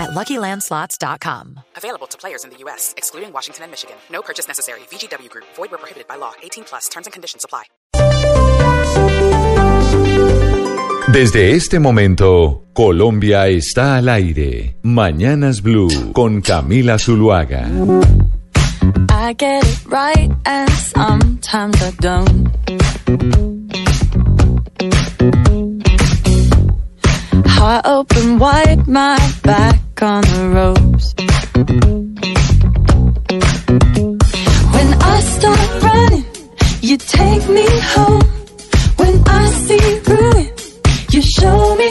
at LuckyLandSlots.com. Available to players in the U.S., excluding Washington and Michigan. No purchase necessary. VGW Group. Void where prohibited by law. 18 plus. Terms and conditions apply. Desde este momento, Colombia está al aire. Mañanas Blue con Camila Zuluaga. I get it right and sometimes I don't. Heart open wide, my back on the ropes. When I start running, you take me home. When I see ruin, you show me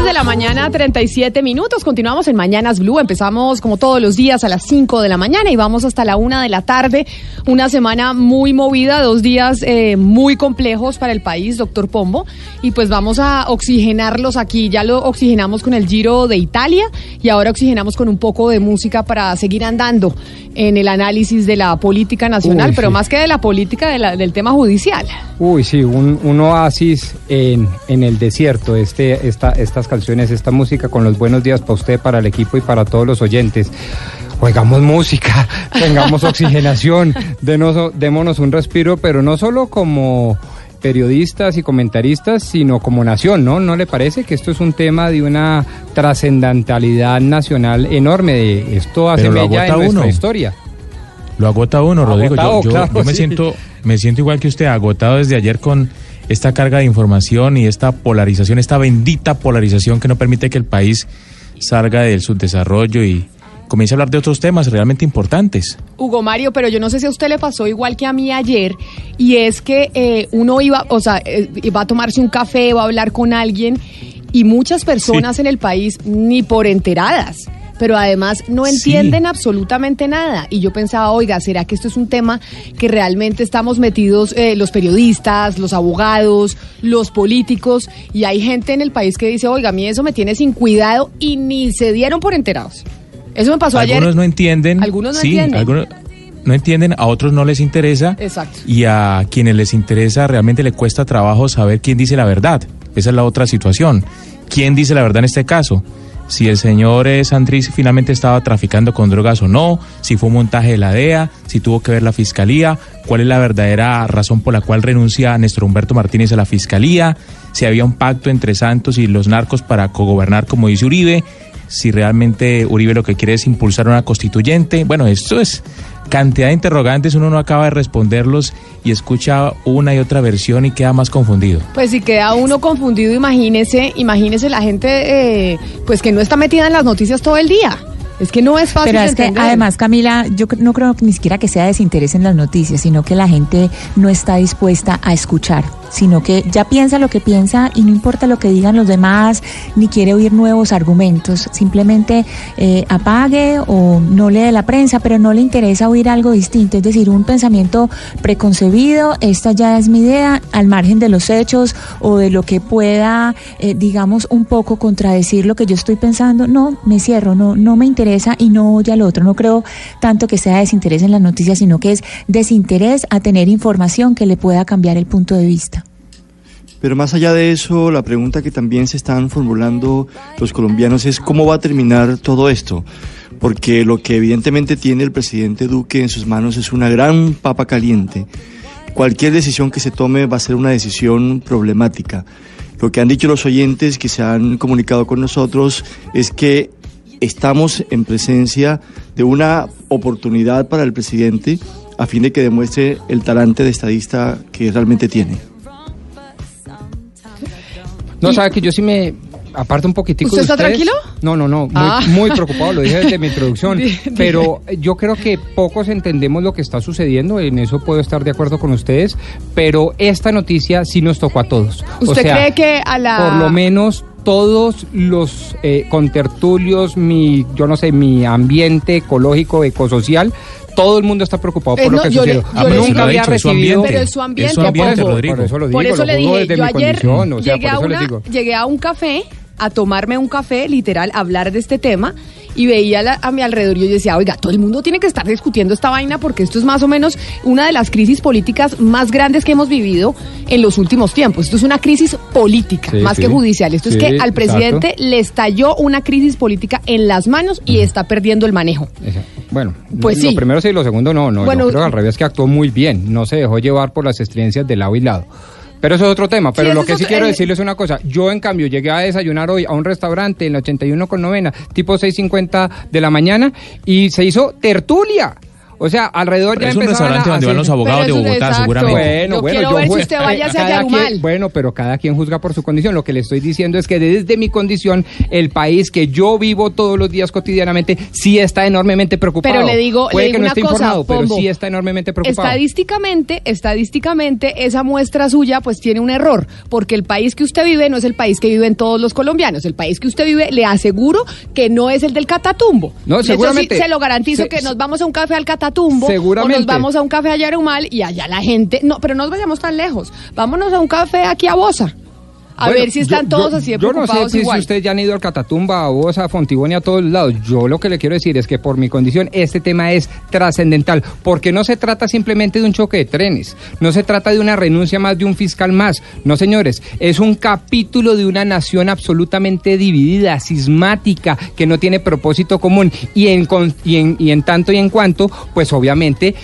10 de la mañana, 37 minutos. Continuamos en Mañanas Blue. Empezamos como todos los días a las 5 de la mañana y vamos hasta la 1 de la tarde. Una semana muy movida, dos días eh, muy complejos para el país, doctor Pombo. Y pues vamos a oxigenarlos aquí. Ya lo oxigenamos con el Giro de Italia y ahora oxigenamos con un poco de música para seguir andando en el análisis de la política nacional, Uy, pero sí. más que de la política, de la- del tema judicial. Uy, sí, un, un oasis en, en el desierto, este, esta, estas canciones, esta música con los buenos días para usted, para el equipo y para todos los oyentes. Oigamos música, tengamos oxigenación, denos, démonos un respiro, pero no solo como periodistas y comentaristas, sino como nación, ¿no? ¿No le parece que esto es un tema de una trascendentalidad nacional enorme? De, esto hace mella en agota nuestra uno. historia. Lo agota uno, Rodrigo. Yo- Agotado, yo, claro, yo me sí. siento, me siento igual que usted, agotado desde ayer con esta carga de información y esta polarización, esta bendita polarización que no permite que el país salga del subdesarrollo y comience a hablar de otros temas realmente importantes. Hugo Mario, pero yo no sé si a usted le pasó igual que a mí ayer, y es que eh, uno iba, o sea, eh, iba a tomarse un café, va a hablar con alguien, y muchas personas en el país ni por enteradas. Pero además no Sí. entienden absolutamente nada. Y yo pensaba, oiga, ¿será que esto es un tema que realmente estamos metidos eh, los periodistas, los abogados, los políticos? Y hay gente en el país que dice, oiga, a mí eso me tiene sin cuidado y ni se dieron por enterados. Eso me pasó ayer. algunos no entienden. Algunos no sí, entienden. algunos no entienden, a otros no les interesa. Exacto. Y a quienes les interesa realmente le cuesta trabajo saber quién dice la verdad. Esa es la otra situación. ¿Quién dice la verdad en este caso? Si el señor eh, Santriz finalmente estaba traficando con drogas o no, si fue un montaje de la DEA, si tuvo que ver la fiscalía, cuál es la verdadera razón por la cual renuncia Néstor Humberto Martínez a la fiscalía, si había un pacto entre Santos y los narcos para cogobernar como dice Uribe, si realmente Uribe lo que quiere es impulsar una constituyente. Bueno, esto es cantidad de interrogantes, uno no acaba de responderlos y escucha una y otra versión y queda más confundido. Pues si queda uno confundido, imagínese, imagínese la gente eh, pues que no está metida en las noticias todo el día. Es que no es fácil Pero es que además, Camila, yo no creo ni siquiera que sea desinterés en las noticias, sino que la gente no está dispuesta a escuchar, sino que ya piensa lo que piensa y no importa lo que digan los demás, ni quiere oír nuevos argumentos, simplemente eh, apague o no lee la prensa, pero no le interesa oír algo distinto, es decir, un pensamiento preconcebido, esta ya es mi idea, al margen de los hechos o de lo que pueda, eh, digamos, un poco contradecir lo que yo estoy pensando, no, me cierro, no, no me interesa y no oye al otro. No creo tanto que sea desinterés en las noticias, sino que es desinterés a tener información que le pueda cambiar el punto de vista. Pero más allá de eso, la pregunta que también se están formulando los colombianos es cómo va a terminar todo esto. Porque lo que evidentemente tiene el presidente Duque en sus manos es una gran papa caliente. Cualquier decisión que se tome va a ser una decisión problemática. Lo que han dicho los oyentes que se han comunicado con nosotros es que estamos en presencia de una oportunidad para el presidente a fin de que demuestre el talante de estadista que realmente tiene. No, sabe que yo sí me aparto un poquitico ¿Usted de está ustedes. tranquilo? No, no, no, muy, Ah. muy preocupado, lo dije desde mi introducción. Pero yo creo que pocos entendemos lo que está sucediendo, en eso puedo estar de acuerdo con ustedes, pero esta noticia sí nos tocó a todos. O ¿Usted sea, cree que a la Por lo menos todos los eh, contertulios, mi, yo no sé, mi ambiente ecológico, ecosocial, todo el mundo está preocupado Eh, por no, lo que yo le- sucedió. yo Nunca Lo ha había recibido... ambiente. Pero es su ambiente, Es su ambiente, Pombo. Rodrigo. Por eso lo digo, Por eso lo le dije, desde yo mi ayer condición, o sea, llegué, por a eso una- digo. llegué a un café a tomarme un café, literal, a hablar de este tema y veía la- a mi alrededor y yo decía, oiga, todo el mundo tiene que estar discutiendo esta vaina porque esto es más o menos una de las crisis políticas más grandes que hemos vivido en los últimos tiempos. Esto es una crisis política, Sí, más sí. que judicial. Esto Sí, es que al exacto. presidente le estalló una crisis política en las manos y está perdiendo el manejo. Bueno, Pues lo primero sí lo segundo no, no. Bueno, yo creo que al revés que actuó muy bien, no se dejó llevar por las estridencias de lado y lado. Pero eso es otro tema. Pero Sí, lo que sí otro- quiero eh, decirles una cosa. Yo, en cambio, llegué a desayunar hoy a un restaurante en la 81 con novena, tipo 6.50 de la mañana, y se hizo tertulia. O sea, alrededor Pero ya es un restaurante a donde van los abogados de Pero Bogotá, exacto. seguramente. Bueno, Yo bueno, quiero ver si usted vaya hacia Yarumal. quien- Bueno, pero cada quien juzga por su condición. Lo que le estoy diciendo es que desde mi condición, el país que yo vivo todos los días cotidianamente, sí está enormemente preocupado. Pero le digo, le Puede digo que no una esté cosa, informado, pero Pombo. sí está enormemente preocupado. Estadísticamente, estadísticamente, esa muestra suya pues tiene un error, porque el país que usted vive no es el país que viven todos los colombianos. El país que usted vive, le aseguro que no es el del Catatumbo. No, Eso sí, seguramente. se lo garantizo Se- que nos vamos a un café al Catatumbo. Seguramente. O nos vamos a un café a Yarumal y allá la gente. No, pero no nos vayamos tan lejos. Vámonos a un café aquí a Bosa. A Bueno, ver si están yo- todos yo- así de Yo no sé si, igual. si ustedes ya han ido al Catatumba, a Bosa, a Fontibón y a todos lados. Yo lo que le quiero decir es que por mi condición este tema es trascendental, porque no se trata simplemente de un choque de trenes, no se trata de una renuncia más de un fiscal más. No, señores, es un capítulo de una nación absolutamente dividida, cismática, que no tiene propósito común y en, y en, y en tanto y en cuanto, pues obviamente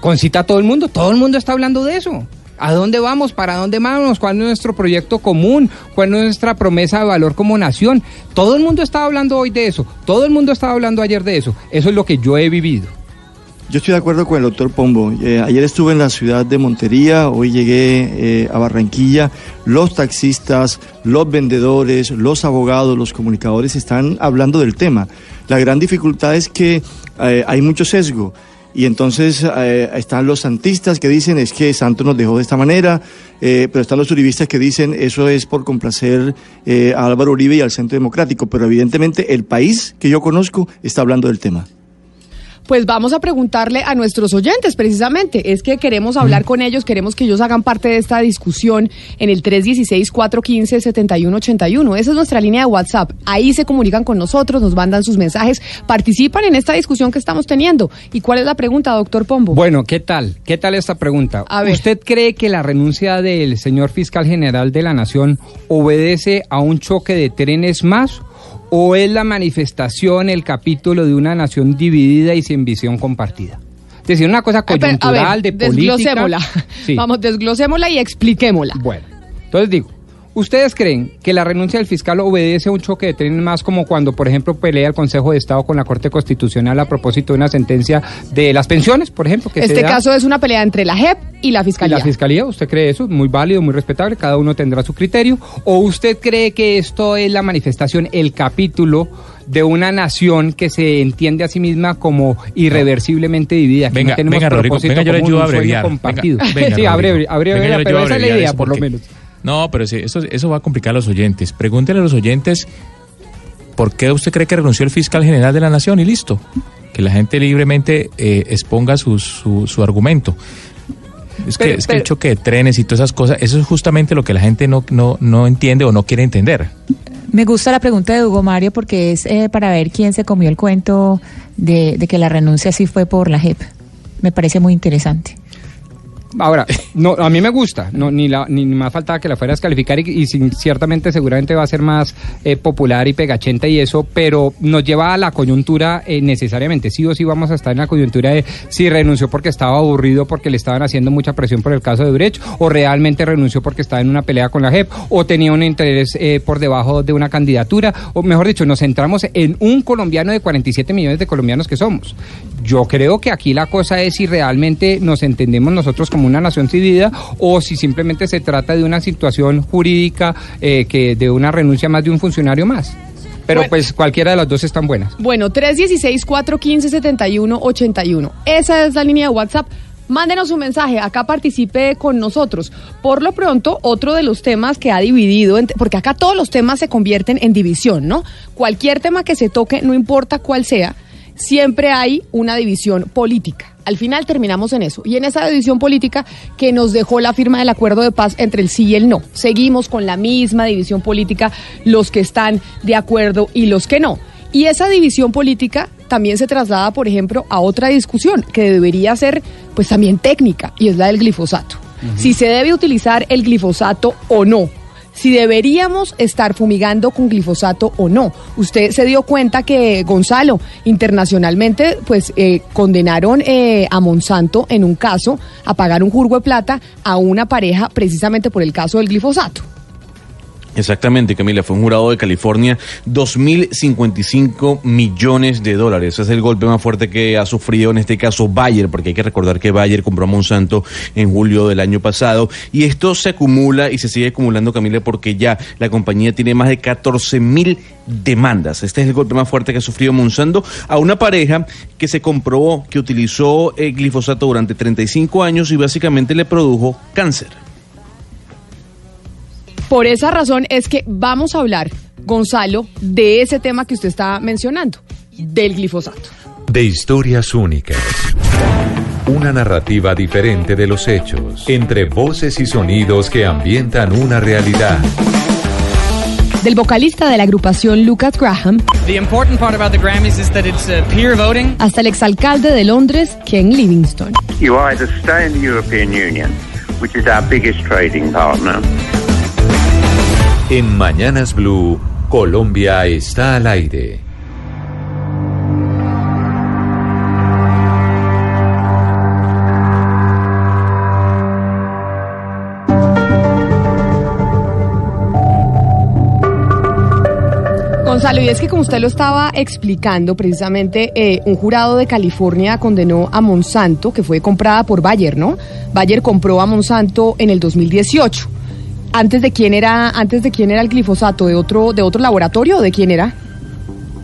concita a todo el mundo, todo el mundo está hablando de eso. ¿A dónde vamos? ¿Para dónde vamos? ¿Cuál es nuestro proyecto común? ¿Cuál es nuestra promesa de valor como nación? Todo el mundo estaba hablando hoy de eso. Todo el mundo estaba hablando ayer de eso. Eso es lo que yo he vivido. Yo estoy de acuerdo con el doctor Pombo. Eh, ayer estuve en la ciudad de Montería, hoy llegué eh, a Barranquilla. Los taxistas, los vendedores, los abogados, los comunicadores están hablando del tema. La gran dificultad es que eh, hay mucho sesgo. Y entonces eh, están los santistas que dicen es que Santos nos dejó de esta manera, eh, pero están los uribistas que dicen eso es por complacer eh, a Álvaro Uribe y al Centro Democrático. Pero evidentemente el país que yo conozco está hablando del tema. Pues vamos a preguntarle a nuestros oyentes, precisamente. Es que queremos hablar con ellos, queremos que ellos hagan parte de esta discusión en el 316-415-7181. Esa es nuestra línea de WhatsApp. Ahí se comunican con nosotros, nos mandan sus mensajes, participan en esta discusión que estamos teniendo. ¿Y cuál es la pregunta, doctor Pombo? Bueno, ¿qué tal? ¿Qué tal esta pregunta? A ver. ¿Usted cree que la renuncia del señor fiscal general de la Nación obedece a un choque de trenes más o es la manifestación, el capítulo de una nación dividida y sin visión compartida? Es decir, una cosa coyuntural a ver, de política. desglosémosla. Sí. Vamos, desglosémosla y expliquémosla. Bueno, entonces digo, ¿ustedes creen que la renuncia del fiscal obedece a un choque de trenes más como cuando, por ejemplo, pelea el Consejo de Estado con la Corte Constitucional a propósito de una sentencia de las pensiones, por ejemplo? Que se Este da- caso es una pelea entre la JEP y la ¿Y Fiscalía. la fiscalía? ¿Usted cree eso? Muy válido, muy respetable, cada uno tendrá su criterio. ¿O usted cree que esto es la manifestación, el capítulo de una nación que se entiende a sí misma como irreversiblemente dividida? Que Venga, no tenemos venga, Rodrigo, propósito venga, yo le ayudo a abreviar. compartido. Venga, venga, sí, Rodrigo. abre, abre, Venga, yo le pero esa es la abreviar idea, por lo menos. No, pero sí, eso, eso va a complicar a los oyentes. Pregúntele a los oyentes por qué usted cree que renunció el fiscal general de la nación y listo. Que la gente libremente eh, exponga su, su, su argumento. Es, que, Pero- es que el choque de trenes y todas esas cosas, eso es justamente lo que la gente no, no, no entiende o no quiere entender. Me gusta la pregunta de Hugo Mario porque es eh, para ver quién se comió el cuento de, de que la renuncia sí fue por la JEP. Me parece muy interesante. Ahora, no, a mí me gusta, no, ni, la, ni más faltaba que la fuera a descalificar y, y sin- ciertamente seguramente va a ser más eh, popular y pegachenta y eso, pero nos lleva a la coyuntura eh, necesariamente, sí o sí vamos a estar en la coyuntura de si renunció porque estaba aburrido, porque le estaban haciendo mucha presión por el caso de Brecht, o realmente renunció porque estaba en una pelea con la JEP, o tenía un interés eh, por debajo de una candidatura, o mejor dicho, nos centramos en un colombiano de 47 millones de colombianos que somos. Yo creo que aquí la cosa es si realmente nos entendemos nosotros como una nación dividida o si simplemente se trata de una situación jurídica eh, que de una renuncia más de un funcionario más. Pero Bueno. pues cualquiera de las dos están buenas. Bueno, 316-415-7181. Esa es la línea de WhatsApp. Mándenos un mensaje, acá participe con nosotros. Por lo pronto, otro de los temas que ha dividido, porque acá todos los temas se convierten en división, ¿no? Cualquier tema que se toque, no importa cuál sea, siempre hay una división política. Al final terminamos en eso. Y en esa división política que nos dejó la firma del acuerdo de paz entre el sí y el no. Seguimos con la misma división política, los que están de acuerdo y los que no. Y esa división política también se traslada, por ejemplo, a otra discusión que debería ser pues también técnica y es la del glifosato. Si se debe utilizar el glifosato o no si deberíamos estar fumigando con glifosato o no. Usted se dio cuenta que Gonzalo internacionalmente pues eh, condenaron eh, a Monsanto en un caso a pagar un jurgo de plata a una pareja precisamente por el caso del glifosato. Exactamente, Camila, fue un jurado de California, 2.055 millones de dólares. Es el golpe más fuerte que ha sufrido en este caso Bayer, porque hay que recordar que Bayer compró a Monsanto en julio del año pasado. Y esto se acumula y se sigue acumulando, Camila, porque ya la compañía tiene más de 14 mil demandas. Este es el golpe más fuerte que ha sufrido Monsanto a una pareja que se comprobó que utilizó el glifosato durante 35 años y básicamente le produjo cáncer. Por esa razón es que vamos a hablar, Gonzalo, de ese tema que usted está mencionando, del glifosato. De historias únicas. Una narrativa diferente de los hechos. Entre voces y sonidos que ambientan una realidad. Del vocalista de la agrupación Lucas Graham The important part about the Grammys is that it's peer voting. hasta el exalcalde de Londres, Ken Livingstone. You either stay in the European Union, which is our biggest trading partner, En Mañanas Blue, Colombia está al aire. Gonzalo, y es que como usted lo estaba explicando, precisamente eh, un jurado de California condenó a Monsanto, que fue comprada por Bayer, ¿no? Bayer compró a Monsanto en el 2018. Antes de quién era, antes de quién era el glifosato, de otro, de otro laboratorio o de quién era?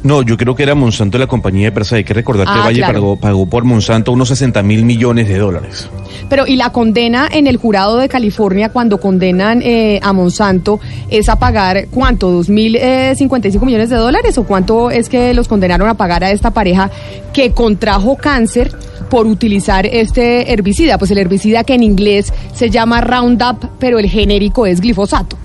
No, yo creo que era Monsanto la compañía de empresa. Hay que recordar que Ah, Valle claro. pagó, pagó por Monsanto unos 60 mil millones de dólares. Pero y la condena en el jurado de California cuando condenan eh, a Monsanto es a pagar cuánto, dos mil cincuenta y cinco millones de dólares o cuánto es que los condenaron a pagar a esta pareja que contrajo cáncer por utilizar este herbicida, pues el herbicida que en inglés se llama Roundup, pero el genérico es glifosato.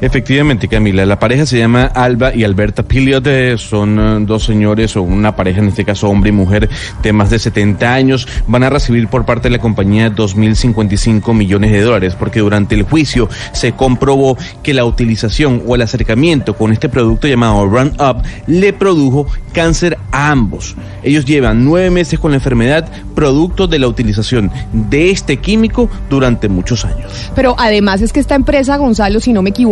Efectivamente, Camila, la pareja se llama Alba y Alberta Piliot, son eh, dos señores o una pareja, en este caso hombre y mujer, de más de 70 años, van a recibir por parte de la compañía 2.055 millones de dólares, porque durante el juicio se comprobó que la utilización o el acercamiento con este producto llamado Roundup le produjo cáncer a ambos. Ellos llevan nueve meses con la enfermedad, producto de la utilización de este químico durante muchos años. Pero además es que esta empresa, Gonzalo, si no me equivoco,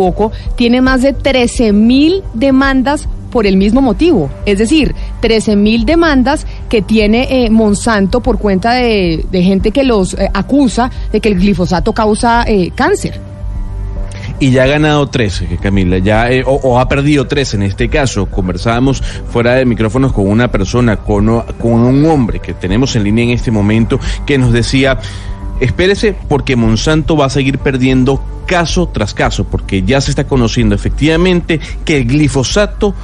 tiene más de 13 mil demandas por el mismo motivo. Es decir, 13 mil demandas que tiene eh, Monsanto por cuenta de, gente que los eh, acusa de que el glifosato causa eh, cáncer. y ya ha ganado tres, eh, Camila, ya o, ha perdido tres en este caso. Conversábamos fuera de micrófonos con una persona, con, con un hombre que tenemos en línea en este momento, que nos decía, espérese porque Monsanto va a seguir perdiendo caso tras caso, porque ya se está conociendo efectivamente que el glifosato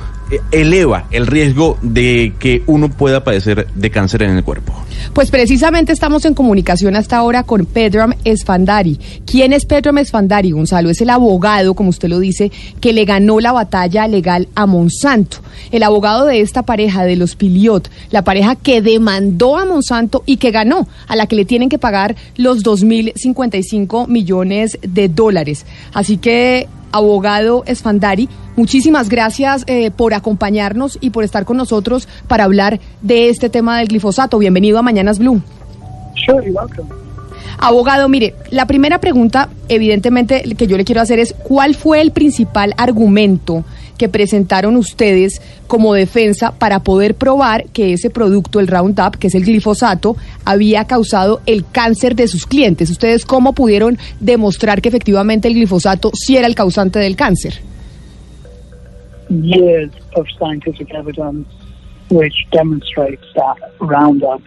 eleva el riesgo de que uno pueda padecer de cáncer en el cuerpo. Pues precisamente estamos en comunicación hasta ahora con Pedram Esfandari. ¿Quién es Pedram Esfandari, Gonzalo? Es el abogado, como usted lo dice, que le ganó la batalla legal a Monsanto. El abogado de esta pareja, de los Piliot, la pareja que demandó a Monsanto y que ganó, a la que le tienen que pagar los 2.055 millones de dólares. Así que, abogado Esfandari, muchísimas gracias eh, por acompañarnos y por estar con nosotros para hablar de este tema del glifosato. Bienvenido a Mañanas Blue. Sure, you're welcome. Abogado, mire, la primera pregunta, evidentemente, que yo le quiero hacer es, ¿cuál fue el principal argumento que presentaron ustedes como defensa para poder probar que ese producto, el Roundup, que es el glifosato, había causado el cáncer de sus clientes? ¿Ustedes cómo pudieron demostrar que efectivamente el glifosato sí era el causante del cáncer? Years of scientific evidence which demonstrates that Roundup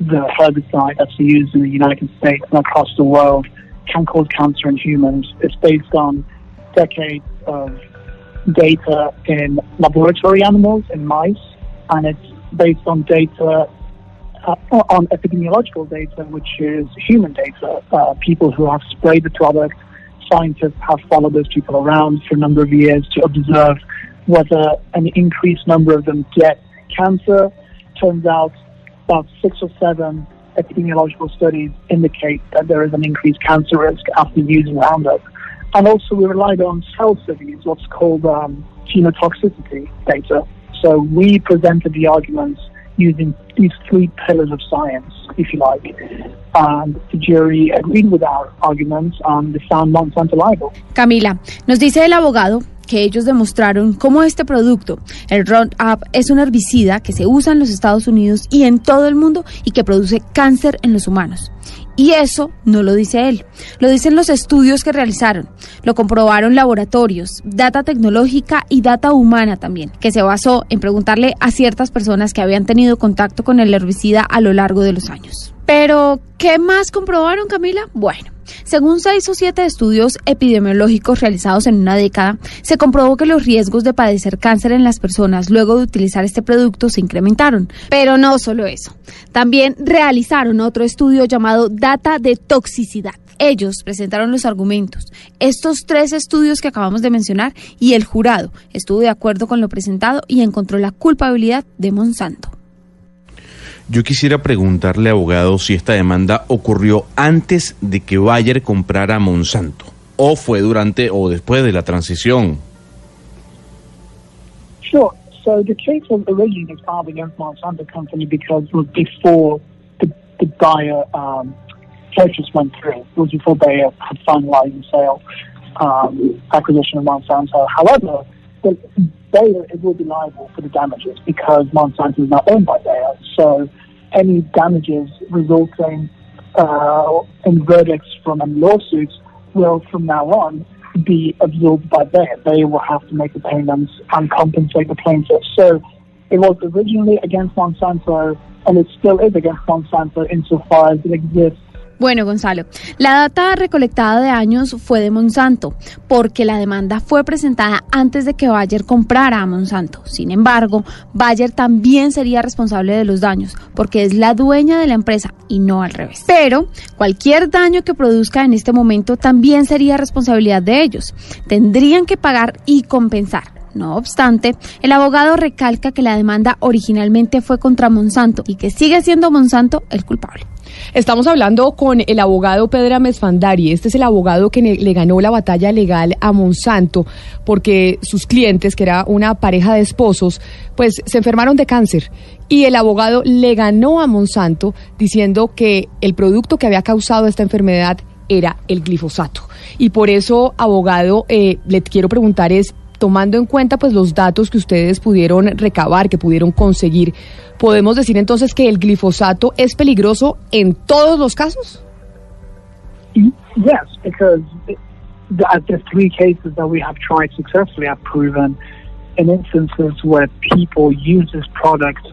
the herbicide that's used in the United States and across the world can cause cancer in humans. It's based on decades of data in laboratory animals, in mice, and it's based on data uh, on epidemiological data, which is human data. Uh, people who have sprayed the product, scientists have followed those people around for a number of years to observe whether an increased number of them get cancer. Turns out about six or seven epidemiological studies indicate that there is an increased cancer risk after using Roundup. And also we relied on cell studies, what's called um, genotoxicity data. So we presented the arguments using these three pillars of science, if you like. And the jury agreed with our arguments and they found Monsanto liable. Camila, nos dice el abogado que ellos demostraron cómo este producto, el Roundup, es un herbicida que se usa en los Estados Unidos y en todo el mundo y que produce cáncer en los humanos. Y eso no lo dice él, lo dicen los estudios que realizaron, lo comprobaron laboratorios, data tecnológica y data humana también, que se basó en preguntarle a ciertas personas que habían tenido contacto con el herbicida a lo largo de los años. Pero, ¿qué más comprobaron, Camila? Bueno, según seis o siete estudios epidemiológicos realizados en una década, se comprobó que los riesgos de padecer cáncer en las personas luego de utilizar este producto se incrementaron. Pero no solo eso, también realizaron otro estudio llamado Data de Toxicidad. Ellos presentaron los argumentos, estos tres estudios que acabamos de mencionar, y el jurado estuvo de acuerdo con lo presentado y encontró la culpabilidad de Monsanto. Yo quisiera preguntarle, abogado, si esta demanda ocurrió antes de que Bayer comprara Monsanto, o fue durante o después de la transición. Sure. So the case was originally filed against Monsanto Company because it was before the, the Bayer um, purchase went through. It was before Bayer had finalized the sale um, acquisition of Monsanto. However, the, Bayer it will be liable for the damages because Monsanto is not owned by Bayer. So any damages resulting uh, in verdicts from lawsuits will from now on be absorbed by Bayer. They will have to make the payments and compensate the plaintiffs. So it was originally against Monsanto and it still is against Monsanto insofar as it exists Bueno, Gonzalo, la data recolectada de años fue de Monsanto, porque la demanda fue presentada antes de que Bayer comprara a Monsanto. Sin embargo, Bayer también sería responsable de los daños, porque es la dueña de la empresa y no al revés. Pero cualquier daño que produzca en este momento también sería responsabilidad de ellos. Tendrían que pagar y compensar. No obstante, el abogado recalca que la demanda originalmente fue contra Monsanto y que sigue siendo Monsanto el culpable. Estamos hablando con el abogado Pedro Mesfandari. Este es el abogado que le ganó la batalla legal a Monsanto porque sus clientes, que era una pareja de esposos, pues se enfermaron de cáncer. Y el abogado le ganó a Monsanto diciendo que el producto que había causado esta enfermedad era el glifosato. Y por eso, abogado, eh, le quiero preguntar es, tomando en cuenta pues los datos que ustedes pudieron recabar, que pudieron conseguir, ¿podemos decir entonces que el glifosato es peligroso en todos los casos? Yes, because the three cases that we have tried successfully have proven in instances where people use this product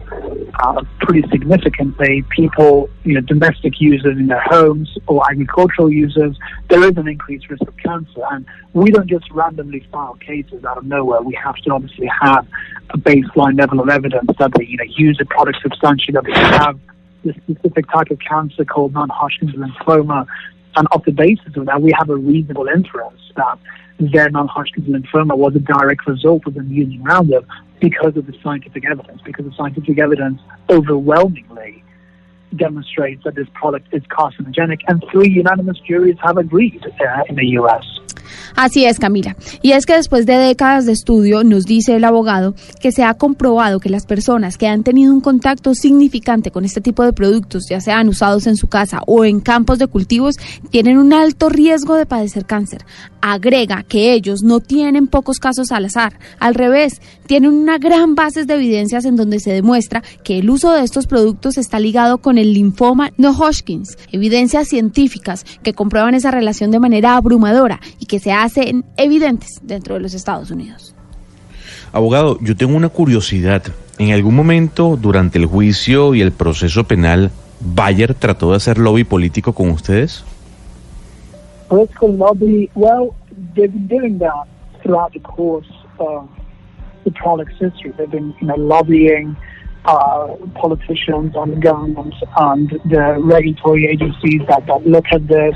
uh, pretty significantly, people, you know, domestic users in their homes or agricultural users, there is an increased risk of cancer. And we don't just randomly file cases out of nowhere. We have to obviously have a baseline level of evidence that they, you know, use the product substantially, that they have this specific type of cancer called non-Hodgkin's lymphoma. And off the basis of that, we have a reasonable inference that their non-Hodgkin's lymphoma was a direct result of them using Roundup because of the scientific evidence, because the scientific evidence overwhelmingly demonstrates that this product is carcinogenic, and three unanimous juries have agreed uh, in the U.S. Así es, Camila. Y es que después de décadas de estudio, nos dice el abogado que se ha comprobado que las personas que han tenido un contacto significante con este tipo de productos, ya sean usados en su casa o en campos de cultivos, tienen un alto riesgo de padecer cáncer. Agrega que ellos no tienen pocos casos al azar. Al revés, tienen una gran base de evidencias en donde se demuestra que el uso de estos productos está ligado con el linfoma no Hodgkins. Evidencias científicas que comprueban esa relación de manera abrumadora y que se hacen evidentes dentro de los Estados Unidos. Abogado, yo tengo una curiosidad. En algún momento durante el juicio y el proceso penal, ¿Bayer trató de hacer lobby político con ustedes? Political lobby, well, they've been doing that throughout the course of the product's history. They've been, you know, lobbying uh, politicians and governments and the regulatory agencies that, that look at this.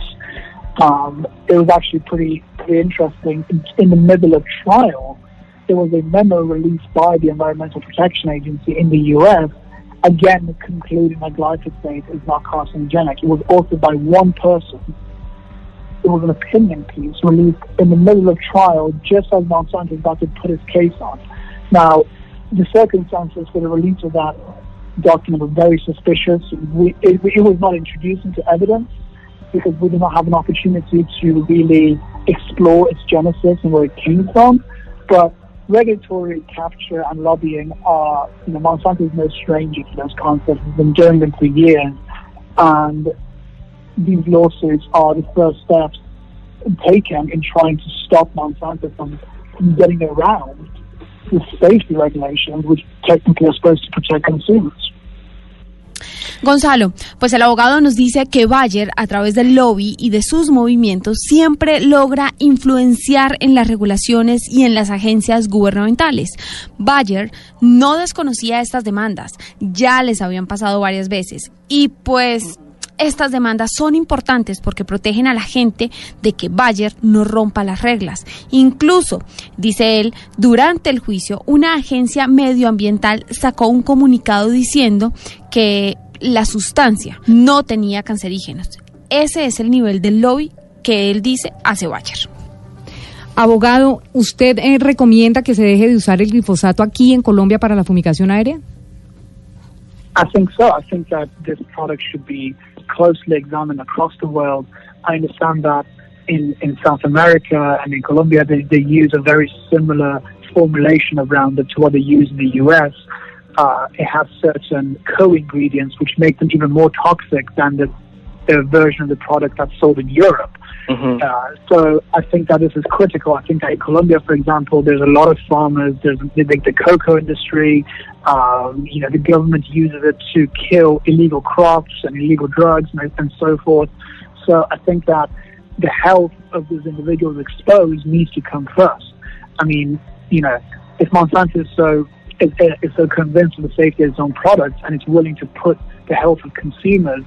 Um, it was actually pretty pretty interesting. In, in the middle of trial, there was a memo released by the Environmental Protection Agency in the U.S. Again, concluding that glyphosate is not carcinogenic. It was authored by one person. It was an opinion piece released in the middle of trial, just as Monsanto was about to put his case on. Now, the circumstances for the release of that document were very suspicious. We, it, it was not introduced into evidence because we did not have an opportunity to really explore its genesis and where it came from. But regulatory capture and lobbying are, you know, Monsanto is no stranger to those concepts. It's been doing them for years. And these lawsuits are the first steps taken in trying to stop Monsanto from, from getting around the safety regulations, which technically are supposed to protect consumers. Gonzalo, pues el abogado nos dice que Bayer, a través del lobby y de sus movimientos, siempre logra influenciar en las regulaciones y en las agencias gubernamentales. Bayer no desconocía estas demandas, ya les habían pasado varias veces y pues estas demandas son importantes porque protegen a la gente de que Bayer no rompa las reglas. Incluso, dice él, durante el juicio, una agencia medioambiental sacó un comunicado diciendo que la sustancia no tenía cancerígenos. Ese es el nivel del lobby que él dice hace Bayer. Abogado, ¿usted eh, recomienda que se deje de usar el glifosato aquí en Colombia para la fumigación aérea? I think so. I think that this product should be closely examined across the world. I understand that in, in South America and in Colombia, they, they use a very similar formulation of Roundup to what they use in the US. Uh, it has certain co-ingredients which make them even more toxic than the, the version of the product that's sold in Europe. Uh, so I think that this is critical. I think that in Colombia, for example, there's a lot of farmers. There's the, the cocoa industry. Um, you know, the government uses it to kill illegal crops and illegal drugs and, and so forth. So I think that the health of those individuals exposed needs to come first. I mean, you know, if Monsanto is so is, is so convinced of the safety of its own products and it's willing to put the health of consumers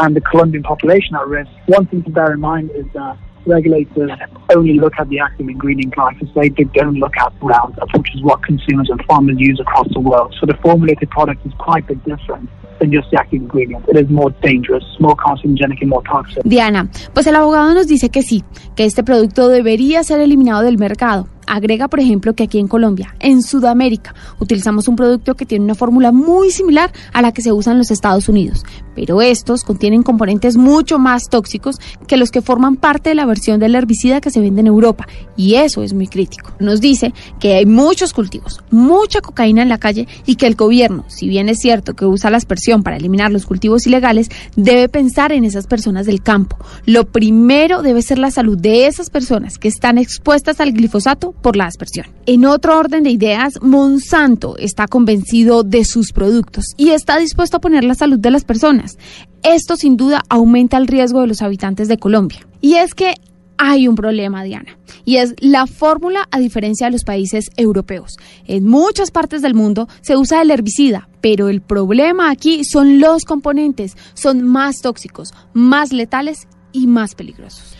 and the Colombian population at risk, one thing to bear in mind is that regulators only look at the active ingredient glyphosate. They don't look at Roundup, which is what consumers and farmers use across the world. So the formulated product is quite a bit different than just the active ingredient. It is more dangerous, more carcinogenic and more toxic. Diana, pues el abogado nos dice que sí, que este producto debería ser eliminado del mercado. Agrega, por ejemplo, que aquí en Colombia, en Sudamérica, utilizamos un producto que tiene una fórmula muy similar a la que se usa en los Estados Unidos, pero estos contienen componentes mucho más tóxicos que los que forman parte de la versión del herbicida que se vende en Europa, y eso es muy crítico. Nos dice que hay muchos cultivos, mucha cocaína en la calle y que el gobierno, si bien es cierto que usa la aspersión para eliminar los cultivos ilegales, debe pensar en esas personas del campo. Lo primero debe ser la salud de esas personas que están expuestas al glifosato por la aspersión. En otro orden de ideas, Monsanto está convencido de sus productos y está dispuesto a poner la salud de las personas. Esto sin duda aumenta el riesgo de los habitantes de Colombia. Y es que hay un problema, Diana, y es la fórmula a diferencia de los países europeos. En muchas partes del mundo se usa el herbicida, pero el problema aquí son los componentes, son más tóxicos, más letales y más peligrosos.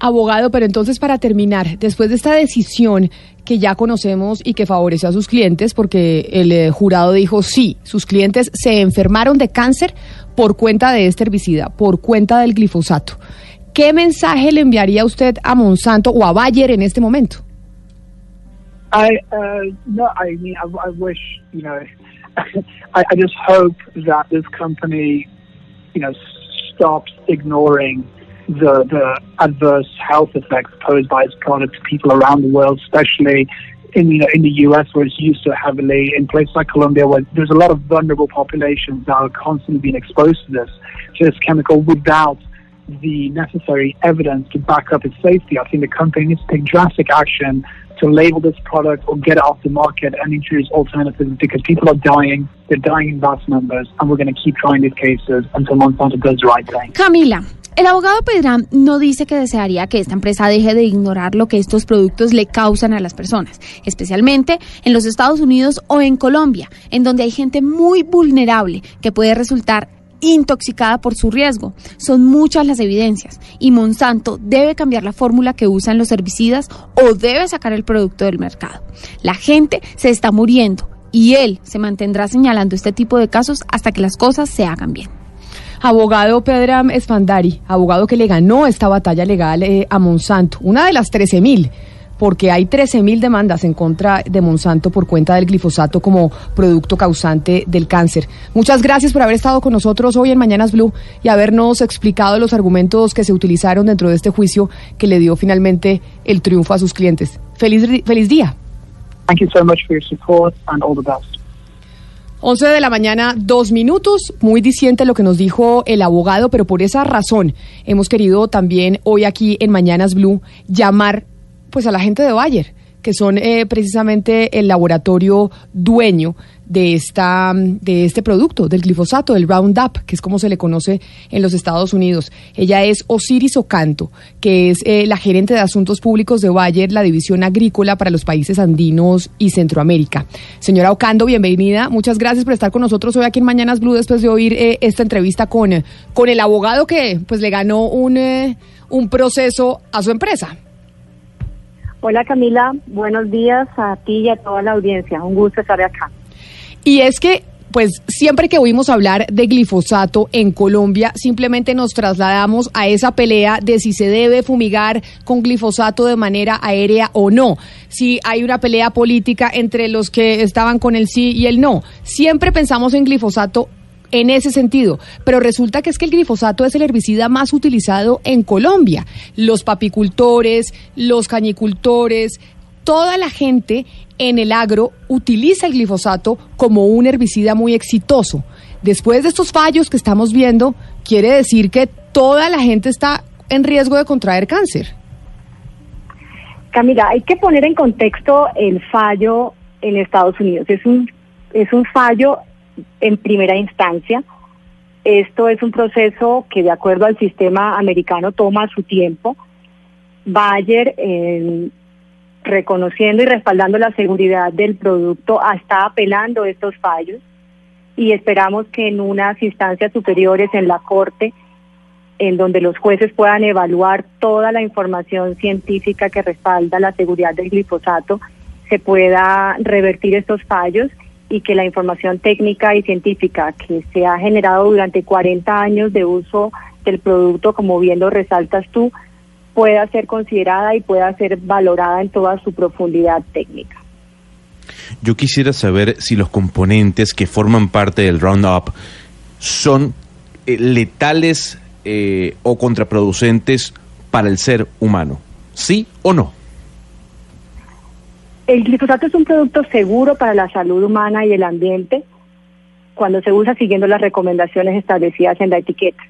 Abogado, pero entonces para terminar, después de esta decisión que ya conocemos y que favoreció a sus clientes, porque el eh, jurado dijo sí, sus clientes se enfermaron de cáncer por cuenta de este herbicida, por cuenta del glifosato. ¿Qué mensaje le enviaría usted a Monsanto o a Bayer en este momento? I uh, no, I mean, I, I wish you know, I, I just hope that this company, you know, stops ignoring the the adverse health effects posed by its product to people around the world, especially in you know in the U.S. where it's used so heavily. In places like Colombia, where there's a lot of vulnerable populations that are constantly being exposed to this to this chemical without the necessary evidence to back up its safety, I think the company needs to take drastic action to label this product or get it off the market and introduce alternatives because people are dying, they're dying in vast numbers, and we're going to keep trying these cases until Monsanto does the right thing. Camila, el abogado Pedram no dice que desearía que esta empresa deje de ignorar lo que estos productos le causan a las personas, especialmente en los Estados Unidos o en Colombia, en donde hay gente muy vulnerable que puede resultar intoxicada por su riesgo. Son muchas las evidencias y Monsanto debe cambiar la fórmula que usan los herbicidas o debe sacar el producto del mercado. La gente se está muriendo y él se mantendrá señalando este tipo de casos hasta que las cosas se hagan bien. Abogado Pedram Espandari, abogado que le ganó esta batalla legal eh, a Monsanto, una de las 13 mil porque hay 13.000 demandas en contra de Monsanto por cuenta del glifosato como producto causante del cáncer. Muchas gracias por haber estado con nosotros hoy en Mañanas Blue y habernos explicado los argumentos que se utilizaron dentro de este juicio que le dio finalmente el triunfo a sus clientes. Feliz, feliz día. Thank you so much for your support and all the best. 11 de la mañana, dos minutos. Muy diciente lo que nos dijo el abogado, pero por esa razón hemos querido también hoy aquí en Mañanas Blue llamar pues a la gente de Bayer, que son eh, precisamente el laboratorio dueño de esta de este producto del glifosato, del Roundup, que es como se le conoce en los Estados Unidos. Ella es Osiris Ocanto, que es eh, la gerente de asuntos públicos de Bayer, la división agrícola para los países andinos y Centroamérica. Señora Ocando, bienvenida. Muchas gracias por estar con nosotros hoy aquí en Mañanas Blue después de oír eh, esta entrevista con con el abogado que pues le ganó un un proceso a su empresa. Hola Camila, buenos días a ti y a toda la audiencia. Un gusto estar acá. Y es que pues siempre que oímos hablar de glifosato en Colombia, simplemente nos trasladamos a esa pelea de si se debe fumigar con glifosato de manera aérea o no. Si hay una pelea política entre los que estaban con el sí y el no. Siempre pensamos en glifosato en ese sentido. Pero resulta que es que el glifosato es el herbicida más utilizado en Colombia. Los papicultores, los cañicultores, toda la gente en el agro utiliza el glifosato como un herbicida muy exitoso. Después de estos fallos que estamos viendo, quiere decir que toda la gente está en riesgo de contraer cáncer. Camila, hay que poner en contexto el fallo en Estados Unidos. Es un, es un fallo en primera instancia. Esto es un proceso que de acuerdo al sistema americano toma su tiempo. Bayer, eh, reconociendo y respaldando la seguridad del producto, está apelando estos fallos y esperamos que en unas instancias superiores en la Corte, en donde los jueces puedan evaluar toda la información científica que respalda la seguridad del glifosato, se pueda revertir estos fallos y que la información técnica y científica que se ha generado durante 40 años de uso del producto, como bien lo resaltas tú, pueda ser considerada y pueda ser valorada en toda su profundidad técnica. Yo quisiera saber si los componentes que forman parte del Roundup son eh, letales eh, o contraproducentes para el ser humano. ¿Sí o no? El glifosato es un producto seguro para la salud humana y el ambiente cuando se usa siguiendo las recomendaciones establecidas en la etiqueta.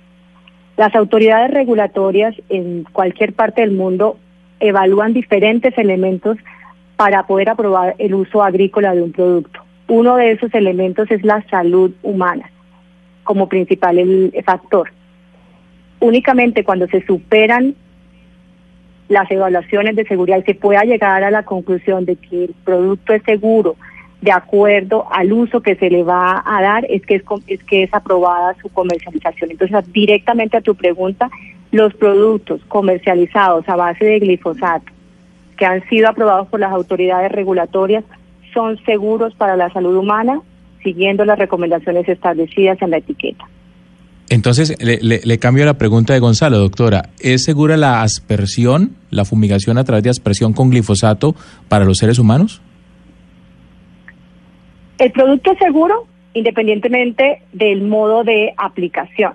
Las autoridades regulatorias en cualquier parte del mundo evalúan diferentes elementos para poder aprobar el uso agrícola de un producto. Uno de esos elementos es la salud humana como principal factor. Únicamente cuando se superan las evaluaciones de seguridad y se pueda llegar a la conclusión de que el producto es seguro de acuerdo al uso que se le va a dar, es que es, es que es aprobada su comercialización. Entonces, directamente a tu pregunta, los productos comercializados a base de glifosato que han sido aprobados por las autoridades regulatorias son seguros para la salud humana, siguiendo las recomendaciones establecidas en la etiqueta. Entonces, le, le, cambio la pregunta de Gonzalo, doctora. ¿Es segura la aspersión, la fumigación a través de aspersión con glifosato para los seres humanos? El producto es seguro independientemente del modo de aplicación.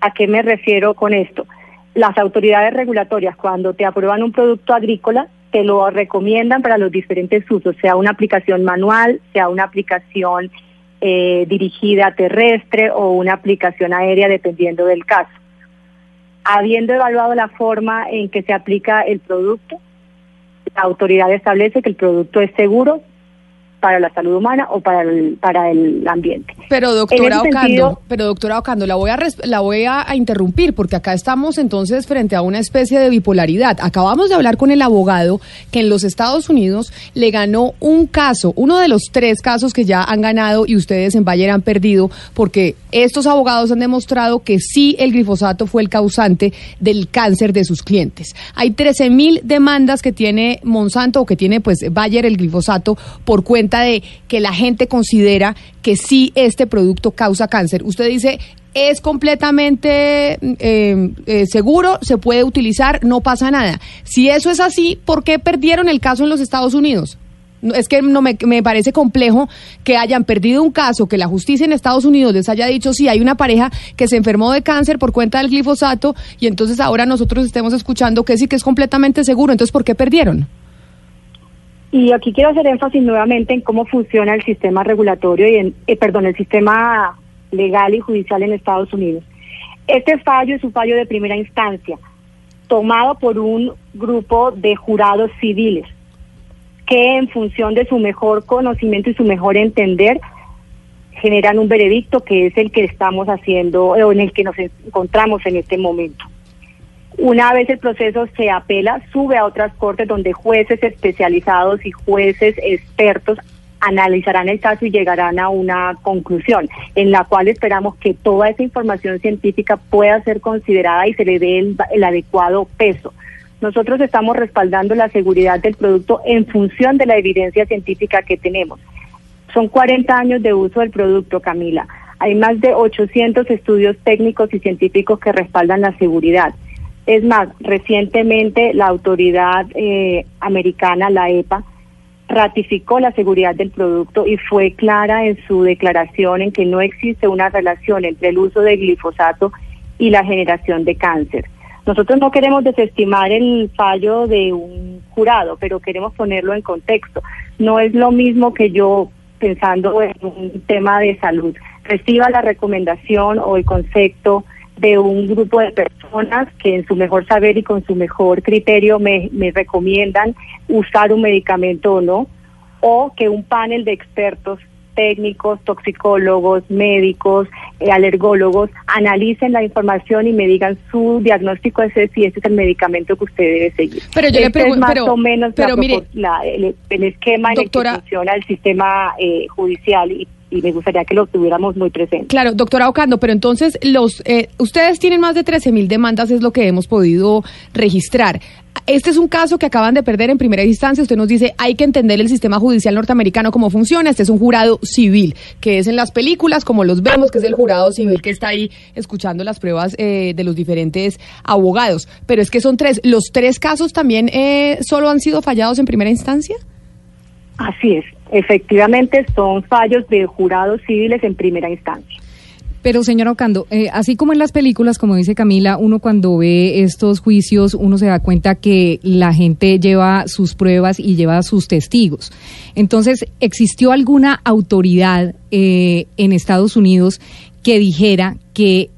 ¿A qué me refiero con esto? Las autoridades regulatorias cuando te aprueban un producto agrícola te lo recomiendan para los diferentes usos, sea una aplicación manual, sea una aplicación eh, dirigida terrestre o una aplicación aérea, dependiendo del caso. Habiendo evaluado la forma en que se aplica el producto, la autoridad establece que el producto es seguro para la salud humana o para el, para el ambiente. Pero doctora Ocando, sentido- pero doctora Ocando, la voy a la voy a, a interrumpir porque acá estamos entonces frente a una especie de bipolaridad. Acabamos de hablar con el abogado que en los Estados Unidos le ganó un caso, uno de los tres casos que ya han ganado y ustedes en Bayer han perdido porque estos abogados han demostrado que sí el glifosato fue el causante del cáncer de sus clientes. Hay 13 mil demandas que tiene Monsanto o que tiene pues Bayer el glifosato por cuenta de que la gente considera que sí este producto causa cáncer. Usted dice, es completamente eh, eh, seguro, se puede utilizar, no pasa nada. Si eso es así, ¿por qué perdieron el caso en los Estados Unidos? Es que no me, me parece complejo que hayan perdido un caso, que la justicia en Estados Unidos les haya dicho, sí, hay una pareja que se enfermó de cáncer por cuenta del glifosato y entonces ahora nosotros estemos escuchando que sí que es completamente seguro. Entonces, ¿por qué perdieron? Y aquí quiero hacer énfasis nuevamente en cómo funciona el sistema regulatorio y en, eh, perdón, el sistema legal y judicial en Estados Unidos. Este fallo es un fallo de primera instancia, tomado por un grupo de jurados civiles que en función de su mejor conocimiento y su mejor entender generan un veredicto que es el que estamos haciendo eh, o en el que nos encontramos en este momento. Una vez el proceso se apela, sube a otras cortes donde jueces especializados y jueces expertos analizarán el caso y llegarán a una conclusión en la cual esperamos que toda esa información científica pueda ser considerada y se le dé el, adecuado peso. Nosotros estamos respaldando la seguridad del producto en función de la evidencia científica que tenemos. Son 40 años de uso del producto, Camila. Hay más de 800 estudios técnicos y científicos que respaldan la seguridad. Es más, recientemente la autoridad eh, americana, la EPA, ratificó la seguridad del producto y fue clara en su declaración en que no existe una relación entre el uso de glifosato y la generación de cáncer. Nosotros no queremos desestimar el fallo de un jurado, pero queremos ponerlo en contexto. No es lo mismo que yo, pensando en un tema de salud, reciba la recomendación o el concepto de un grupo de personas que en su mejor saber y con su mejor criterio me, me recomiendan usar un medicamento o no, o que un panel de expertos técnicos, toxicólogos, médicos, eh, alergólogos, analicen la información y me digan su diagnóstico ese si ese es el medicamento que usted debe seguir. Pero yo le Este es pregun- más pero- o menos la pero mire, propor- la- el, el esquema en el doctora- que funciona el sistema eh, judicial y, y me gustaría que lo tuviéramos muy presente. Claro, doctora Ocando, pero entonces los eh, ustedes tienen más de 13 mil demandas, es lo que hemos podido registrar. Este es un caso que acaban de perder en primera instancia. Usted nos dice, hay que entender el sistema judicial norteamericano cómo funciona. Este es un jurado civil, que es en las películas, como los vemos, que es el jurado civil que está ahí escuchando las pruebas eh, de los diferentes abogados. Pero es que son tres. ¿Los tres casos también eh, solo han sido fallados en primera instancia? Así es, efectivamente son fallos de jurados civiles en primera instancia. Pero, señora Ocando, eh, así como en las películas, como dice Camila, uno cuando ve estos juicios, uno se da cuenta que la gente lleva sus pruebas y lleva sus testigos. Entonces, ¿existió alguna autoridad eh, en Estados Unidos que dijera que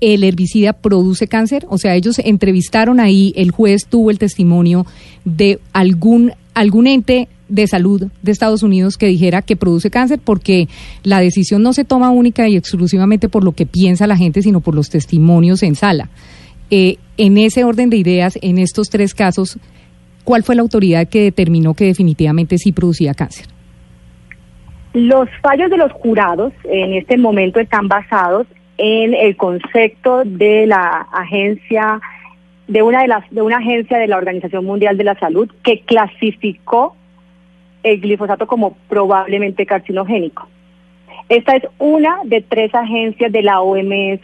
el herbicida produce cáncer? O sea, ellos entrevistaron ahí, el juez tuvo el testimonio de algún, algún ente de salud de Estados Unidos que dijera que produce cáncer porque la decisión no se toma única y exclusivamente por lo que piensa la gente, sino por los testimonios en sala. Eh, en ese orden de ideas, en estos tres casos, ¿cuál fue la autoridad que determinó que definitivamente sí producía cáncer? Los fallos de los jurados en este momento están basados en el concepto de la agencia de una de las de una agencia de la Organización Mundial de la Salud que clasificó el glifosato como probablemente carcinogénico. Esta es una de tres agencias de la OMS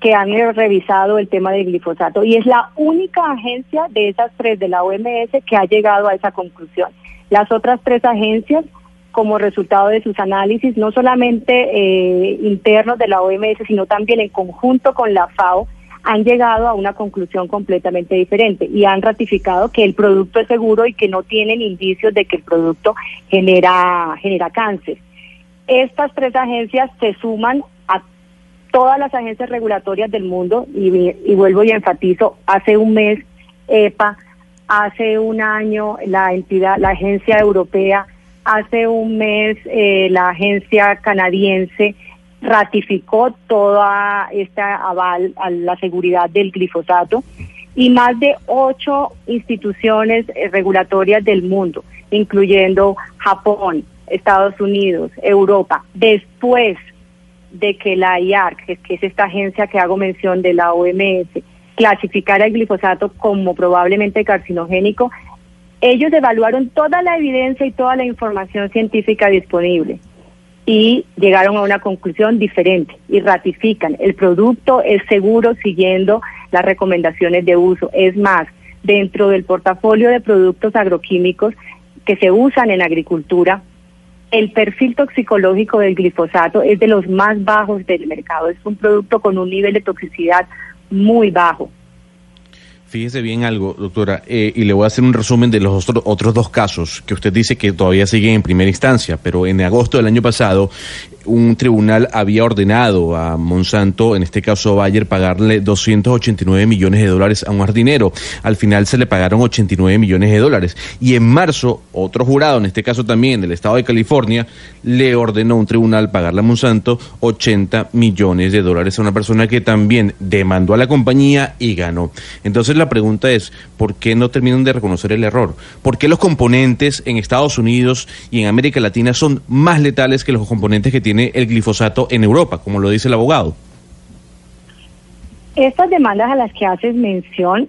que han revisado el tema del glifosato y es la única agencia de esas tres de la OMS que ha llegado a esa conclusión. Las otras tres agencias, como resultado de sus análisis, no solamente eh, internos de la OMS, sino también en conjunto con la FAO, han llegado a una conclusión completamente diferente y han ratificado que el producto es seguro y que no tienen indicios de que el producto genera, genera cáncer. Estas tres agencias se suman a todas las agencias regulatorias del mundo, y, vuelvo y enfatizo, hace un mes EPA, hace un año la entidad, la agencia europea, hace un mes eh, la agencia canadiense ratificó toda esta aval a la seguridad del glifosato y más de ocho instituciones eh, regulatorias del mundo, incluyendo Japón, Estados Unidos, Europa, después de que la IARC, que es esta agencia que hago mención de la OMS, clasificara el glifosato como probablemente carcinogénico, ellos evaluaron toda la evidencia y toda la información científica disponible y llegaron a una conclusión diferente y ratifican el producto es seguro siguiendo las recomendaciones de uso. Es más, dentro del portafolio de productos agroquímicos que se usan en agricultura, el perfil toxicológico del glifosato es de los más bajos del mercado. Es un producto con un nivel de toxicidad muy bajo. Fíjese bien algo, doctora, eh, y le voy a hacer un resumen de los otros, otros dos casos que usted dice que todavía siguen en primera instancia, pero en agosto del año pasado un tribunal había ordenado a Monsanto, en este caso Bayer, pagarle 289 millones de dólares a un jardinero. Al final se le pagaron 89 millones de dólares. Y en marzo, otro jurado, en este caso también del estado de California, le ordenó a un tribunal pagarle a Monsanto 80 millones de dólares a una persona que también demandó a la compañía y ganó. Entonces la pregunta es, ¿por qué no terminan de reconocer el error? ¿Por qué los componentes en Estados Unidos y en América Latina son más letales que los componentes que tienen tiene el glifosato en Europa, como lo dice el abogado. Estas demandas a las que haces mención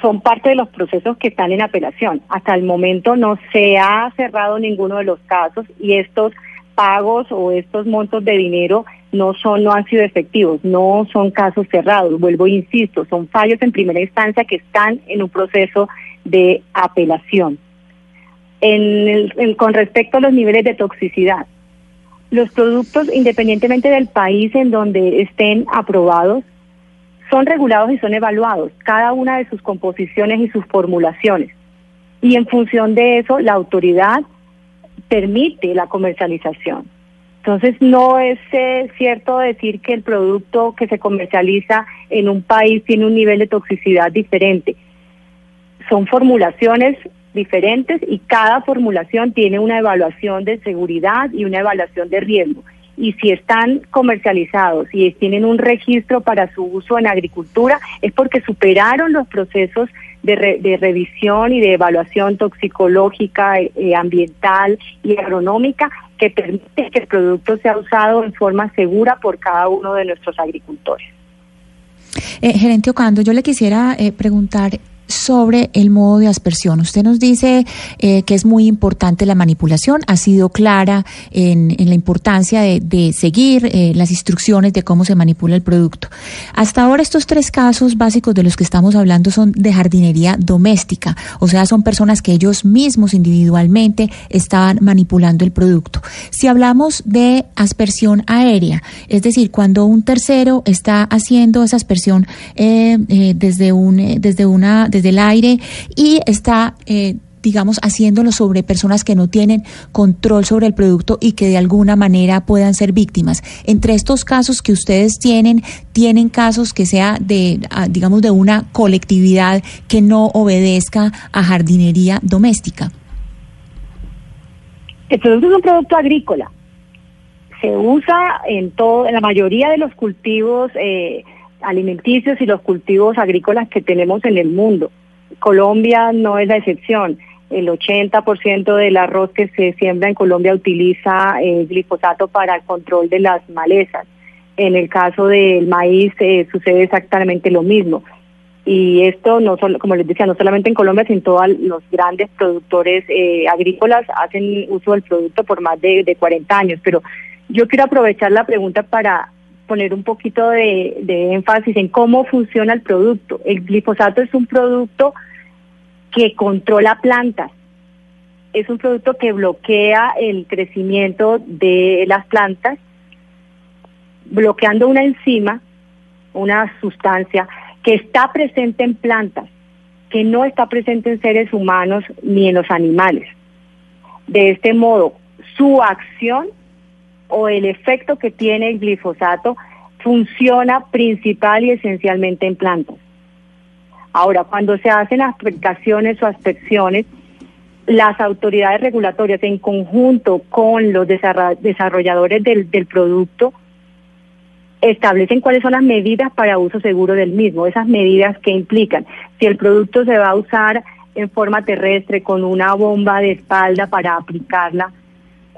son parte de los procesos que están en apelación. Hasta el momento no se ha cerrado ninguno de los casos y estos pagos o estos montos de dinero no son no han sido efectivos, no son casos cerrados. Vuelvo e insisto, son fallos en primera instancia que están en un proceso de apelación. En con respecto a los niveles de toxicidad, los productos, independientemente del país en donde estén aprobados, son regulados y son evaluados, cada una de sus composiciones y sus formulaciones. Y en función de eso, la autoridad permite la comercialización. Entonces, no es eh, cierto decir que el producto que se comercializa en un país tiene un nivel de toxicidad diferente. Son formulaciones diferentes y cada formulación tiene una evaluación de seguridad y una evaluación de riesgo. Y si están comercializados y tienen un registro para su uso en agricultura, es porque superaron los procesos de, de revisión y de evaluación toxicológica, eh, ambiental y agronómica que permite que el producto sea usado en forma segura por cada uno de nuestros agricultores. Eh, gerente Ocando, yo le quisiera eh, preguntar sobre el modo de aspersión. Usted nos dice eh, que es muy importante la manipulación, ha sido clara en, la importancia de, seguir eh, las instrucciones de cómo se manipula el producto. Hasta ahora estos tres casos básicos de los que estamos hablando son de jardinería doméstica, o sea, son personas que ellos mismos individualmente estaban manipulando el producto. Si hablamos de aspersión aérea, es decir, cuando un tercero está haciendo esa aspersión eh, desde, un, desde una del aire y está... Eh, digamos, haciéndolo sobre personas que no tienen control sobre el producto y que de alguna manera puedan ser víctimas. Entre estos casos que ustedes tienen, tienen casos que sea de, ah, digamos, de una colectividad que no obedezca a jardinería doméstica. El producto es un producto agrícola. Se usa en todo, en la mayoría de los cultivos eh, alimenticios y los cultivos agrícolas que tenemos en el mundo. Colombia no es la excepción. El 80% del arroz que se siembra en Colombia utiliza eh, glifosato para el control de las malezas. En el caso del maíz eh, sucede exactamente lo mismo. Y esto, no solo, como les decía, no solamente en Colombia, sino todos los grandes productores eh, agrícolas hacen uso del producto por más de, de 40 años. Pero yo quiero aprovechar la pregunta para poner un poquito de, énfasis en cómo funciona el producto. El glifosato es un producto que controla plantas. Es un producto que bloquea el crecimiento de las plantas, bloqueando una enzima, una sustancia que está presente en plantas, que no está presente en seres humanos ni en los animales. De este modo, su acción o el efecto que tiene el glifosato funciona principal y esencialmente en plantas. Ahora, cuando se hacen aplicaciones o aspecciones, las autoridades regulatorias en conjunto con los desarrolladores del, del producto establecen cuáles son las medidas para uso seguro del mismo, esas medidas que implican si el producto se va a usar en forma terrestre con una bomba de espalda para aplicarla,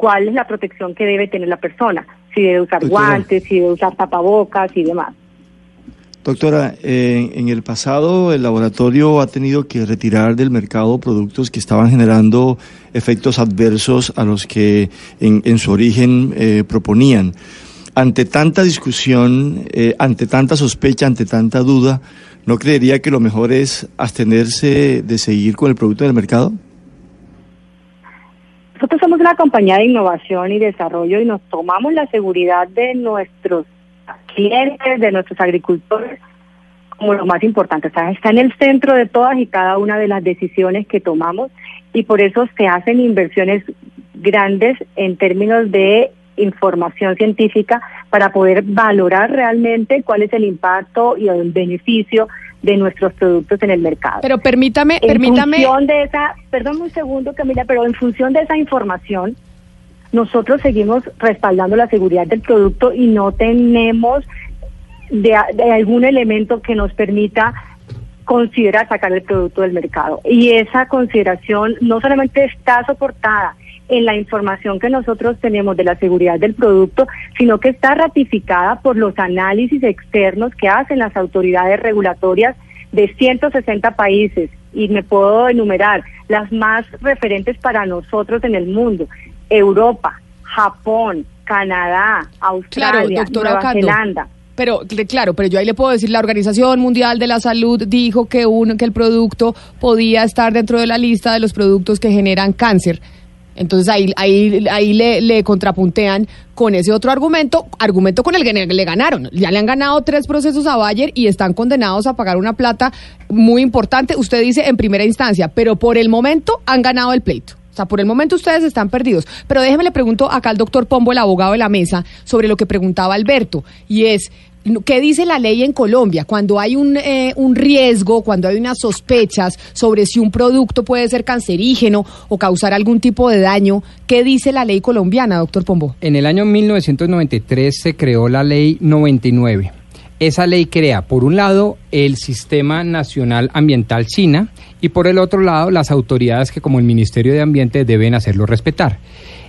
cuál es la protección que debe tener la persona, si debe usar Doctora. guantes, si debe usar tapabocas y demás. Doctora, eh, en el pasado el laboratorio ha tenido que retirar del mercado productos que estaban generando efectos adversos a los que en, en su origen eh, proponían. Ante tanta discusión, eh, ante tanta sospecha, ante tanta duda, ¿no creería que lo mejor es abstenerse de seguir con el producto del mercado? Nosotros somos una compañía de innovación y desarrollo y nos tomamos la seguridad de nuestros clientes, de nuestros agricultores, como lo más importante. O sea, está en el centro de todas y cada una de las decisiones que tomamos y por eso se hacen inversiones grandes en términos de información científica para poder valorar realmente cuál es el impacto y el beneficio de nuestros productos en el mercado. Pero permítame, En permítame. función de esa, perdón un segundo Camila, pero en función de esa información, nosotros seguimos respaldando la seguridad del producto y no tenemos de, de algún elemento que nos permita considerar sacar el producto del mercado. Y esa consideración no solamente está soportada en la información que nosotros tenemos de la seguridad del producto, sino que está ratificada por los análisis externos que hacen las autoridades regulatorias de 160 países. Y me puedo enumerar las más referentes para nosotros en el mundo. Europa, Japón, Canadá, Australia, doctora Nueva. Zelanda. Pero cl- claro, pero yo ahí le puedo decir, la Organización Mundial de la Salud dijo que un, que el producto podía estar dentro de la lista de los productos que generan cáncer. Entonces ahí, ahí, ahí le, le contrapuntean con ese otro argumento, argumento con el que le ganaron. Ya le han ganado tres procesos a Bayer y están condenados a pagar una plata muy importante, usted dice en primera instancia, pero por el momento han ganado el pleito. O sea, por el momento ustedes están perdidos. Pero déjeme le pregunto acá al doctor Pombo, el abogado de la mesa, sobre lo que preguntaba Alberto, y es, ¿qué dice la ley en Colombia cuando hay un, eh, un riesgo, cuando hay unas sospechas sobre si un producto puede ser cancerígeno o causar algún tipo de daño? ¿Qué dice la ley colombiana, doctor Pombo? En el año 1993 se creó la ley 99. Esa ley crea, por un lado, el Sistema Nacional Ambiental SINA y por el otro lado, las autoridades que como el Ministerio de Ambiente deben hacerlo respetar.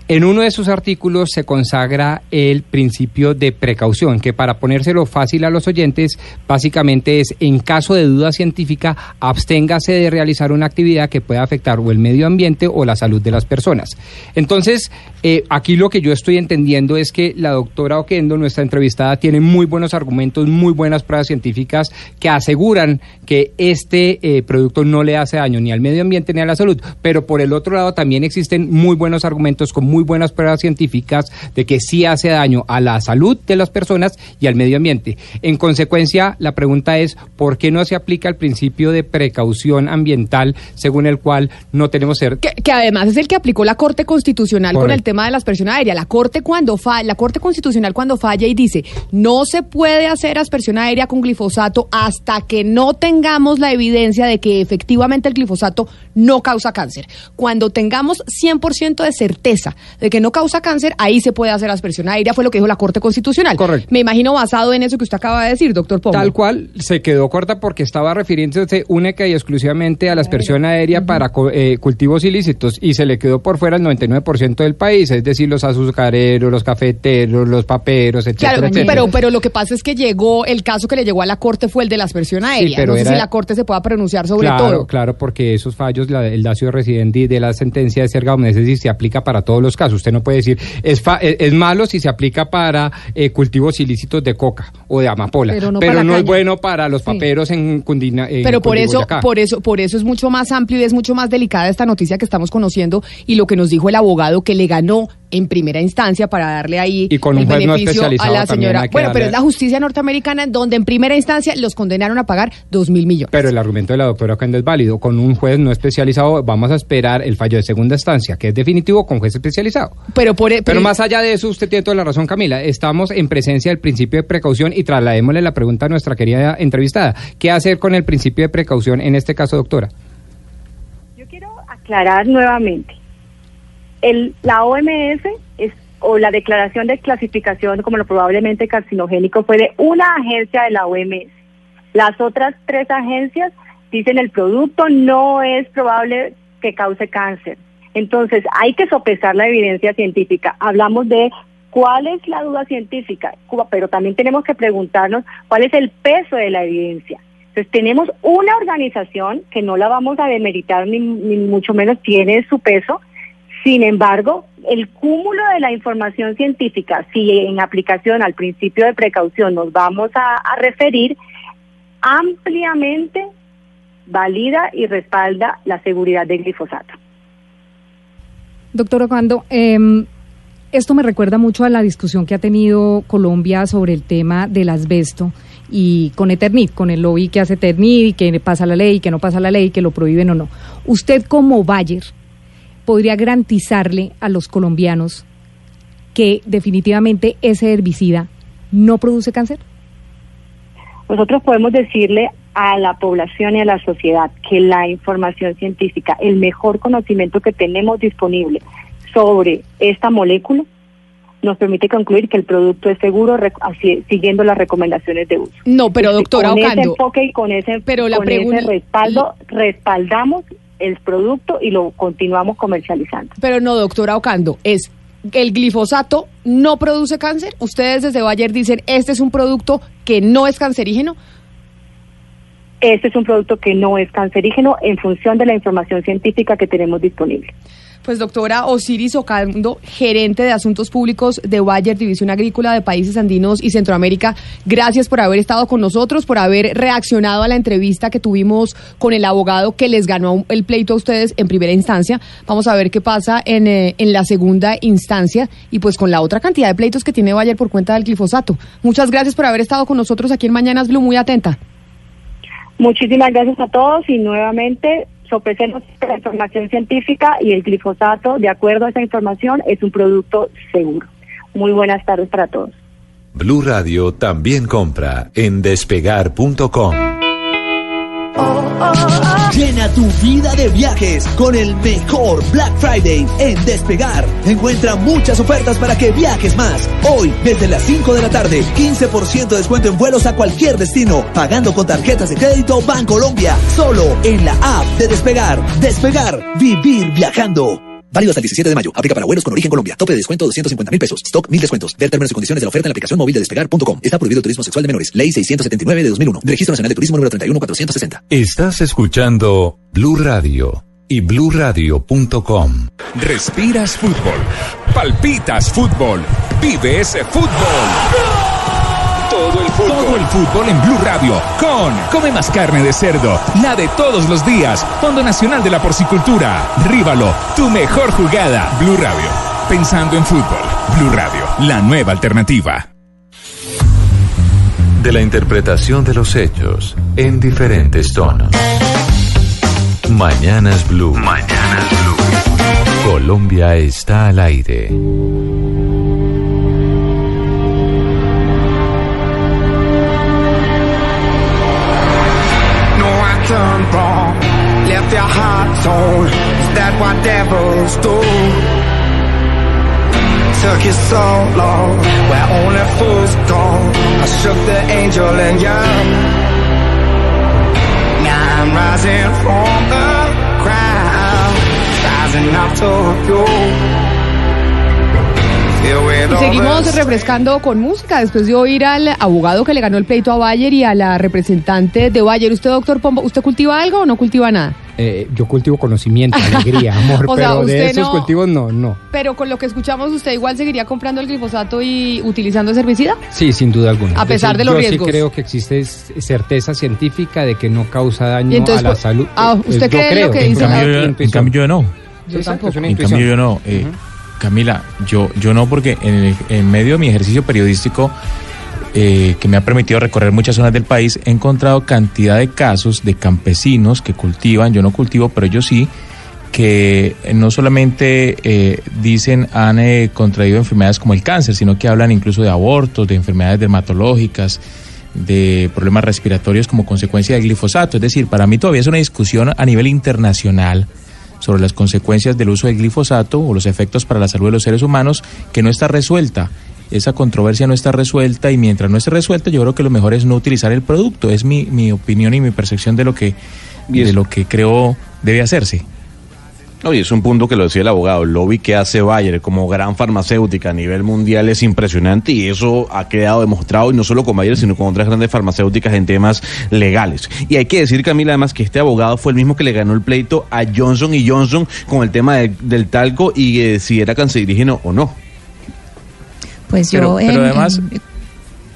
En uno de sus artículos se consagra el principio de precaución, que para ponérselo fácil a los oyentes, básicamente es, en caso de duda científica, absténgase de realizar una actividad que pueda afectar o el medio ambiente o la salud de las personas. Entonces, eh, aquí lo que yo estoy entendiendo es que la doctora Oquendo, nuestra entrevistada, tiene muy buenos argumentos, muy buenas pruebas científicas que aseguran que este eh, producto no le hace daño ni al medio ambiente ni a la salud. Pero por el otro lado también existen muy buenos argumentos con muy buenas pruebas científicas de que sí hace daño a la salud de las personas y al medio ambiente. En consecuencia, la pregunta es, ¿por qué no se aplica el principio de precaución ambiental según el cual no tenemos ser... Que, que además es el que aplicó la Corte Constitucional con el tema de la aspersión aérea. La Corte cuando fa- la Corte Constitucional cuando falla y dice no se puede hacer aspersión aérea con glifosato hasta que no tengamos la evidencia de que efectivamente el glifosato no causa cáncer. Cuando tengamos 100% de certeza de que no causa cáncer, ahí se puede hacer aspersión aérea, fue lo que dijo la Corte Constitucional. Correcto. Me imagino basado en eso que usted acaba de decir, doctor Pombo. Tal cual se quedó corta porque estaba refiriéndose única y exclusivamente a la aspersión aérea para co- eh, cultivos ilícitos y se le quedó por fuera el 99% del país, es decir, los azucareros, los cafeteros, los paperos, etcétera, Claro, etcétera. pero, pero lo que pasa es que llegó, el caso que le llegó a la Corte fue el de la aspersión aérea. pero no sé si la Corte se pueda pronunciar sobre claro, todo. Claro, porque esos fallos, la- el dacio residente de la sentencia de Serga Omnesis se aplica para todos los casos. Usted no puede decir, es, fa- es, es malo si se aplica para eh, cultivos ilícitos de coca o de amapola, Pero no pero para no es bueno para los Sí. paperos en Cundina. Pero por eso, por eso, por eso es mucho más amplio y es mucho más delicada esta noticia que estamos conociendo y lo que nos dijo el abogado que le ganó en primera instancia para darle ahí Y con un el juez no beneficio a la señora. Bueno, pero es la justicia norteamericana donde en primera instancia los condenaron a pagar dos mil millones. Pero el argumento de la doctora Ocando es válido. Con un juez no especializado vamos a esperar el fallo de segunda instancia, que es definitivo con juez especializado. Pero, por, Pero más allá de eso, usted tiene toda la razón, Camila. Estamos en presencia del principio de precaución y trasladémosle la pregunta a nuestra querida entrevistada. ¿Qué hacer con el principio de precaución en este caso, doctora? aclarar nuevamente. El, la OMS es, o la declaración de clasificación como lo probablemente carcinogénico fue de una agencia de la OMS. Las otras tres agencias dicen el producto no es probable que cause cáncer. Entonces hay que sopesar la evidencia científica. Hablamos de cuál es la duda científica, pero también tenemos que preguntarnos cuál es el peso de la evidencia. Entonces tenemos una organización que no la vamos a demeritar ni, ni mucho menos tiene su peso. Sin embargo, el cúmulo de la información científica, si en aplicación al principio de precaución nos vamos a, referir, ampliamente valida y respalda la seguridad del glifosato. Doctor Ocando, em, esto me recuerda mucho a la discusión que ha tenido Colombia sobre el tema del asbesto y con Eternit, con el lobby que hace Eternit y que pasa la ley, que no pasa la ley, que lo prohíben o no. Usted como Bayer podría garantizarle a los colombianos que definitivamente ese herbicida no produce cáncer? Nosotros podemos decirle a la población y a la sociedad que la información científica, el mejor conocimiento que tenemos disponible sobre esta molécula, nos permite concluir que el producto es seguro así- siguiendo las recomendaciones de uso. No, pero doctora con ese enfoque y con ese, pero la con ese pregunta- respaldo, respaldamos el producto y lo continuamos comercializando. pero no, doctora Ocando, es el glifosato no produce cáncer. Ustedes desde Bayer dicen, este es un producto que no es cancerígeno. Este es un producto que no es cancerígeno en función de la información científica que tenemos disponible. Pues doctora Osiris Ocando, gerente de Asuntos Públicos de Bayer, División Agrícola de Países Andinos y Centroamérica, gracias por haber estado con nosotros, por haber reaccionado a la entrevista que tuvimos con el abogado que les ganó el pleito a ustedes en primera instancia. Vamos a ver qué pasa en, eh, en la segunda instancia y pues con la otra cantidad de pleitos que tiene Bayer por cuenta del glifosato. Muchas gracias por haber estado con nosotros aquí en Mañanas Blue, muy atenta. Muchísimas gracias a todos y nuevamente sopesemos la información científica y el glifosato, de acuerdo a esa información, es un producto seguro. Muy buenas tardes para todos. Blue Radio también compra en despegar.com. Llena tu vida de viajes con el mejor Black Friday en Despegar. Encuentra muchas ofertas para que viajes más. Hoy, desde las 5 de la tarde, 15% de descuento en vuelos a cualquier destino, pagando con tarjetas de crédito Bancolombia. Solo en la app de Despegar. Despegar, vivir viajando. Válido hasta el 17 de mayo. Aplica para vuelos con origen Colombia. Tope de descuento 250 mil pesos. Stock mil descuentos. Ver términos y condiciones de la oferta en la aplicación móvil de despegar.com. Está prohibido el turismo sexual de menores. Ley 679 de 2001. Registro Nacional de Turismo número 31460. Estás escuchando Blue Radio y bluradio.com. Respiras fútbol. Palpitas fútbol. Vive ese fútbol. Todo el fútbol. Todo el fútbol en Blue Radio. Con Come más carne de cerdo. La de todos los días. Fondo Nacional de la Porcicultura. Ríbalo. Tu mejor jugada. Blue Radio. Pensando en fútbol. Blue Radio. La nueva alternativa. De la interpretación de los hechos en diferentes tonos. Mañanas Blue. Mañanas Blue. Colombia está al aire. I wrong, left your heart torn. Is that what devils do? Took you so long, where only fools go. I shook the angel and young. Now I'm rising from the ground, rising up to you. Y seguimos refrescando con música después de oír al abogado que le ganó el pleito a Bayer y a la representante de Bayer. ¿Usted, doctor Pombo, usted cultiva algo o no cultiva nada? Eh, yo cultivo conocimiento, alegría, amor, O sea, pero usted de esos no- cultivos no, no. Pero con lo que escuchamos, ¿usted igual seguiría comprando el glifosato y utilizando ese herbicida? Sí, sin duda alguna. A Yo pesar de los yo riesgos. sí creo que existe certeza científica de que no causa daño entonces, a la pues, salud. ah, Eh, ¿usted yo cree lo creo, que en dice la- En cambio yo no. Yo Exacto, tampoco. En cambio yo no. Eh, Camila, yo, yo no, porque en, medio de mi ejercicio periodístico, eh, que me ha permitido recorrer muchas zonas del país, he encontrado cantidad de casos de campesinos que cultivan, yo no cultivo, pero yo sí, que no solamente eh, dicen han eh, contraído enfermedades como el cáncer, sino que hablan incluso de abortos, de enfermedades dermatológicas, de problemas respiratorios como consecuencia del glifosato. Es decir, para mí todavía es una discusión a nivel internacional sobre las consecuencias del uso del glifosato o los efectos para la salud de los seres humanos que no está resuelta. Esa controversia no está resuelta y mientras no esté resuelta yo creo que lo mejor es no utilizar el producto. Es mi, mi opinión y mi percepción de lo que, de lo que creo debe hacerse. Oye, es un punto que lo decía el abogado, el lobby que hace Bayer como gran farmacéutica a nivel mundial es impresionante y eso ha quedado demostrado y no solo con Bayer, sino con otras grandes farmacéuticas en temas legales. Y hay que decir, Camila, además que este abogado fue el mismo que le ganó el pleito a Johnson y Johnson con el tema de- del talco y eh, si era cancerígeno o no. Pues yo. Pero- pero en- además- en-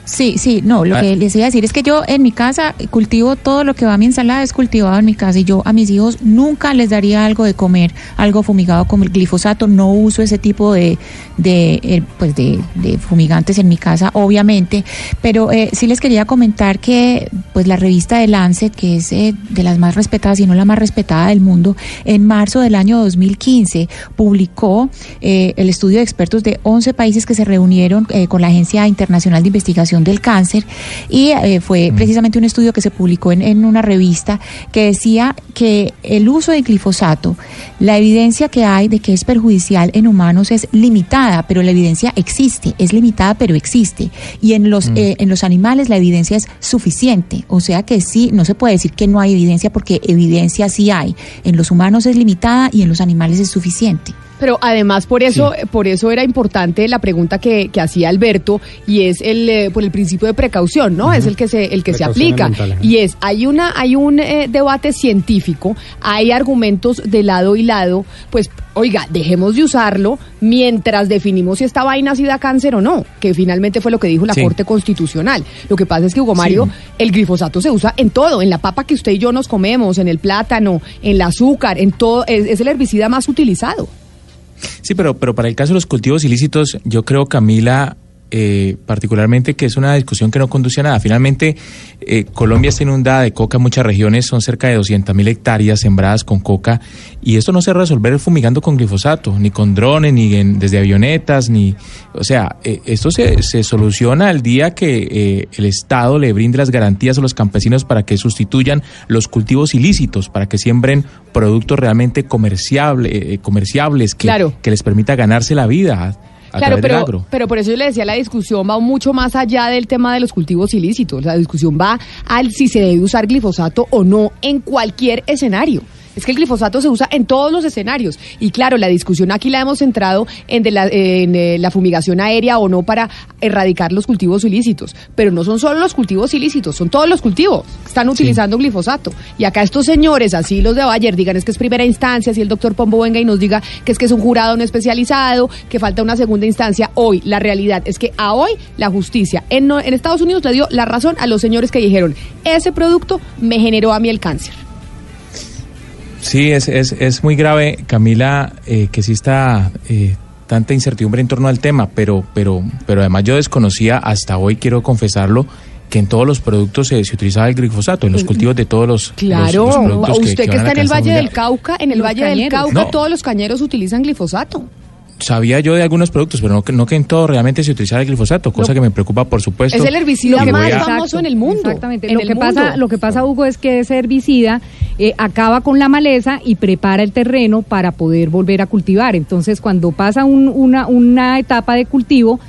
Sí, sí, no, lo Ah. que les iba a decir es que yo en mi casa cultivo todo lo que va a mi ensalada, es cultivado en mi casa y yo a mis hijos nunca les daría algo de comer, algo fumigado como el glifosato, no uso ese tipo de, de, eh, pues de, de fumigantes en mi casa, obviamente, pero eh, sí les quería comentar que pues la revista de Lancet, que es eh, de las más respetadas, y no la más respetada del mundo, en marzo del año 2015 publicó eh, el estudio de expertos de 11 países que se reunieron eh, con la Agencia Internacional de Investigación del Cáncer y eh, fue precisamente un estudio que se publicó en, en una revista que decía que el uso de glifosato, la evidencia que hay de que es perjudicial en humanos es limitada, pero la evidencia existe, es limitada pero existe. Y en los, eh, en los animales la evidencia es suficiente, o sea que sí, no se puede decir que no hay evidencia porque evidencia sí hay. En los humanos es limitada y en los animales es suficiente. Pero además por eso, por eso era importante la pregunta que, que hacía Alberto y es el eh, por el principio de precaución, ¿no? Es el que se el que se aplica y es hay una hay un eh, debate científico, hay argumentos de lado y lado, pues oiga, dejemos de usarlo mientras definimos si esta vaina sí da cáncer o no, que finalmente fue lo que dijo la Sí. Corte Constitucional. Lo que pasa es que Hugo Mario, el glifosato se usa en todo, en la papa que usted y yo nos comemos, en el plátano, en el azúcar, en todo, es- es el herbicida más utilizado. Sí, pero, pero para el caso de los cultivos ilícitos, yo creo, Camila, eh, particularmente que es una discusión que no conduce a nada. Finalmente, eh, Colombia está inundada de coca, muchas regiones son cerca de 200 mil hectáreas sembradas con coca, y esto no se va a resolver fumigando con glifosato, ni con drones, ni en- desde avionetas, ni... O sea, eh, esto se, se soluciona al día que eh, el Estado le brinde las garantías a los campesinos para que sustituyan los cultivos ilícitos, para que siembren productos realmente comerciable, eh, comerciables que, Claro. que les permita ganarse la vida a Claro, pero, agro. pero por eso yo le decía, la discusión va mucho más allá del tema de los cultivos ilícitos. La discusión va al si se debe usar glifosato o no en cualquier escenario. Es que el glifosato se usa en todos los escenarios. Y claro, la discusión aquí la hemos centrado en, de la, en, eh, la fumigación aérea o no para erradicar los cultivos ilícitos. Pero no son solo los cultivos ilícitos, son todos los cultivos que están utilizando glifosato. Y acá estos señores, así los de Bayer, digan es que es primera instancia, si el doctor Pombo venga y nos diga que es que es un jurado no especializado, que falta una segunda instancia. Hoy, la realidad es que a hoy la justicia en, en Estados Unidos le dio la razón a los señores que dijeron, ese producto me generó a mí el cáncer. Sí, es, es, es muy grave, Camila, eh, que exista eh, tanta incertidumbre en torno al tema, pero, pero, pero además yo desconocía hasta hoy, quiero confesarlo, que en todos los productos se, se utilizaba el glifosato, en los cultivos de todos los, Claro, los- los productos usted que, está en el Valle del. Cauca, en el Los Valle del. Cauca No. todos los cañeros utilizan glifosato. Sabía yo de algunos productos, pero no que, no que en todo realmente se utilizara el glifosato, cosa que me preocupa, por supuesto. Es el herbicida más a- famoso en el mundo. Exactamente. en Lo el que, pasa, lo que pasa, Hugo, es que ese herbicida eh, acaba con la maleza y prepara el terreno para poder volver a cultivar. Entonces, cuando pasa un- una, una etapa de cultivo,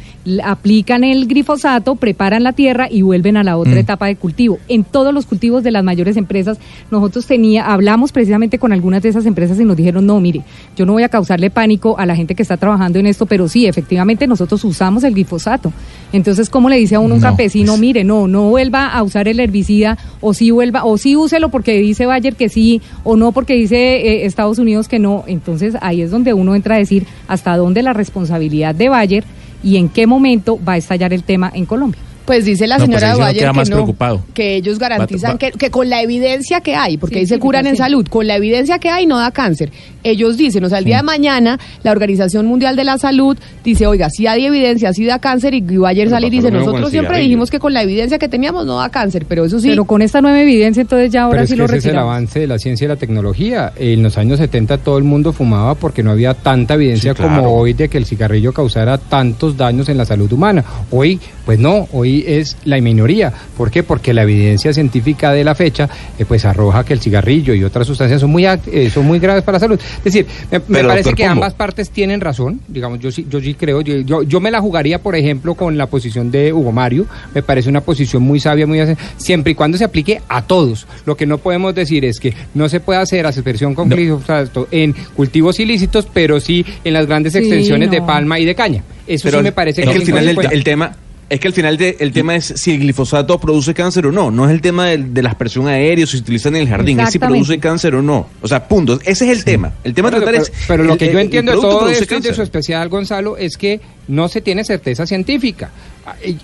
aplican el glifosato, preparan la tierra y vuelven a la otra Mm. etapa de cultivo. En todos los cultivos de las mayores empresas, nosotros tenía, hablamos precisamente con algunas de esas empresas y nos dijeron, no, mire, yo no voy a causarle pánico a la gente que está trabajando en esto, pero sí, efectivamente nosotros usamos el glifosato. Entonces, ¿cómo le dice a uno un No, campesino, pues- mire, no, no vuelva a usar el herbicida, o sí vuelva, o sí úselo porque dice Bayer que sí, o no porque dice eh, Estados Unidos que no? Entonces, ahí es donde uno entra a decir hasta dónde la responsabilidad de Bayer y en qué momento va a estallar el tema en Colombia. Pues dice la No, pues señora que no, preocupado. que ellos garantizan Va- va- que, que con la evidencia que hay, porque ahí se curan en salud, con la evidencia que hay no da cáncer. Ellos dicen, o sea, el día de mañana la Organización Mundial de la Salud dice, oiga, si hay evidencia, si da cáncer, y Bayer Pero sale y dice, nosotros siempre cigarrillo". dijimos que con la evidencia que teníamos no da cáncer, pero eso sí. Pero con esta nueva evidencia, entonces ya ahora Pero sí lo ese es el retiramos. avance de la ciencia y la tecnología. En los años 70 todo el mundo fumaba porque no había tanta evidencia Sí, claro. como hoy de que el cigarrillo causara tantos daños en la salud humana. Hoy, pues no, hoy es la minoría. ¿Por qué? Porque la evidencia científica de la fecha eh, pues arroja que el cigarrillo y otras sustancias son muy eh, son muy graves para la salud. Es decir, me, parece que ambas partes tienen razón. Digamos, yo sí, yo sí creo, yo, yo, yo me la jugaría, por ejemplo, con la posición de Hugo Mario. Me parece una posición muy sabia, muy siempre y cuando se aplique a todos. Lo que no podemos decir es que no se puede hacer aspersión con glifosato en cultivos ilícitos, pero sí en las grandes Sí, extensiones de no. palma y de caña. Eso Pero sí me parece es que al final del- inconsecuente. el tema es que al final de- el tema es si el glifosato produce cáncer o no. No es el tema del- de, la aspersión aérea, si se utiliza en el jardín, es si produce cáncer o no. O sea, punto. Ese es el tema. El tema a Pero, tratar pero- es. pero lo el- que yo entiendo de todo esto y de su especial, Gonzalo, es que no se tiene certeza científica.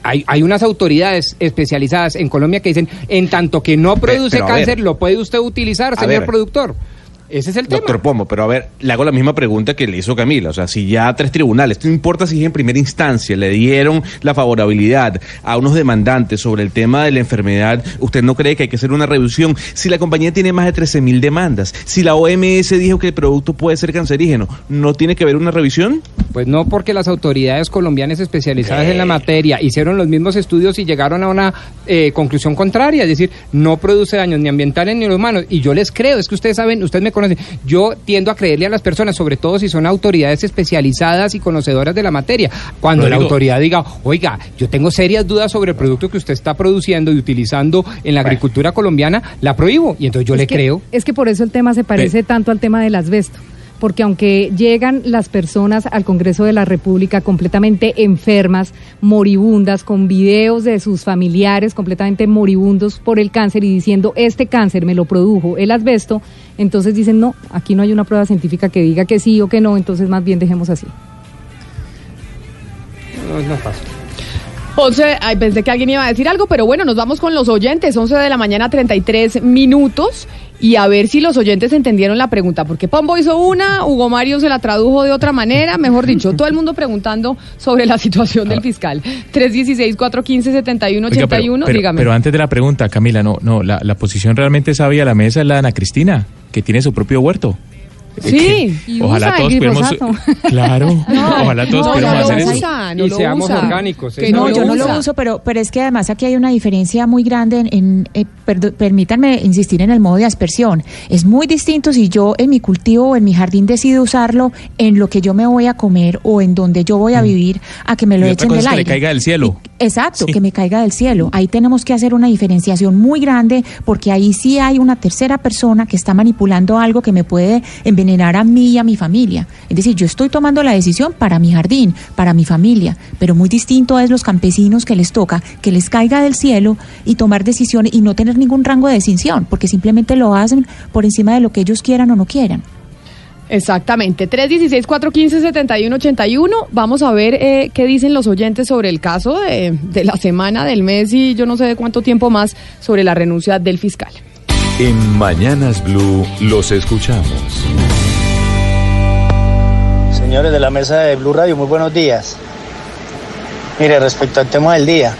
Hay, hay- unas autoridades especializadas en Colombia que dicen, en tanto que no produce pero a ver. cáncer, lo puede usted utilizar, señor ver. productor. Ese es el tema. Doctor Pomo, pero a ver, le hago la misma pregunta que le hizo Camila. O sea, si ya tres tribunales, no importa si es en primera instancia, le dieron la favorabilidad a unos demandantes sobre el tema de la enfermedad, ¿usted no cree que hay que hacer una revisión? Si la compañía tiene más de 13 mil demandas, si la OMS dijo que el producto puede ser cancerígeno, ¿no tiene que haber una revisión? Pues no, porque las autoridades colombianas especializadas en la materia hicieron los mismos estudios y llegaron a una eh, conclusión contraria, es decir, no produce daños ni ambientales ni humanos. Y yo les creo, es que ustedes saben, ustedes me conocen, yo tiendo a creerle a las personas, sobre todo si son autoridades especializadas y conocedoras de la materia. Cuando la autoridad diga, oiga, yo tengo serias dudas sobre el producto que usted está produciendo y utilizando en la agricultura colombiana, la prohíbo. Y entonces yo Es le que- creo. Es que por eso el tema se parece tanto al tema del asbesto. Porque aunque llegan las personas al Congreso de la República completamente enfermas, moribundas, con videos de sus familiares completamente moribundos por el cáncer y diciendo, este cáncer me lo produjo el asbesto, entonces dicen, no, aquí no hay una prueba científica que diga que sí o que no, entonces más bien dejemos así. No es más fácil. 11, ay, pensé que alguien iba a decir algo, pero bueno, nos vamos con los oyentes, 11 de la mañana, 33 minutos, y a ver si los oyentes entendieron la pregunta, porque Pombo hizo una, Hugo Mario se la tradujo de otra manera, mejor dicho, todo el mundo preguntando sobre la situación del fiscal. 316-415-7181, Oiga, pero, pero- dígame. pero antes de la pregunta, Camila, no, no, la, la posición realmente sabia a la mesa es la de Ana Cristina, que tiene su propio huerto. Sí, y Ojalá usa el todos pudiéramos. Claro, ojalá todos no, pudiéramos hacer lo eso. usa, no y lo seamos usa. orgánicos. Que No, yo no lo uso, pero, pero es que además aquí hay una diferencia muy grande en, en, eh, perdo- permítanme insistir en el modo de aspersión. Es muy distinto si yo en mi cultivo o en mi jardín decido usarlo en lo que yo me voy a comer o en donde yo voy a vivir a que me lo Mm. Y otra echen cosa del es que le aire. caiga del cielo. Exacto, Sí. que me caiga del cielo. Ahí tenemos que hacer una diferenciación muy grande porque ahí sí hay una tercera persona que está manipulando algo que me puede envenenar a mí y a mi familia. Es decir, yo estoy tomando la decisión para mi jardín, para mi familia, pero muy distinto es los campesinos que les toca que les caiga del cielo y tomar decisiones y no tener ningún rango de decisión, porque simplemente lo hacen por encima de lo que ellos quieran o no quieran. Exactamente, 316-415-7181. Vamos a ver eh, qué dicen los oyentes sobre el caso de, de la semana, del mes y yo no sé de cuánto tiempo más sobre la renuncia del fiscal. En Mañanas Blue los escuchamos. Señores de la mesa de Blue Radio, muy buenos días. Mire, respecto al tema del día,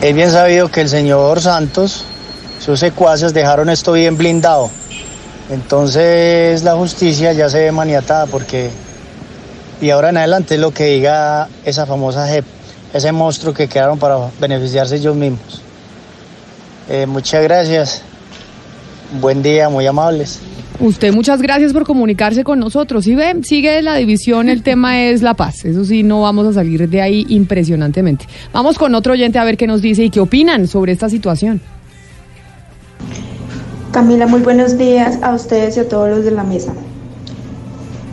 es bien sabido que el señor Santos, sus secuaces dejaron esto bien blindado. Entonces la justicia ya se ve maniatada porque, y ahora en adelante es lo que diga esa famosa JEP, ese monstruo que quedaron para beneficiarse ellos mismos. Eh, muchas gracias. Buen día, muy amables. Usted, muchas gracias por comunicarse con nosotros. Si ve, sigue la división, el tema es la paz. Eso sí, no vamos a salir de ahí impresionantemente. Vamos con otro oyente a ver qué nos dice y qué opinan sobre esta situación. Camila, muy buenos días a ustedes y a todos los de la mesa.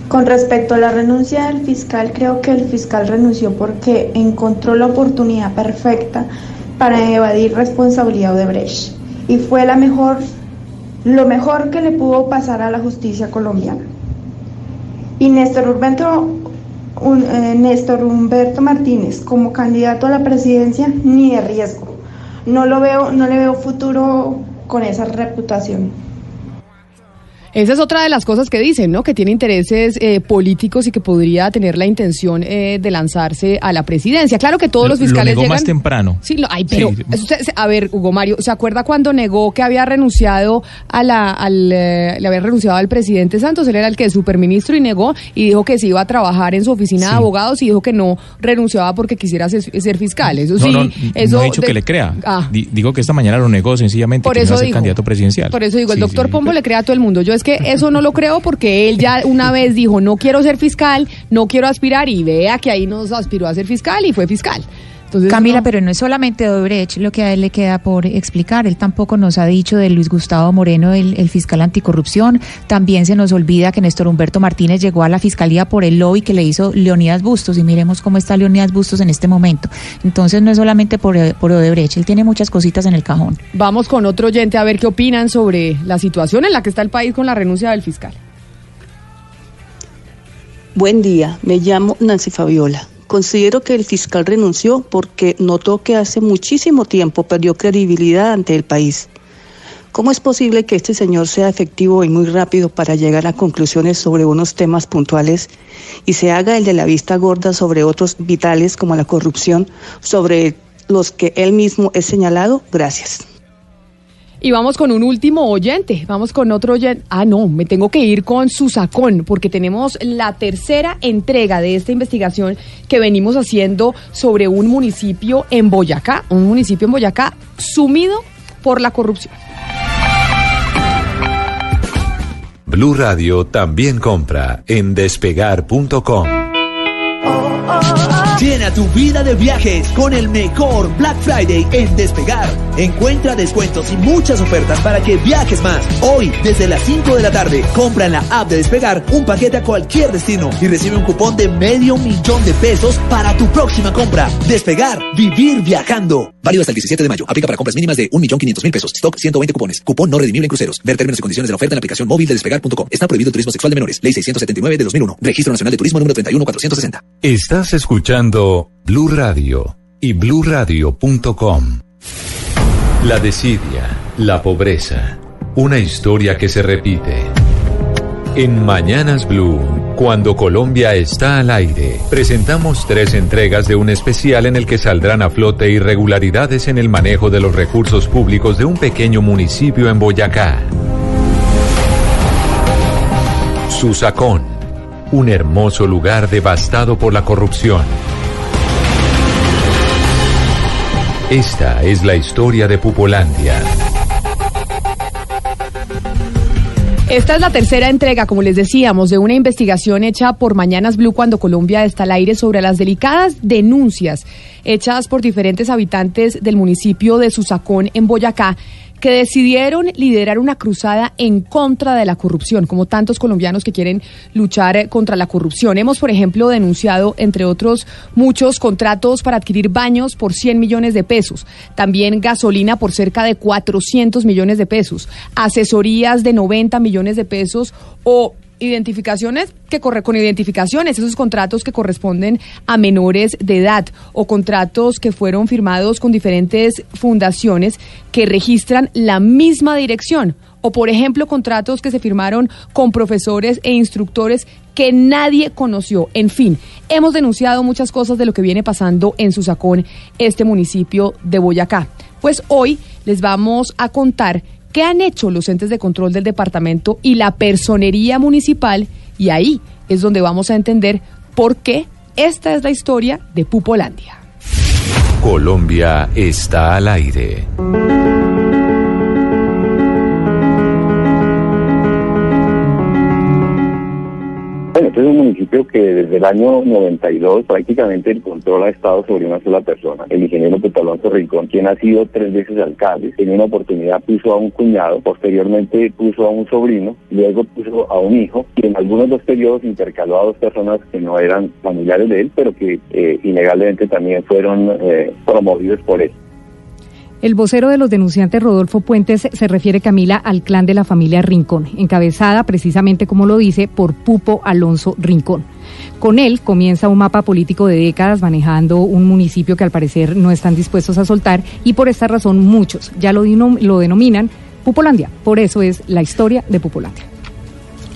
Con respecto a la renuncia del fiscal, creo que el fiscal renunció porque encontró la oportunidad perfecta para evadir responsabilidad de Brecht y fue la mejor, lo mejor que le pudo pasar a la justicia colombiana. Y Néstor un- eh, Néstor Humberto Martínez como candidato a la presidencia ni de riesgo. No lo veo, no le veo futuro con esa reputación. Esa es otra de las cosas que dicen, ¿no? Que tiene intereses eh, políticos y que podría tener la intención eh, de lanzarse a la presidencia. Claro que todos los Lo fiscales negó llegan... más temprano. Sí, lo- ay, pero Sí. usted- a ver, Hugo Mario, ¿se acuerda cuando negó que había renunciado a la, al, eh, le había renunciado al presidente Santos? Él era el que es superministro y negó y dijo que se iba a trabajar en su oficina de abogados y dijo que no renunciaba porque quisiera ser, ser fiscal. Eso sí, no, no, eso no he dicho de- que le crea. Ah. Di- digo que esta mañana lo negó sencillamente Por que no eso iba a ser digo. candidato presidencial. Por eso digo, el Sí, doctor. Pombo le crea a todo el mundo. Yo es que eso no lo creo porque él ya una vez dijo, no quiero ser fiscal, no quiero aspirar y vea que ahí nos aspiró a ser fiscal y fue fiscal. Entonces, Camila, no- pero no es solamente Odebrecht lo que a él le queda por explicar. Él tampoco nos ha dicho de Luis Gustavo Moreno, el, el fiscal anticorrupción. También se nos olvida que Néstor Humberto Martínez llegó a la fiscalía por el lobby que le hizo Leonidas Bustos. Y miremos cómo está Leonidas Bustos en este momento. Entonces no es solamente por, por Odebrecht. Él tiene muchas cositas en el cajón. Vamos con otro oyente a ver qué opinan sobre la situación en la que está el país con la renuncia del fiscal. Buen día, me llamo Nancy Fabiola. Considero que el fiscal renunció porque notó que hace muchísimo tiempo perdió credibilidad ante el país. ¿Cómo es posible que este señor sea efectivo y muy rápido para llegar a conclusiones sobre unos temas puntuales y se haga el de la vista gorda sobre otros vitales como la corrupción, sobre los que él mismo es señalado? Gracias. Y vamos con un último oyente, vamos con otro oyente. Ah, no, me tengo que ir con Susacón, porque tenemos la tercera entrega de esta investigación que venimos haciendo sobre un municipio en Boyacá, un municipio en Boyacá sumido por la corrupción. Blue Radio también compra en despegar.com. Llena tu vida de viajes con el mejor Black Friday en Despegar. Encuentra descuentos y muchas ofertas para que viajes más. Hoy, desde las 5 de la tarde, compra en la app de Despegar un paquete a cualquier destino y recibe un cupón de medio millón de pesos para tu próxima compra. Despegar, vivir viajando. Válido hasta el 17 de mayo. Aplica para compras mínimas de 1.500.000 pesos. Stock 120 cupones. Cupón no redimible en cruceros. Ver términos y condiciones de la oferta en la aplicación móvil de despegar.com. Está prohibido el turismo sexual de menores. Ley 679 de 2001. Registro Nacional de Turismo número 31460. Estás escuchando Blue Radio y bluradio.com. La desidia, la pobreza, una historia que se repite. En Mañanas Blue, cuando Colombia está al aire, presentamos tres entregas de un especial en el que saldrán a flote irregularidades en el manejo de los recursos públicos de un pequeño municipio en Boyacá. Susacón, un hermoso lugar devastado por la corrupción. Esta es la historia de Pupolandia. Esta es la tercera entrega, como les decíamos, de una investigación hecha por Mañanas Blue cuando Colombia está al aire sobre las delicadas denuncias hechas por diferentes habitantes del municipio de Susacón en Boyacá que decidieron liderar una cruzada en contra de la corrupción, como tantos colombianos que quieren luchar eh, contra la corrupción. Hemos, por ejemplo, denunciado, entre otros, muchos contratos para adquirir baños por 100 millones de pesos, también gasolina por cerca de 400 millones de pesos, asesorías de 90 millones de pesos o identificaciones que corre con identificaciones, esos contratos que corresponden a menores de edad o contratos que fueron firmados con diferentes fundaciones que registran la misma dirección o por ejemplo contratos que se firmaron con profesores e instructores que nadie conoció. En fin, hemos denunciado muchas cosas de lo que viene pasando en Susacón, este municipio de Boyacá. Pues hoy les vamos a contar qué han hecho los entes de control del departamento y la personería municipal y ahí es donde vamos a entender por qué esta es la historia de Pupolandia. Colombia está al aire. Bueno, este es un municipio que desde el año 92 prácticamente el control ha estado sobre una sola persona, el ingeniero Pepe Alonso Rincón, quien ha sido tres veces alcalde. En una oportunidad puso a un cuñado, posteriormente puso a un sobrino, luego puso a un hijo y en algunos dos periodos intercaló a dos personas que no eran familiares de él, pero que eh, ilegalmente también fueron eh, promovidos por él. El vocero de los denunciantes, Rodolfo Puentes, se refiere, Camila, al clan de la familia Rincón, encabezada precisamente, como lo dice, por Pupo Alonso Rincón. Con él comienza un mapa político de décadas manejando un municipio que al parecer no están dispuestos a soltar y por esta razón muchos ya lo, lo denominan Pupolandia. Por eso es la historia de Pupolandia.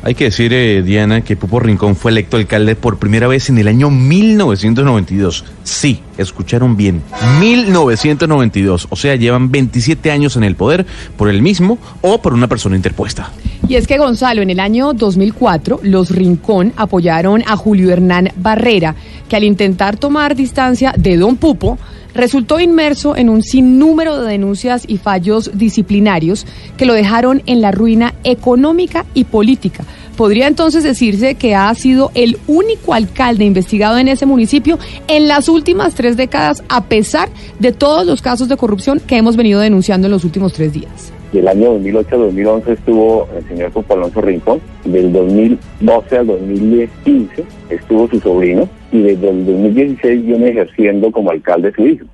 Hay que decir, eh, Diana, que Pupo Rincón fue electo alcalde por primera vez en el año 1992. Sí, escucharon bien, 1992. O sea, llevan 27 años en el poder por el mismo o por una persona interpuesta. Y es que Gonzalo, en el año 2004, los Rincón apoyaron a Julio Hernán Barrera, que al intentar tomar distancia de Don Pupo, resultó inmerso en un sinnúmero de denuncias y fallos disciplinarios que lo dejaron en la ruina económica y política. Podría entonces decirse que ha sido el único alcalde investigado en ese municipio en las últimas tres décadas, a pesar de todos los casos de corrupción que hemos venido denunciando en los últimos tres días. Del año 2008 al 2011 estuvo el señor Pupo Alonso Rincón. Del 2012 al 2015 estuvo su sobrino. Y desde el 2016 viene ejerciendo como alcalde su hijo.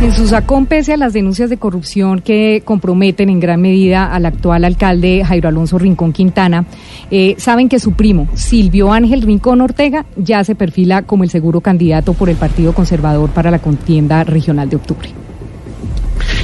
En Susacón, pese a las denuncias de corrupción que comprometen en gran medida al actual alcalde Jairo Alonso Rincón Quintana, eh, saben que su primo, Silvio Ángel Rincón Ortega, ya se perfila como el seguro candidato por el Partido Conservador para la contienda regional de octubre.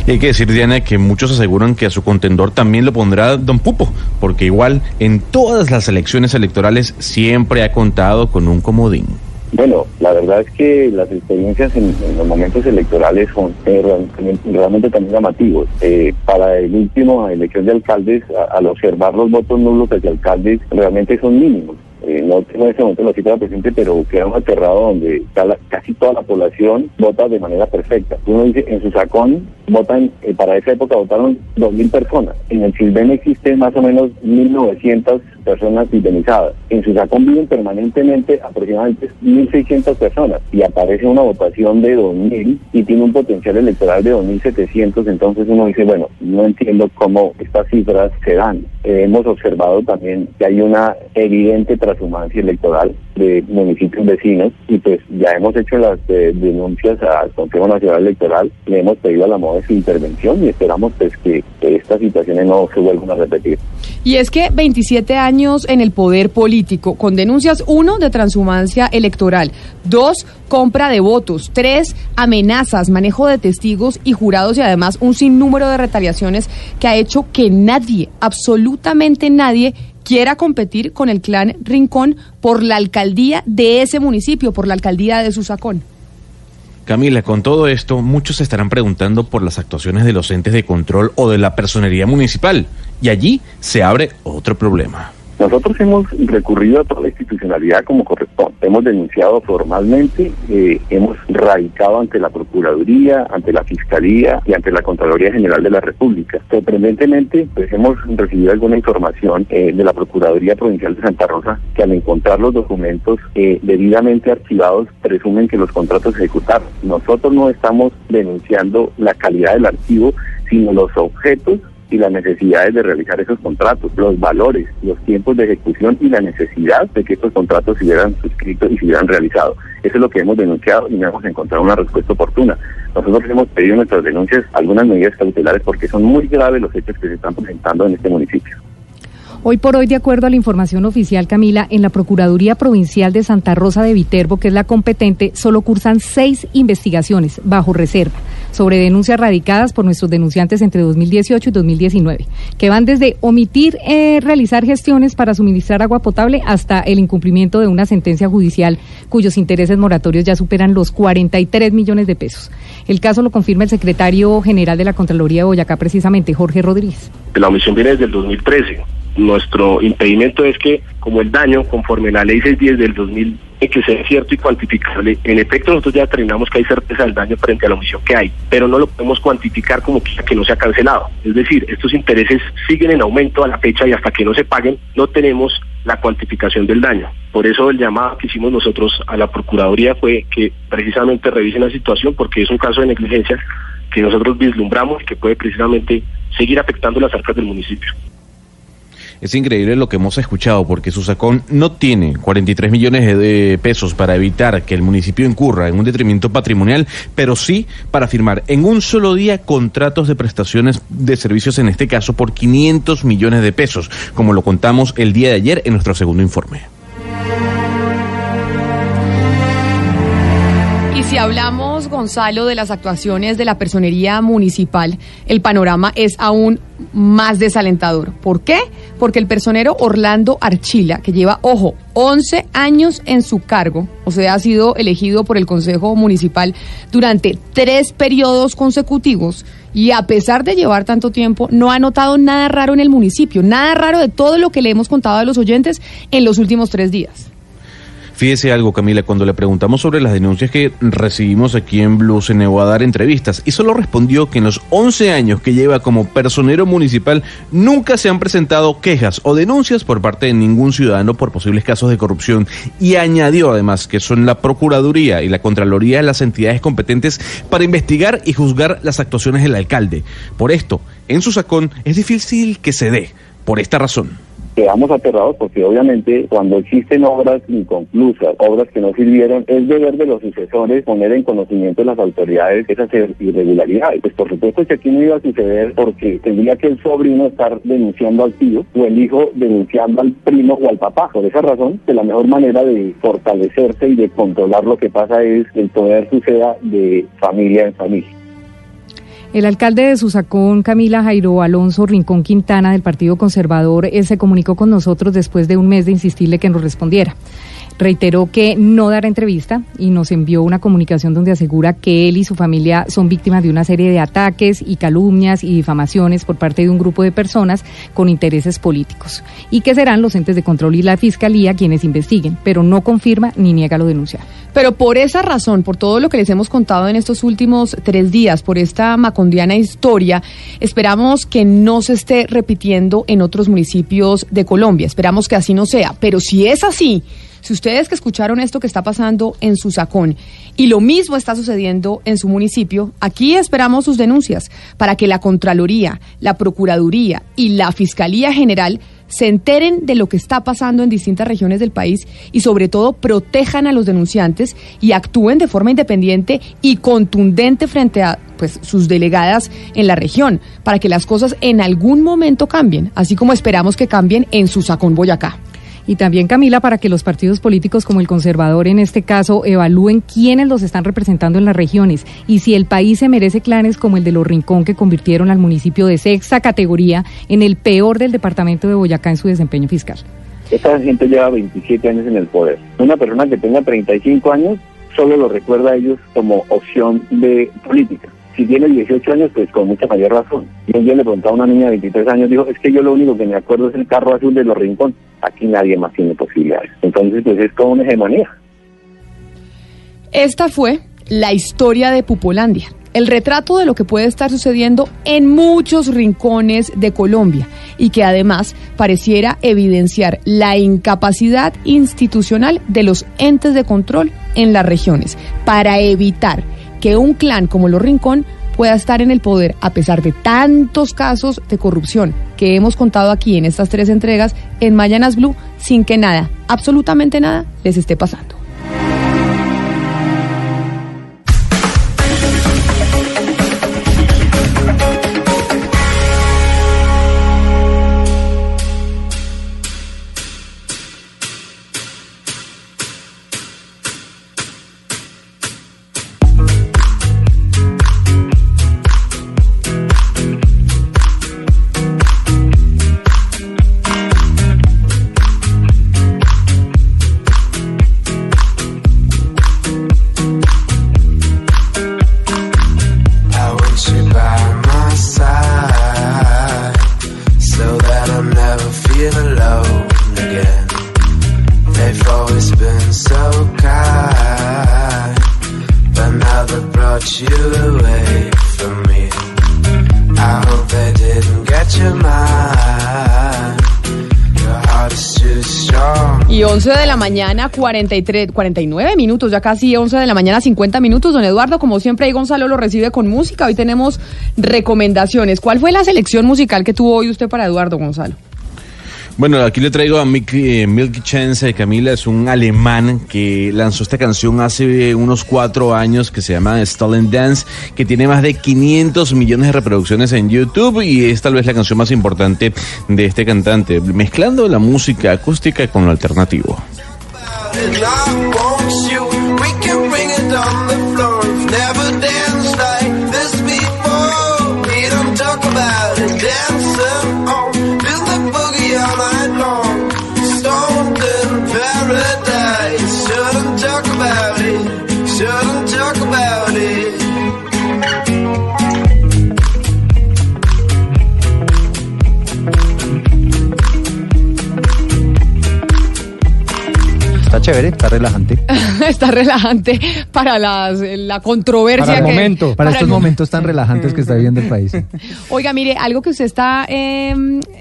Y hay que decir, Diana, que muchos aseguran que a su contendor también lo pondrá Don Pupo, porque igual en todas las elecciones electorales siempre ha contado con un comodín. Bueno, la verdad es que las experiencias en, los momentos electorales son eh, realmente, realmente también llamativos. Eh, para el último elección de alcaldes, al observar los votos nulos hacia alcaldes, realmente son mínimos. Eh, no tengo en este momento la cifra presente, pero queda un aterrado donde casi toda la población vota de manera perfecta. Uno dice, en su sacón votan, eh, para esa época votaron 2.000 personas. En el Silven existen más o menos 1.900 personas indemnizadas. En su sacón viven permanentemente aproximadamente 1.600 personas y aparece una votación de 2.000 y tiene un potencial electoral de 2.700. Entonces uno dice, bueno, no entiendo cómo estas cifras se dan. Eh, hemos observado también que hay una evidente transhumancia electoral de municipios vecinos y pues ya hemos hecho las eh, denuncias al Consejo Nacional Electoral, le hemos pedido a la MODE su intervención y esperamos pues que, que estas situaciones no se vuelvan a repetir. Y es que 27 años en el poder político, con denuncias, uno, de transhumancia electoral, dos, compra de votos, tres, amenazas, manejo de testigos y jurados y además un sinnúmero de retaliaciones que ha hecho que nadie, absolutamente nadie, quiera competir con el clan Rincón por la alcaldía de ese municipio, por la alcaldía de Susacón. Camila, con todo esto, muchos se estarán preguntando por las actuaciones de los entes de control o de la personería municipal. Y allí se abre otro problema. Nosotros hemos recurrido a toda la institucionalidad como corresponde. Hemos denunciado formalmente, eh, hemos radicado ante la Procuraduría, ante la Fiscalía y ante la Contraloría General de la República. Sorprendentemente, pues hemos recibido alguna información eh, de la Procuraduría Provincial de Santa Rosa que al encontrar los documentos eh, debidamente archivados presumen que los contratos ejecutaron. Nosotros no estamos denunciando la calidad del archivo, sino los objetos y las necesidades de realizar esos contratos, los valores, los tiempos de ejecución y la necesidad de que estos contratos se hubieran suscrito y se hubieran realizado. Eso es lo que hemos denunciado y no hemos encontrado una respuesta oportuna. Nosotros hemos pedido en nuestras denuncias algunas medidas cautelares porque son muy graves los hechos que se están presentando en este municipio. Hoy por hoy, de acuerdo a la información oficial, Camila, en la Procuraduría Provincial de Santa Rosa de Viterbo, que es la competente, solo cursan seis investigaciones bajo reserva sobre denuncias radicadas por nuestros denunciantes entre 2018 y 2019, que van desde omitir eh, realizar gestiones para suministrar agua potable hasta el incumplimiento de una sentencia judicial cuyos intereses moratorios ya superan los 43 millones de pesos. El caso lo confirma el secretario general de la Contraloría de Boyacá, precisamente, Jorge Rodríguez. La omisión viene desde el 2013. Nuestro impedimento es que, como el daño, conforme la ley 610 del 2000, que sea cierto y cuantificable, en efecto nosotros ya determinamos que hay certeza del daño frente a la omisión que hay, pero no lo podemos cuantificar como que, que no se ha cancelado. Es decir, estos intereses siguen en aumento a la fecha y hasta que no se paguen no tenemos la cuantificación del daño. Por eso el llamado que hicimos nosotros a la Procuraduría fue que precisamente revisen la situación porque es un caso de negligencia que nosotros vislumbramos y que puede precisamente seguir afectando las arcas del municipio. Es increíble lo que hemos escuchado porque Susacón no tiene 43 millones de- pesos para evitar que el municipio incurra en un detrimento patrimonial, pero sí para firmar en un solo día contratos de prestaciones de servicios, en este caso por 500 millones de pesos, como lo contamos el día de ayer en nuestro segundo informe. Y si hablamos, Gonzalo, de las actuaciones de la personería municipal, el panorama es aún más desalentador. ¿Por qué? Porque el personero Orlando Archila, que lleva, ojo, 11 años en su cargo, o sea, ha sido elegido por el Consejo Municipal durante tres periodos consecutivos, y a pesar de llevar tanto tiempo, no ha notado nada raro en el municipio, nada raro de todo lo que le hemos contado a los oyentes en los últimos tres días. Fíjese algo, Camila, cuando le preguntamos sobre las denuncias que recibimos aquí en Blue, se negó a dar entrevistas y solo respondió que en los 11 años que lleva como personero municipal nunca se han presentado quejas o denuncias por parte de ningún ciudadano por posibles casos de corrupción y añadió además que son la Procuraduría y la Contraloría las entidades competentes para investigar y juzgar las actuaciones del alcalde. Por esto, en su sacón es difícil que se dé, por esta razón. Quedamos aterrados porque obviamente cuando existen obras inconclusas, obras que no sirvieron, es deber de los sucesores poner en conocimiento de las autoridades esas irregularidades. Pues por supuesto que aquí no iba a suceder porque tendría que el sobrino estar denunciando al tío o el hijo denunciando al primo o al papá. Por esa razón, que la mejor manera de fortalecerse y de controlar lo que pasa es que el poder suceda de familia en familia. El alcalde de Susacón, Camila Jairo Alonso Rincón Quintana, del Partido Conservador, él se comunicó con nosotros después de un mes de insistirle que nos respondiera. Reiteró que no dará entrevista y nos envió una comunicación donde asegura que él y su familia son víctimas de una serie de ataques y calumnias y difamaciones por parte de un grupo de personas con intereses políticos y que serán los entes de control y la fiscalía quienes investiguen, pero no confirma ni niega lo denunciado. Pero por esa razón, por todo lo que les hemos contado en estos últimos tres días, por esta macondiana historia, esperamos que no se esté repitiendo en otros municipios de Colombia. Esperamos que así no sea. Pero si es así, si ustedes que escucharon esto que está pasando en su sacón y lo mismo está sucediendo en su municipio, aquí esperamos sus denuncias para que la Contraloría, la Procuraduría y la Fiscalía General se enteren de lo que está pasando en distintas regiones del país y sobre todo protejan a los denunciantes y actúen de forma independiente y contundente frente a pues sus delegadas en la región para que las cosas en algún momento cambien, así como esperamos que cambien en Susacón Boyacá. Y también, Camila, para que los partidos políticos como el conservador en este caso evalúen quiénes los están representando en las regiones y si el país se merece clanes como el de Los Rincón que convirtieron al municipio de sexta categoría en el peor del departamento de Boyacá en su desempeño fiscal. Esta gente lleva 27 años en el poder. Una persona que tenga 35 años solo lo recuerda a ellos como opción de política. Si tiene 18 años, pues con mucha mayor razón. Y un día le preguntaba a una niña de 23 años, dijo, es que yo lo único que me acuerdo es el carro azul de los Rincón. Aquí nadie más tiene posibilidades. Entonces, pues es como una hegemonía. Esta fue la historia de Pupolandia, el retrato de lo que puede estar sucediendo en muchos rincones de Colombia y que además pareciera evidenciar la incapacidad institucional de los entes de control en las regiones para evitar que un clan como los Rincón pueda estar en el poder a pesar de tantos casos de corrupción que hemos contado aquí en estas tres entregas en Mayanas Blue sin que nada, absolutamente nada, les esté pasando. 43, 49 minutos, ya casi 11 de la mañana, 50 minutos. Don Eduardo, como siempre, ahí Gonzalo lo recibe con música. Hoy tenemos recomendaciones. ¿Cuál fue la selección musical que tuvo hoy usted para Eduardo Gonzalo? Bueno, aquí le traigo a eh, Milky Chance, Camila, es un alemán que lanzó esta canción hace unos cuatro años que se llama Stolen Dance, que tiene más de 500 millones de reproducciones en YouTube y es tal vez la canción más importante de este cantante, mezclando la música acústica con lo alternativo. And I want chévere, está relajante. Está relajante para las, la controversia Para el que momento, para, estos mo- momentos tan relajantes que está viviendo el país. Oiga, mire, algo que usted está eh,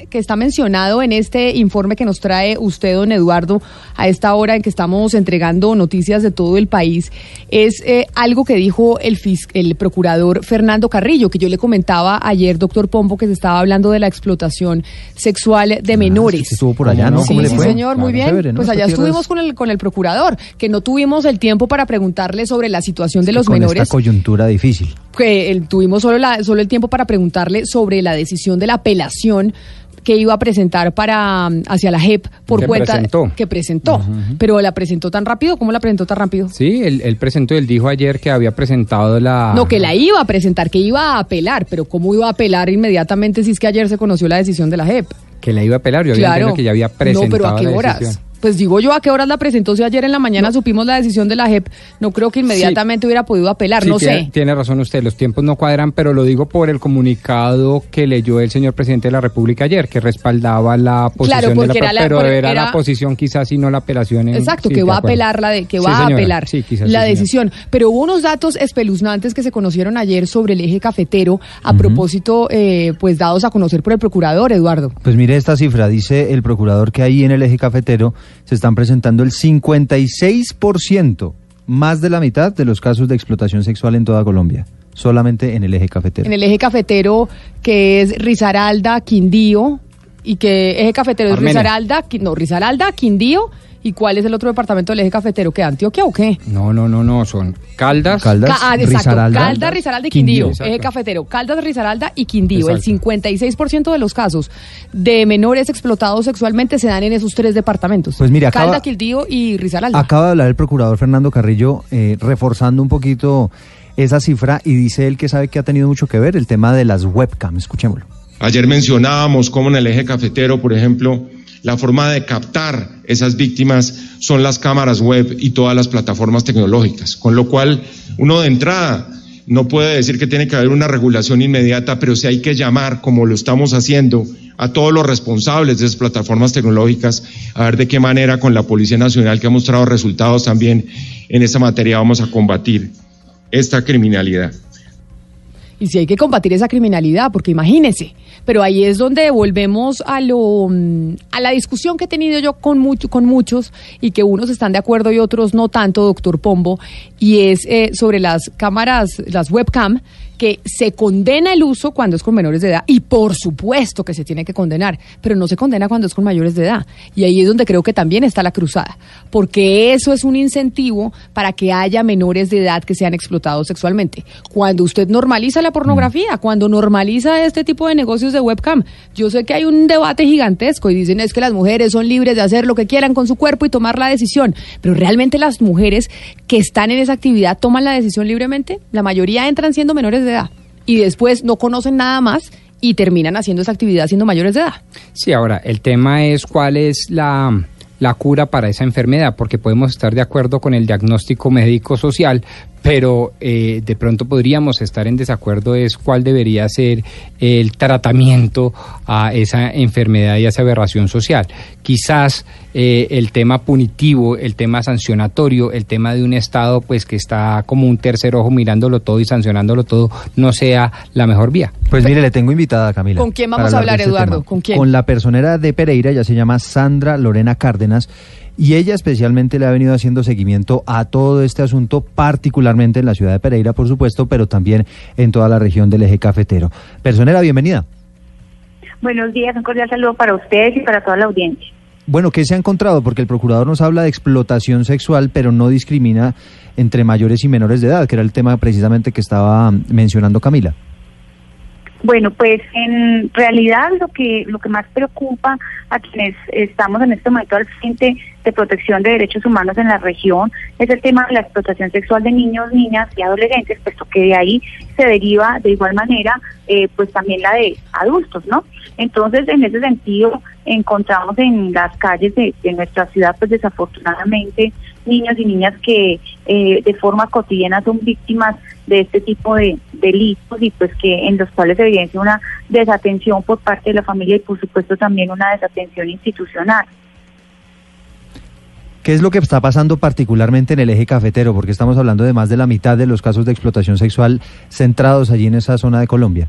que está mencionado en este informe que nos trae usted, don Eduardo, a esta hora en que estamos entregando noticias de todo el país, es eh, algo que dijo el, fis- el procurador Fernando Carrillo, que yo le comentaba ayer, doctor Pombo, que se estaba hablando de la explotación sexual de menores. Estuvo por allá, ¿no? Sí, señor, muy bien. chévere, ¿no? Pues allá estuvimos es- con el, con el procurador, que no tuvimos el tiempo para preguntarle sobre la situación de los Con menores esta coyuntura difícil. que el- tuvimos solo, la, solo el tiempo para preguntarle sobre la decisión de la apelación que iba a presentar para mm, hacia la JEP por Que cuenta presentó. que presentó, pero la presentó tan rápido, ¿cómo la presentó tan rápido? Sí, él, él presentó, él dijo ayer que había presentado la... No, que la iba a presentar, que iba a apelar, pero ¿cómo iba a apelar inmediatamente si es que ayer se conoció la decisión de la JEP? Que la iba a apelar, yo había Claro. entendido que ya había presentado No, pero ¿a qué la horas? decisión. Pues digo yo, ¿a qué horas la presentó? Si ayer en la mañana supimos la decisión de la JEP, no creo que inmediatamente hubiera podido apelar, Sí, no tiene, sé. tiene razón usted, los tiempos no cuadran, pero lo digo por el comunicado que leyó el señor presidente de la República ayer, que respaldaba la posición Claro, de la, era la- pero porque era, era- la posición quizás y no la apelación. en- Exacto, sí, que va a apelar la de, que Sí, va a apelar Sí, quizás la señora. decisión. Pero hubo unos datos espeluznantes que se conocieron ayer sobre el eje cafetero a propósito, eh, pues dados a conocer por el procurador Eduardo. Pues mire esta cifra, dice el procurador que ahí en el eje cafetero se están presentando el 56%, más de la mitad de los casos de explotación sexual en toda Colombia, solamente en el eje cafetero. En el eje cafetero que es Risaralda, Quindío y que eje cafetero es. Risaralda, no Risaralda, Quindío y cuál es el otro departamento del eje cafetero que Antioquia o qué? No, no, no, no, son Caldas. Ca- ah, exacto. Risaralda. Caldas, Risaralda y Quindío. Eje cafetero. Caldas, Risaralda y Quindío. Exacto. El 56% de los casos de menores explotados sexualmente se dan en esos tres departamentos. Pues acaba- Caldas, Quindío y Risaralda. Acaba de hablar el procurador Fernando Carrillo, eh, reforzando un poquito esa cifra y dice él que sabe que ha tenido mucho que ver el tema de las webcam. Escuchémoslo. Ayer mencionábamos cómo en el eje cafetero, por ejemplo, la forma de captar esas víctimas son las cámaras web y todas las plataformas tecnológicas, con lo cual uno de entrada no puede decir que tiene que haber una regulación inmediata, pero sí hay que llamar, como lo estamos haciendo, a todos los responsables de esas plataformas tecnológicas, a ver de qué manera con la Policía Nacional, que ha mostrado resultados también en esta materia, vamos a combatir esta criminalidad. Y si hay que combatir esa criminalidad, porque imagínese. Pero ahí es donde volvemos a lo mm, a la discusión que he tenido yo con mucho, con muchos y que unos están de acuerdo y otros no tanto, doctor Pombo, y es eh, sobre las cámaras, las webcam, que se condena el uso cuando es con menores de edad y por supuesto que se tiene que condenar, pero no se condena cuando es con mayores de edad. Y ahí es donde creo que también está la cruzada, porque eso es un incentivo para que haya menores de edad que sean explotados sexualmente. Cuando usted normaliza la pornografía, cuando normaliza este tipo de negocios de webcam, yo sé que hay un debate gigantesco y dicen es que las mujeres son libres de hacer lo que quieran con su cuerpo y tomar la decisión, pero realmente las mujeres que están en esa actividad toman la decisión libremente, la mayoría entran siendo menores de edad y después no conocen nada más y terminan haciendo esa actividad siendo mayores de edad. Sí, ahora, el tema es cuál es la, la cura para esa enfermedad, porque podemos estar de acuerdo con el diagnóstico médico-social, pero eh, de pronto podríamos estar en desacuerdo es cuál debería ser el tratamiento a esa enfermedad y a esa aberración social. Quizás eh, el tema punitivo, el tema sancionatorio, el tema de un Estado pues que está como un tercer ojo mirándolo todo y sancionándolo todo, no sea la mejor vía. Pues mire, le tengo invitada a Camila. ¿Con quién vamos a hablar, este Eduardo? ¿Con quién? Con la personera de Pereira, ella se llama Sandra Lorena Cárdenas. Y ella especialmente le ha venido haciendo seguimiento a todo este asunto, particularmente en la ciudad de Pereira, por supuesto, pero también en toda la región del eje cafetero. Personera, bienvenida. Buenos días, un cordial saludo para ustedes y para toda la audiencia. Bueno, ¿qué se ha encontrado? Porque el procurador nos habla de explotación sexual, pero no discrimina entre mayores y menores de edad, que era el tema precisamente que estaba mencionando Camila. Bueno, pues en realidad lo que lo que más preocupa a quienes estamos en este momento al frente de protección de derechos humanos en la región es el tema de la explotación sexual de niños, niñas y adolescentes, puesto que de ahí se deriva de igual manera eh, pues también la de adultos, ¿no? Entonces, en ese sentido, encontramos en las calles de, de nuestra ciudad, pues desafortunadamente, niños y niñas que eh, de forma cotidiana son víctimas de este tipo de delitos y pues que en los cuales se evidencia una desatención por parte de la familia y por supuesto también una desatención institucional. ¿Qué es lo que está pasando particularmente en el eje cafetero? Porque estamos hablando de más de la mitad de los casos de explotación sexual centrados allí en esa zona de Colombia.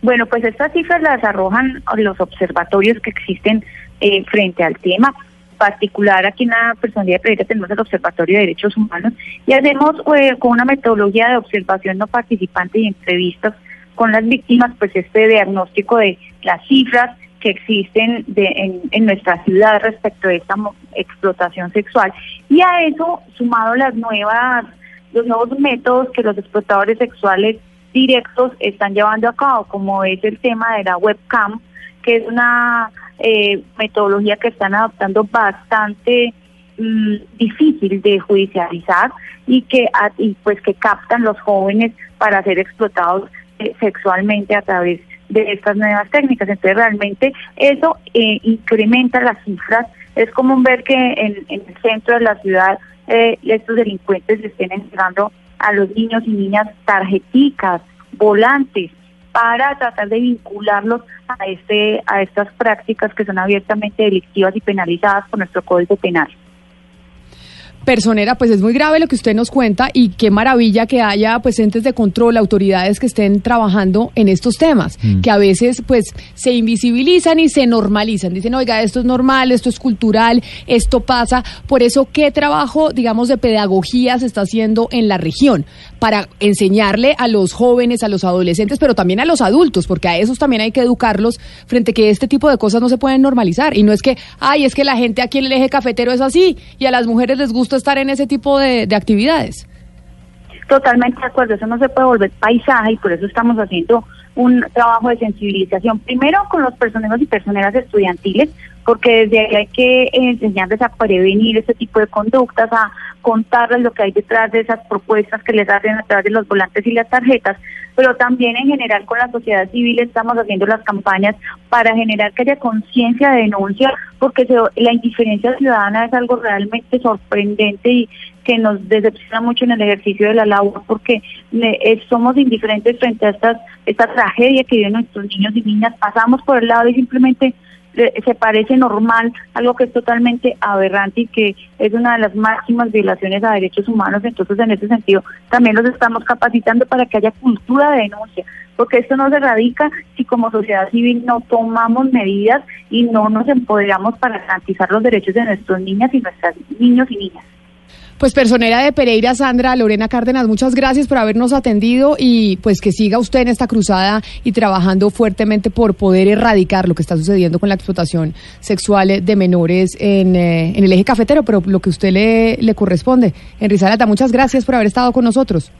Bueno, pues estas cifras las arrojan los observatorios que existen eh, frente al tema particular aquí en la personalidad Pereira tenemos el Observatorio de Derechos Humanos y hacemos eh, con una metodología de observación no participante y entrevistas con las víctimas, pues este diagnóstico de las cifras que existen de, en, nuestra ciudad respecto de esta explotación sexual. Y a eso sumado las nuevas los nuevos métodos que los explotadores sexuales directos están llevando a cabo como es el tema de la webcam que es una eh, metodología que están adoptando bastante mm, difícil de judicializar y que y pues que captan los jóvenes para ser explotados eh, sexualmente a través de estas nuevas técnicas. Entonces realmente eso eh, incrementa las cifras. Es común ver que en, el centro de la ciudad eh, estos delincuentes estén entregando a los niños y niñas tarjeticas, volantes, para tratar de vincularlos a este a estas prácticas que son abiertamente delictivas y penalizadas por nuestro Código Penal personera, pues es muy grave lo que usted nos cuenta y qué maravilla que haya pues entes de control, autoridades que estén trabajando en estos temas, mm. que a veces pues se invisibilizan y se normalizan. Dicen, oiga, esto es normal, esto es cultural, esto pasa. Por eso, ¿qué trabajo, digamos, de pedagogía se está haciendo en la región para enseñarle a los jóvenes, a los adolescentes, pero también a los adultos, porque a esos también hay que educarlos frente a que este tipo de cosas no se pueden normalizar. Y no es que, ay, es que la gente aquí en el eje cafetero es así y a las mujeres les gusta estar en ese tipo de, actividades. Totalmente de acuerdo, eso no se puede volver paisaje y por eso estamos haciendo un trabajo de sensibilización, primero con los personeros y personeras estudiantiles, porque desde ahí hay que enseñarles a prevenir este tipo de conductas, a contarles lo que hay detrás de esas propuestas que les hacen a través de los volantes y las tarjetas, pero también en general con la sociedad civil estamos haciendo las campañas para generar que haya conciencia de denuncia, porque la indiferencia ciudadana es algo realmente sorprendente y que nos decepciona mucho en el ejercicio de la labor, porque somos indiferentes frente a estas, esta tragedia que viven nuestros niños y niñas, pasamos por el lado y simplemente se parece normal, algo que es totalmente aberrante y que es una de las máximas violaciones a derechos humanos. Entonces, en ese sentido, también los estamos capacitando para que haya cultura de denuncia, porque esto no se radica si como sociedad civil no tomamos medidas y no nos empoderamos para garantizar los derechos de nuestros niñas y nuestros niños y niñas. Pues personera de Pereira, Sandra Lorena Cárdenas, muchas gracias por habernos atendido y pues que siga usted en esta cruzada y trabajando fuertemente por poder erradicar lo que está sucediendo con la explotación sexual de menores en, eh, en el eje cafetero, pero lo que usted le, le corresponde. En Rizalata, muchas gracias por haber estado con nosotros.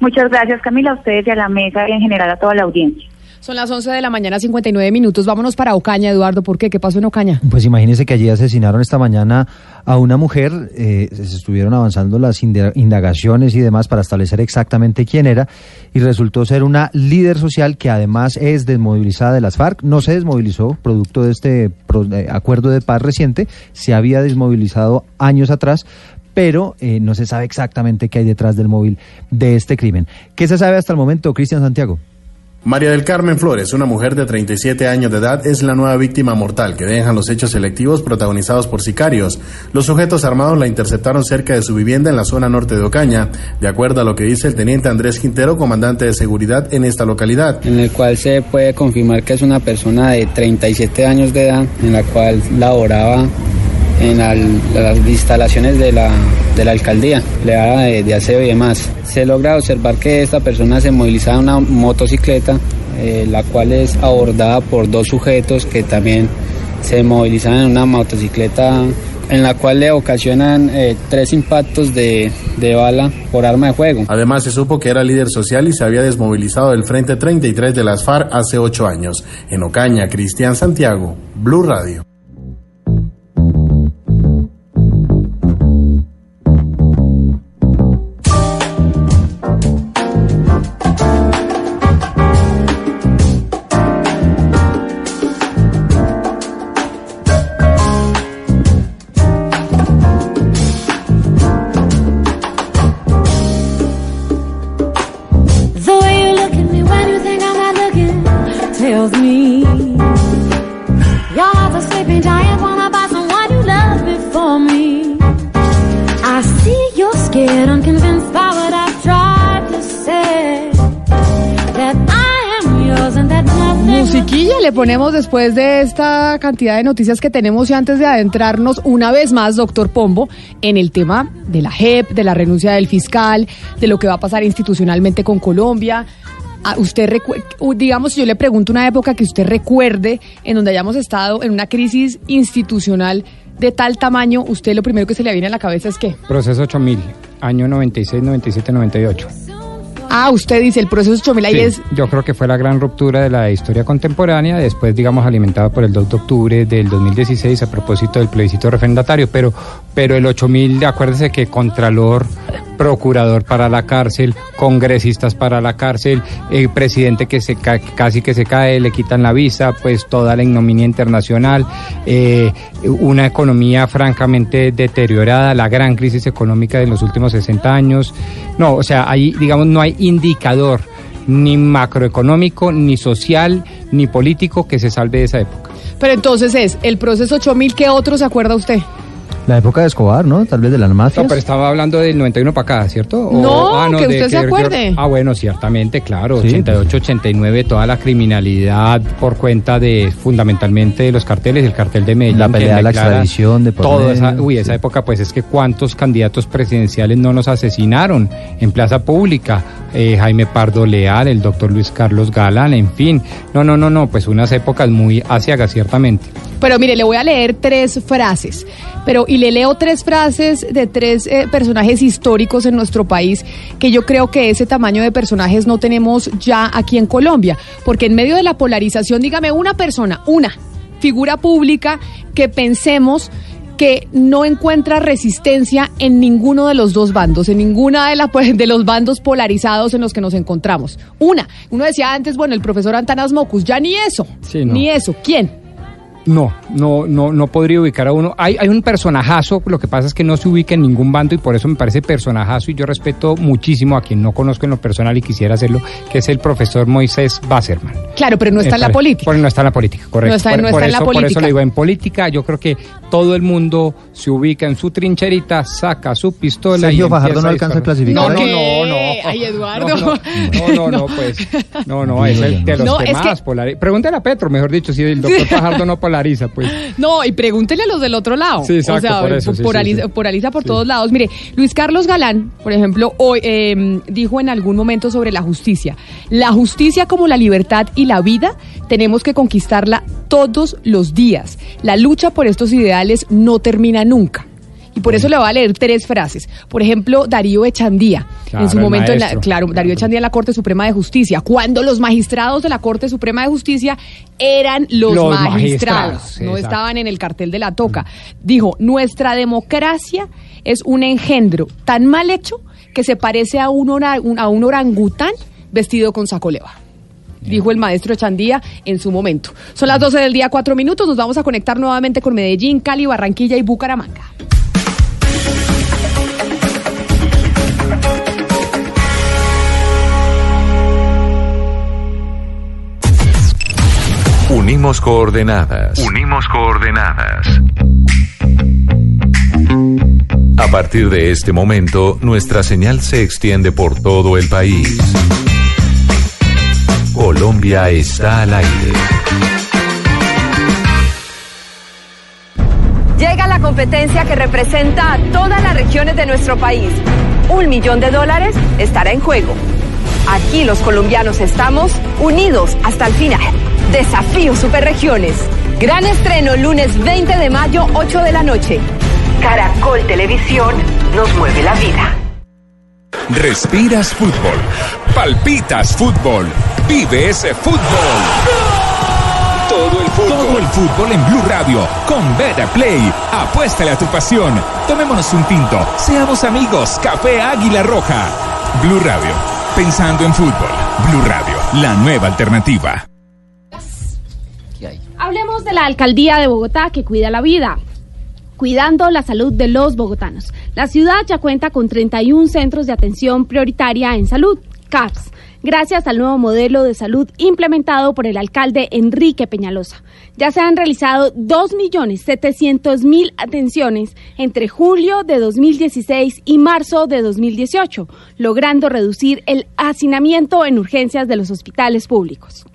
Muchas gracias Camila, a ustedes y a la mesa y en general a toda la audiencia. Son las 11 de la mañana, 59 minutos. Vámonos para Ocaña, Eduardo. ¿Por qué? ¿Qué pasó en Ocaña? Pues imagínense que allí asesinaron esta mañana a una mujer. Eh, se estuvieron avanzando las indagaciones y demás para establecer exactamente quién era. Y resultó ser una líder social que además es desmovilizada de las FARC. No se desmovilizó producto de este eh, acuerdo de paz reciente. Se había desmovilizado años atrás pero eh, no se sabe exactamente qué hay detrás del móvil de este crimen. ¿Qué se sabe hasta el momento, Cristian Santiago? María del Carmen Flores, una mujer de 37 años de edad, es la nueva víctima mortal que dejan los hechos selectivos protagonizados por sicarios. Los sujetos armados la interceptaron cerca de su vivienda en la zona norte de Ocaña, de acuerdo a lo que dice el teniente Andrés Quintero, comandante de seguridad en esta localidad. En el cual se puede confirmar que es una persona de 37 años de edad, en la cual laboraba en las instalaciones de la, de la alcaldía, le de, de aseo y demás. Se logra observar que esta persona se movilizaba en una motocicleta eh, la cual es abordada por dos sujetos que también se movilizan en una motocicleta en la cual le ocasionan eh, tres impactos de, de bala por arma de fuego. Además, se supo que era líder social y se había desmovilizado del Frente 33 de las FARC hace ocho años. En Ocaña, Cristian Santiago, Blue Radio. Ponemos después de esta cantidad de noticias que tenemos y antes de adentrarnos una vez más, doctor Pombo, en el tema de la JEP, de la renuncia del fiscal, de lo que va a pasar institucionalmente con Colombia. Ah, usted digamos, si yo le pregunto una época que usted recuerde en donde hayamos estado en una crisis institucional de tal tamaño, usted lo primero que se le viene a la cabeza es que, Proceso 8000, año 96, 97, 98. Ah, usted dice el proceso 8000 ahí Sí, es Yo creo que fue la gran ruptura de la historia contemporánea, después, digamos, alimentada por el 2 de octubre del 2016 a propósito del plebiscito refrendatario, pero, pero el 8000, acuérdese que Contralor, Procurador para la cárcel, congresistas para la cárcel, el presidente que se ca- casi que se cae, le quitan la visa, pues toda la ignominia internacional, eh, una economía francamente deteriorada, la gran crisis económica de los últimos 60 años. No, o sea, ahí, digamos, no hay indicador ni macroeconómico, ni social, ni político que se salve de esa época. Pero entonces es el proceso 8000, ¿qué otro se acuerda usted? La época de Escobar, ¿no? Tal vez de las mafias. No, pero estaba hablando del 91 para acá, ¿cierto? ah, No, que de usted se acuerde. Ah, bueno, ciertamente, claro. Sí. 88, 89, toda la criminalidad por cuenta de fundamentalmente de los carteles, el cartel de Medellín. La que pelea de la extradición de por todo esa, Uy, esa época, pues es que cuántos candidatos presidenciales no nos asesinaron en plaza pública. Eh, Jaime Pardo Leal, el doctor Luis Carlos Galán, en fin. No, no, no, no, pues unas épocas muy asiagas, ciertamente. Pero mire, le voy a leer tres frases. Pero, y le leo tres frases de tres eh, personajes históricos en nuestro país que yo creo que ese tamaño de personajes no tenemos ya aquí en Colombia. Porque en medio de la polarización, dígame una persona, una figura pública que pensemos que no encuentra resistencia en ninguno de los dos bandos, en ninguna de, la, de los bandos polarizados en los que nos encontramos. Una, uno decía antes, bueno, el profesor Antanas Mocus, ya ni eso, Sí, no. ni eso. ¿Quién? No, no, no, no podría ubicar a uno. Hay, hay un personajazo, lo que pasa es que no se ubica en ningún bando y por eso me parece personajazo y yo respeto muchísimo a quien no conozco en lo personal y quisiera hacerlo, que es el profesor Moisés Basserman. Claro, pero no está en la política. Por, no está en la política, correcto. No está- por, no por está en la eso, por eso política. le digo, en política yo creo que todo el mundo se ubica en su trincherita, saca su pistola Sergio y Fajardo no alcanza a clasificar. No, no, no, no. Ay, Eduardo. No, no, no, no, pues, no, no, es el de los No, que es que- polariza. Pregúntale a Petro, mejor dicho, si el doctor Fajardo no polariza, pues. No, y pregúntele a los del otro lado. Sí, exacto, o sea, por eso, sí, sí, polariza, sí. polariza por todos lados. Mire, Luis Carlos Galán, por ejemplo, hoy eh, dijo en algún momento sobre la justicia. La justicia como la libertad y la vida tenemos que conquistarla todos los días. La lucha por estos ideales no termina nunca. Y por eso le voy a leer tres frases. Por ejemplo, Darío Echandía, Claro, en su momento, en la- claro, Darío Echandía en la Corte Suprema de Justicia, cuando los magistrados de la Corte Suprema de Justicia eran los, Los magistrados, magistrados, no exacto. estaban en el cartel de la toca. Dijo, nuestra democracia es un engendro tan mal hecho que se parece a un, ora- un- a un orangután vestido con sacoleva. Dijo el maestro Echandía en su momento. Son las 12 del día, cuatro minutos. Nos vamos a conectar nuevamente con Medellín, Cali, Barranquilla y Bucaramanga. Unimos coordenadas. Unimos coordenadas. A partir de este momento, nuestra señal se extiende por todo el país. Colombia está al aire. Llega la competencia que representa a todas las regiones de nuestro país. Un millón de dólares estará en juego. Aquí los colombianos estamos unidos hasta el final. Desafío Superregiones. Gran estreno lunes 20 de mayo, 8 de la noche. Caracol Televisión nos mueve la vida. Respiras fútbol. Palpitas fútbol. Vive ese fútbol. Todo el fútbol. Todo el fútbol en Blue Radio. Con Beta Play. Apuéstale a tu pasión. Tomémonos un tinto. Seamos amigos. Café Águila Roja. Blue Radio. Pensando en fútbol. Blue Radio. La nueva alternativa. Hablemos de la alcaldía de Bogotá que cuida la vida, cuidando la salud de los bogotanos. La ciudad ya cuenta con 31 centros de atención prioritaria en salud, CAPS, gracias al nuevo modelo de salud implementado por el alcalde Enrique Peñalosa. Ya se han realizado 2.700.000 atenciones entre julio de 2016 y marzo de 2018, logrando reducir el hacinamiento en urgencias de los hospitales públicos.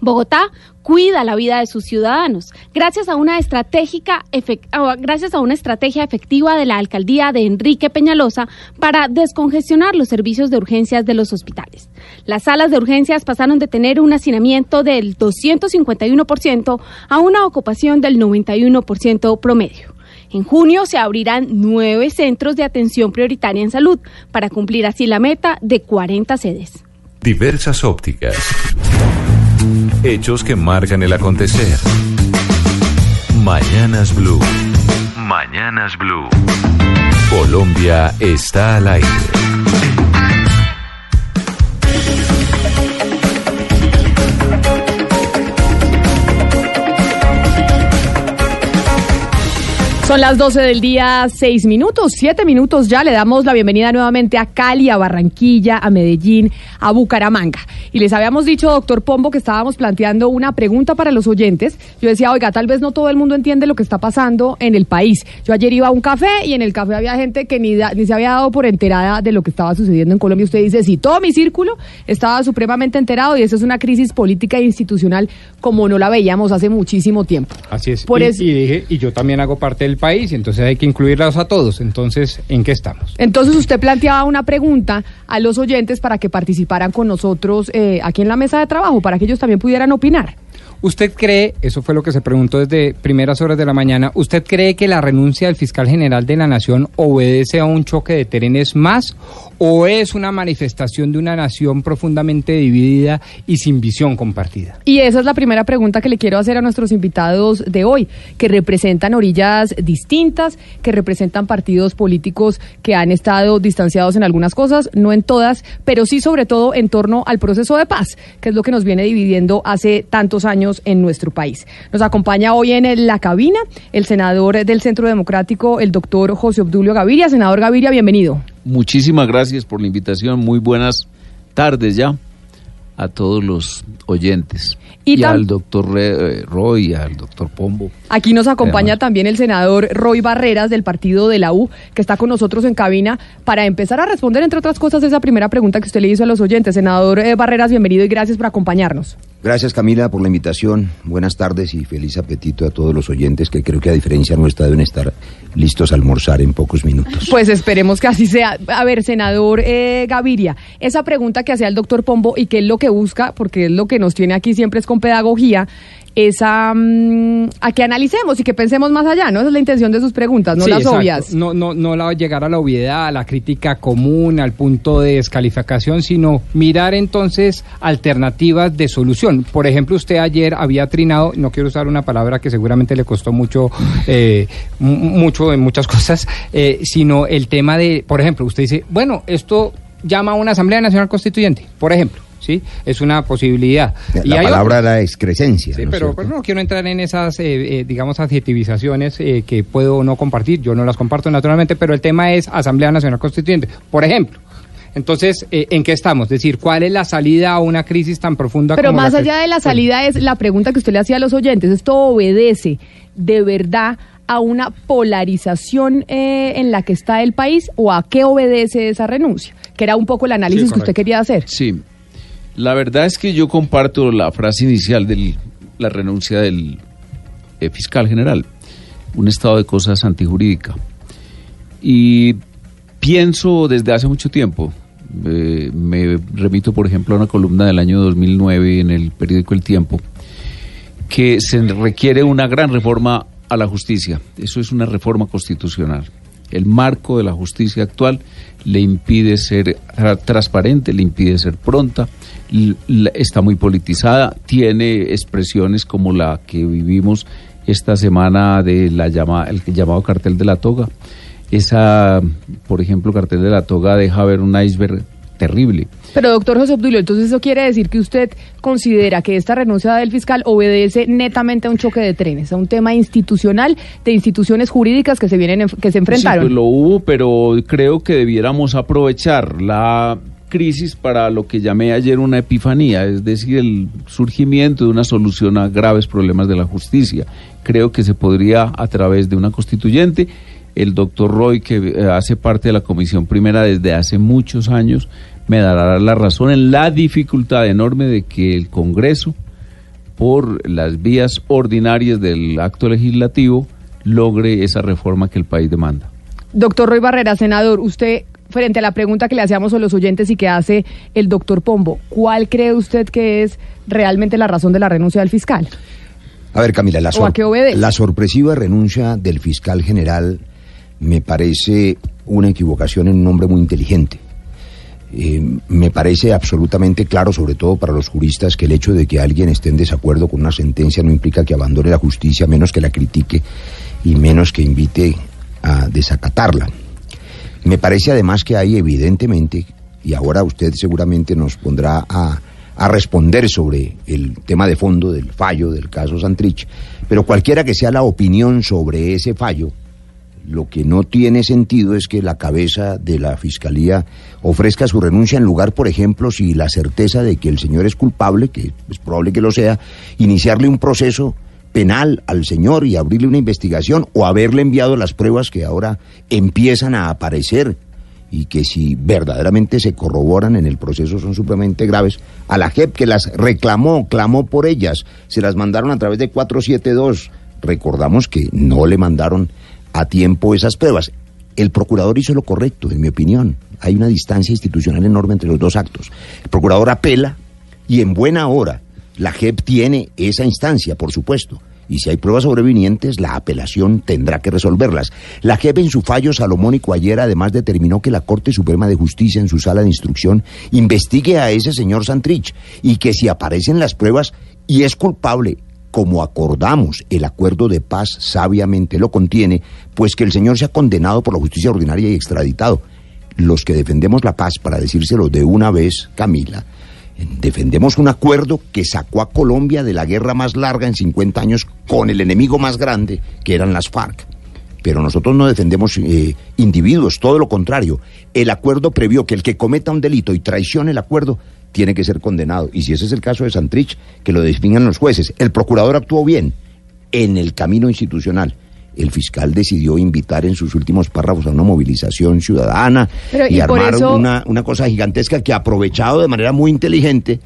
Bogotá cuida la vida de sus ciudadanos gracias a una estratégica ah, gracias a una estrategia efectiva de la alcaldía de Enrique Peñalosa para descongestionar los servicios de urgencias de los hospitales. Las salas de urgencias pasaron de tener un hacinamiento del 251% a una ocupación del 91% promedio. En junio se abrirán nueve centros de atención prioritaria en salud para cumplir así la meta de 40 sedes. Diversas ópticas. Hechos que marcan el acontecer. Mañanas Blue. Mañanas Blue. Colombia está al aire. Son las 12 del día, 6 minutos, 7 minutos ya. Le damos la bienvenida nuevamente a Cali, a Barranquilla, a Medellín, a Bucaramanga. Y les habíamos dicho, doctor Pombo, que estábamos planteando una pregunta para los oyentes. Yo decía, oiga, tal vez no todo el mundo entiende lo que está pasando en el país. Yo ayer iba a un café y en el café había gente que ni, da- ni se había dado por enterada de lo que estaba sucediendo en Colombia. Usted dice, sí, todo mi círculo estaba supremamente enterado y eso es una crisis política e institucional como no la veíamos hace muchísimo tiempo. Así es. Por y, eso- y dije, y yo también hago parte del país, y entonces hay que incluirlos a todos. Entonces, ¿en qué estamos? Entonces usted planteaba una pregunta a los oyentes para que participaran con nosotros eh, aquí en la mesa de trabajo, para que ellos también pudieran opinar. ¿Usted cree, eso fue lo que se preguntó desde primeras horas de la mañana, ¿usted cree que la renuncia del fiscal general de la Nación obedece a un choque de trenes más o es una manifestación de una nación profundamente dividida y sin visión compartida? Y esa es la primera pregunta que le quiero hacer a nuestros invitados de hoy, que representan orillas distintas, que representan partidos políticos que han estado distanciados en algunas cosas, no en todas, pero sí sobre todo en torno al proceso de paz, que es lo que nos viene dividiendo hace tantos años en nuestro país. Nos acompaña hoy en la cabina el senador del Centro Democrático, el doctor José Obdulio Gaviria. Senador Gaviria, bienvenido. Muchísimas gracias por la invitación. Muy buenas tardes ya a todos los oyentes. Y al doctor eh, Roy, al doctor Pombo. Aquí nos acompaña también el senador Roy Barreras del partido de la U, que está con nosotros en cabina para empezar a responder, entre otras cosas, esa primera pregunta que usted le hizo a los oyentes. Senador eh, Barreras, bienvenido y gracias por acompañarnos. Gracias Camila por la invitación. Buenas tardes y feliz apetito a todos los oyentes que creo que a diferencia nuestra deben estar listos a almorzar en pocos minutos. Pues esperemos que así sea. A ver, senador eh, Gaviria, esa pregunta que hacía el doctor Pombo y que es lo que busca, porque es lo que nos tiene aquí siempre es con pedagogía, es a, mm, a que analicemos y que pensemos más allá, ¿no? Esa es la intención de sus preguntas, no Sí, las exacto. obvias. No, no, no la llegar a la obviedad, a la crítica común, al punto de descalificación, sino mirar entonces alternativas de solución. Por ejemplo, usted ayer había trinado, no quiero usar una palabra que seguramente le costó mucho, eh, mu- mucho en muchas cosas, eh, sino el tema de, por ejemplo, usted dice, bueno, esto llama a una Asamblea Nacional Constituyente, por ejemplo. ¿Sí? Es una posibilidad. Y La hay palabra era excrescencia. Sí, ¿no es pero, no quiero entrar en esas, eh, eh, digamos, adjetivizaciones eh, que puedo o no compartir. Yo no las comparto naturalmente, pero el tema es Asamblea Nacional Constituyente, por ejemplo. Entonces, eh, ¿en qué estamos? Es decir, ¿cuál es la salida a una crisis tan profunda Pero como más la allá de la salida es la pregunta que usted le hacía a los oyentes. ¿Esto obedece de verdad a una polarización eh, en la que está el país o a qué obedece esa renuncia? Que era un poco el análisis que usted quería hacer. Sí, la verdad es que yo comparto la frase inicial de la renuncia del eh, fiscal general, un estado de cosas antijurídica. Y pienso desde hace mucho tiempo, Eh, me remito, por ejemplo, a una columna del año 2009 en el periódico El Tiempo, que se requiere una gran reforma a la justicia. Eso es una reforma constitucional. El marco de la justicia actual le impide ser tra- transparente, le impide ser pronta, está muy politizada, tiene expresiones como la que vivimos esta semana de la llama, el llamado cartel de la toga. Esa, por ejemplo, cartel de la toga deja ver un iceberg terrible. Pero doctor José Obdulio, entonces eso quiere decir que usted considera que esta renuncia del fiscal obedece netamente a un choque de trenes, a un tema institucional de instituciones jurídicas que se vienen en- que se enfrentaron. Sí, pues lo hubo, pero creo que debiéramos aprovechar la crisis para lo que llamé ayer una epifanía, es decir, el surgimiento de una solución a graves problemas de la justicia. Creo que se podría, a través de una constituyente, el doctor Roy, que eh, hace parte de la Comisión Primera desde hace muchos años, me dará la razón en la dificultad enorme de que el Congreso, por las vías ordinarias del acto legislativo, logre esa reforma que el país demanda. Doctor Roy Barrera, senador, usted, frente a la pregunta que le hacíamos a los oyentes y que hace el doctor Pombo, ¿cuál cree usted que es realmente la razón de la renuncia del fiscal? A ver, Camila, la, la sorpresiva renuncia del fiscal general me parece una equivocación en un hombre muy inteligente. Eh, me parece absolutamente claro, sobre todo para los juristas, que el hecho de que alguien esté en desacuerdo con una sentencia no implica que abandone la justicia, menos que la critique y menos que invite a desacatarla. Me parece además que hay evidentemente, y ahora usted seguramente nos pondrá a, a responder sobre el tema de fondo del fallo del caso Santrich, pero cualquiera que sea la opinión sobre ese fallo, lo que no tiene sentido es que la cabeza de la fiscalía ofrezca su renuncia en lugar, por ejemplo, si la certeza de que el señor es culpable, que es probable que lo sea, iniciarle un proceso penal al señor y abrirle una investigación o haberle enviado las pruebas que ahora empiezan a aparecer y que si verdaderamente se corroboran en el proceso son supremamente graves, a la JEP que las reclamó, clamó por ellas, se las mandaron a través de 472. Recordamos que no le mandaron a tiempo esas pruebas. El procurador hizo lo correcto, en mi opinión. Hay una distancia institucional enorme entre los dos actos. El procurador apela y en buena hora la JEP tiene esa instancia, por supuesto. Y si hay pruebas sobrevinientes, la apelación tendrá que resolverlas. La JEP en su fallo salomónico ayer además determinó que la Corte Suprema de Justicia en su sala de instrucción investigue a ese señor Santrich y que si aparecen las pruebas y es culpable, como acordamos, el acuerdo de paz sabiamente lo contiene, pues que el señor sea condenado por la justicia ordinaria y extraditado. Los que defendemos la paz, para decírselo de una vez, Camila, defendemos un acuerdo que sacó a Colombia de la guerra más larga en 50 años con el enemigo más grande, que eran las FARC. Pero nosotros no defendemos eh, individuos, todo lo contrario. El acuerdo previó que el que cometa un delito y traicione el acuerdo tiene que ser condenado. Y si ese es el caso de Santrich, que lo definan los jueces. El procurador actuó bien en el camino institucional. El fiscal decidió invitar en sus últimos párrafos a una movilización ciudadana Pero, y, y armar eso- una, una cosa gigantesca que aprovechado de manera muy inteligente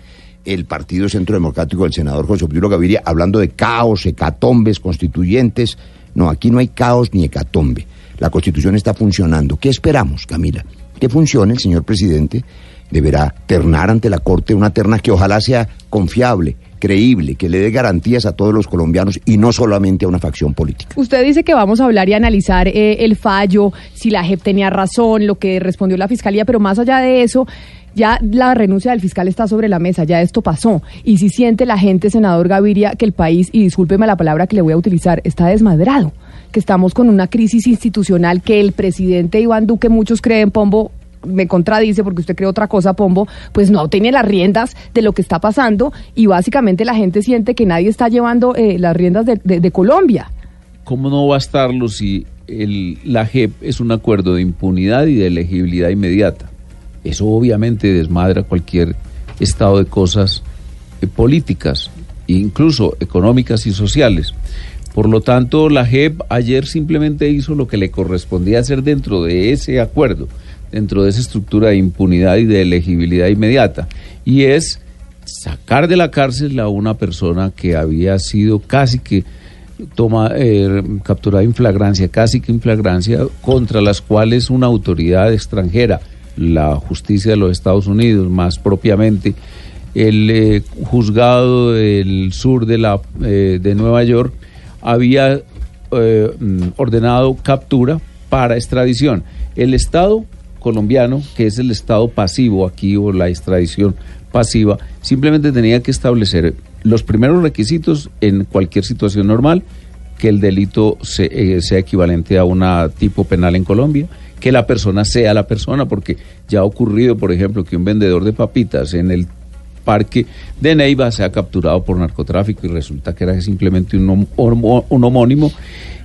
el Partido Centro Democrático del senador José Obdulio Gaviria, hablando de caos, hecatombes, constituyentes. No, aquí no hay caos ni hecatombe. La Constitución está funcionando. ¿Qué esperamos, Camila? Que funcione, el señor presidente deberá ternar ante la Corte una terna que ojalá sea confiable, creíble, que le dé garantías a todos los colombianos y no solamente a una facción política. Usted dice que vamos a hablar y analizar eh, el fallo, si la JEP tenía razón, lo que respondió la fiscalía, pero más allá de eso, ya la renuncia del fiscal está sobre la mesa, ya esto pasó. Y si siente la gente, senador Gaviria, que el país, y discúlpeme la palabra que le voy a utilizar, está desmadrado, que estamos con una crisis institucional que el presidente Iván Duque, muchos creen, Pombo, me contradice porque usted cree otra cosa, Pombo, pues no tiene las riendas de lo que está pasando y básicamente la gente siente que nadie está llevando eh, las riendas de- Colombia. ¿Cómo no va a estarlo si el, la JEP es un acuerdo de impunidad y de elegibilidad inmediata? Eso obviamente desmadra cualquier estado de cosas eh, políticas, incluso económicas y sociales. Por lo tanto, la JEP ayer simplemente hizo lo que le correspondía hacer dentro de ese acuerdo, dentro de esa estructura de impunidad y de elegibilidad inmediata, y es sacar de la cárcel a una persona que había sido casi que toma eh, capturada en flagrancia, casi que en flagrancia, contra las cuales una autoridad extranjera la justicia de los Estados Unidos, más propiamente el eh, juzgado del sur de, la, eh, de Nueva York, había mm, ordenado captura para extradición. El Estado colombiano, que es el Estado pasivo aquí o la extradición pasiva, simplemente tenía que establecer los primeros requisitos en cualquier situación normal, que el delito eh, sea equivalente a una tipo penal en Colombia, que la persona sea la persona, porque ya ha ocurrido, por ejemplo, que un vendedor de papitas en el parque de Neiva se ha capturado por narcotráfico y resulta que era simplemente un, un homónimo.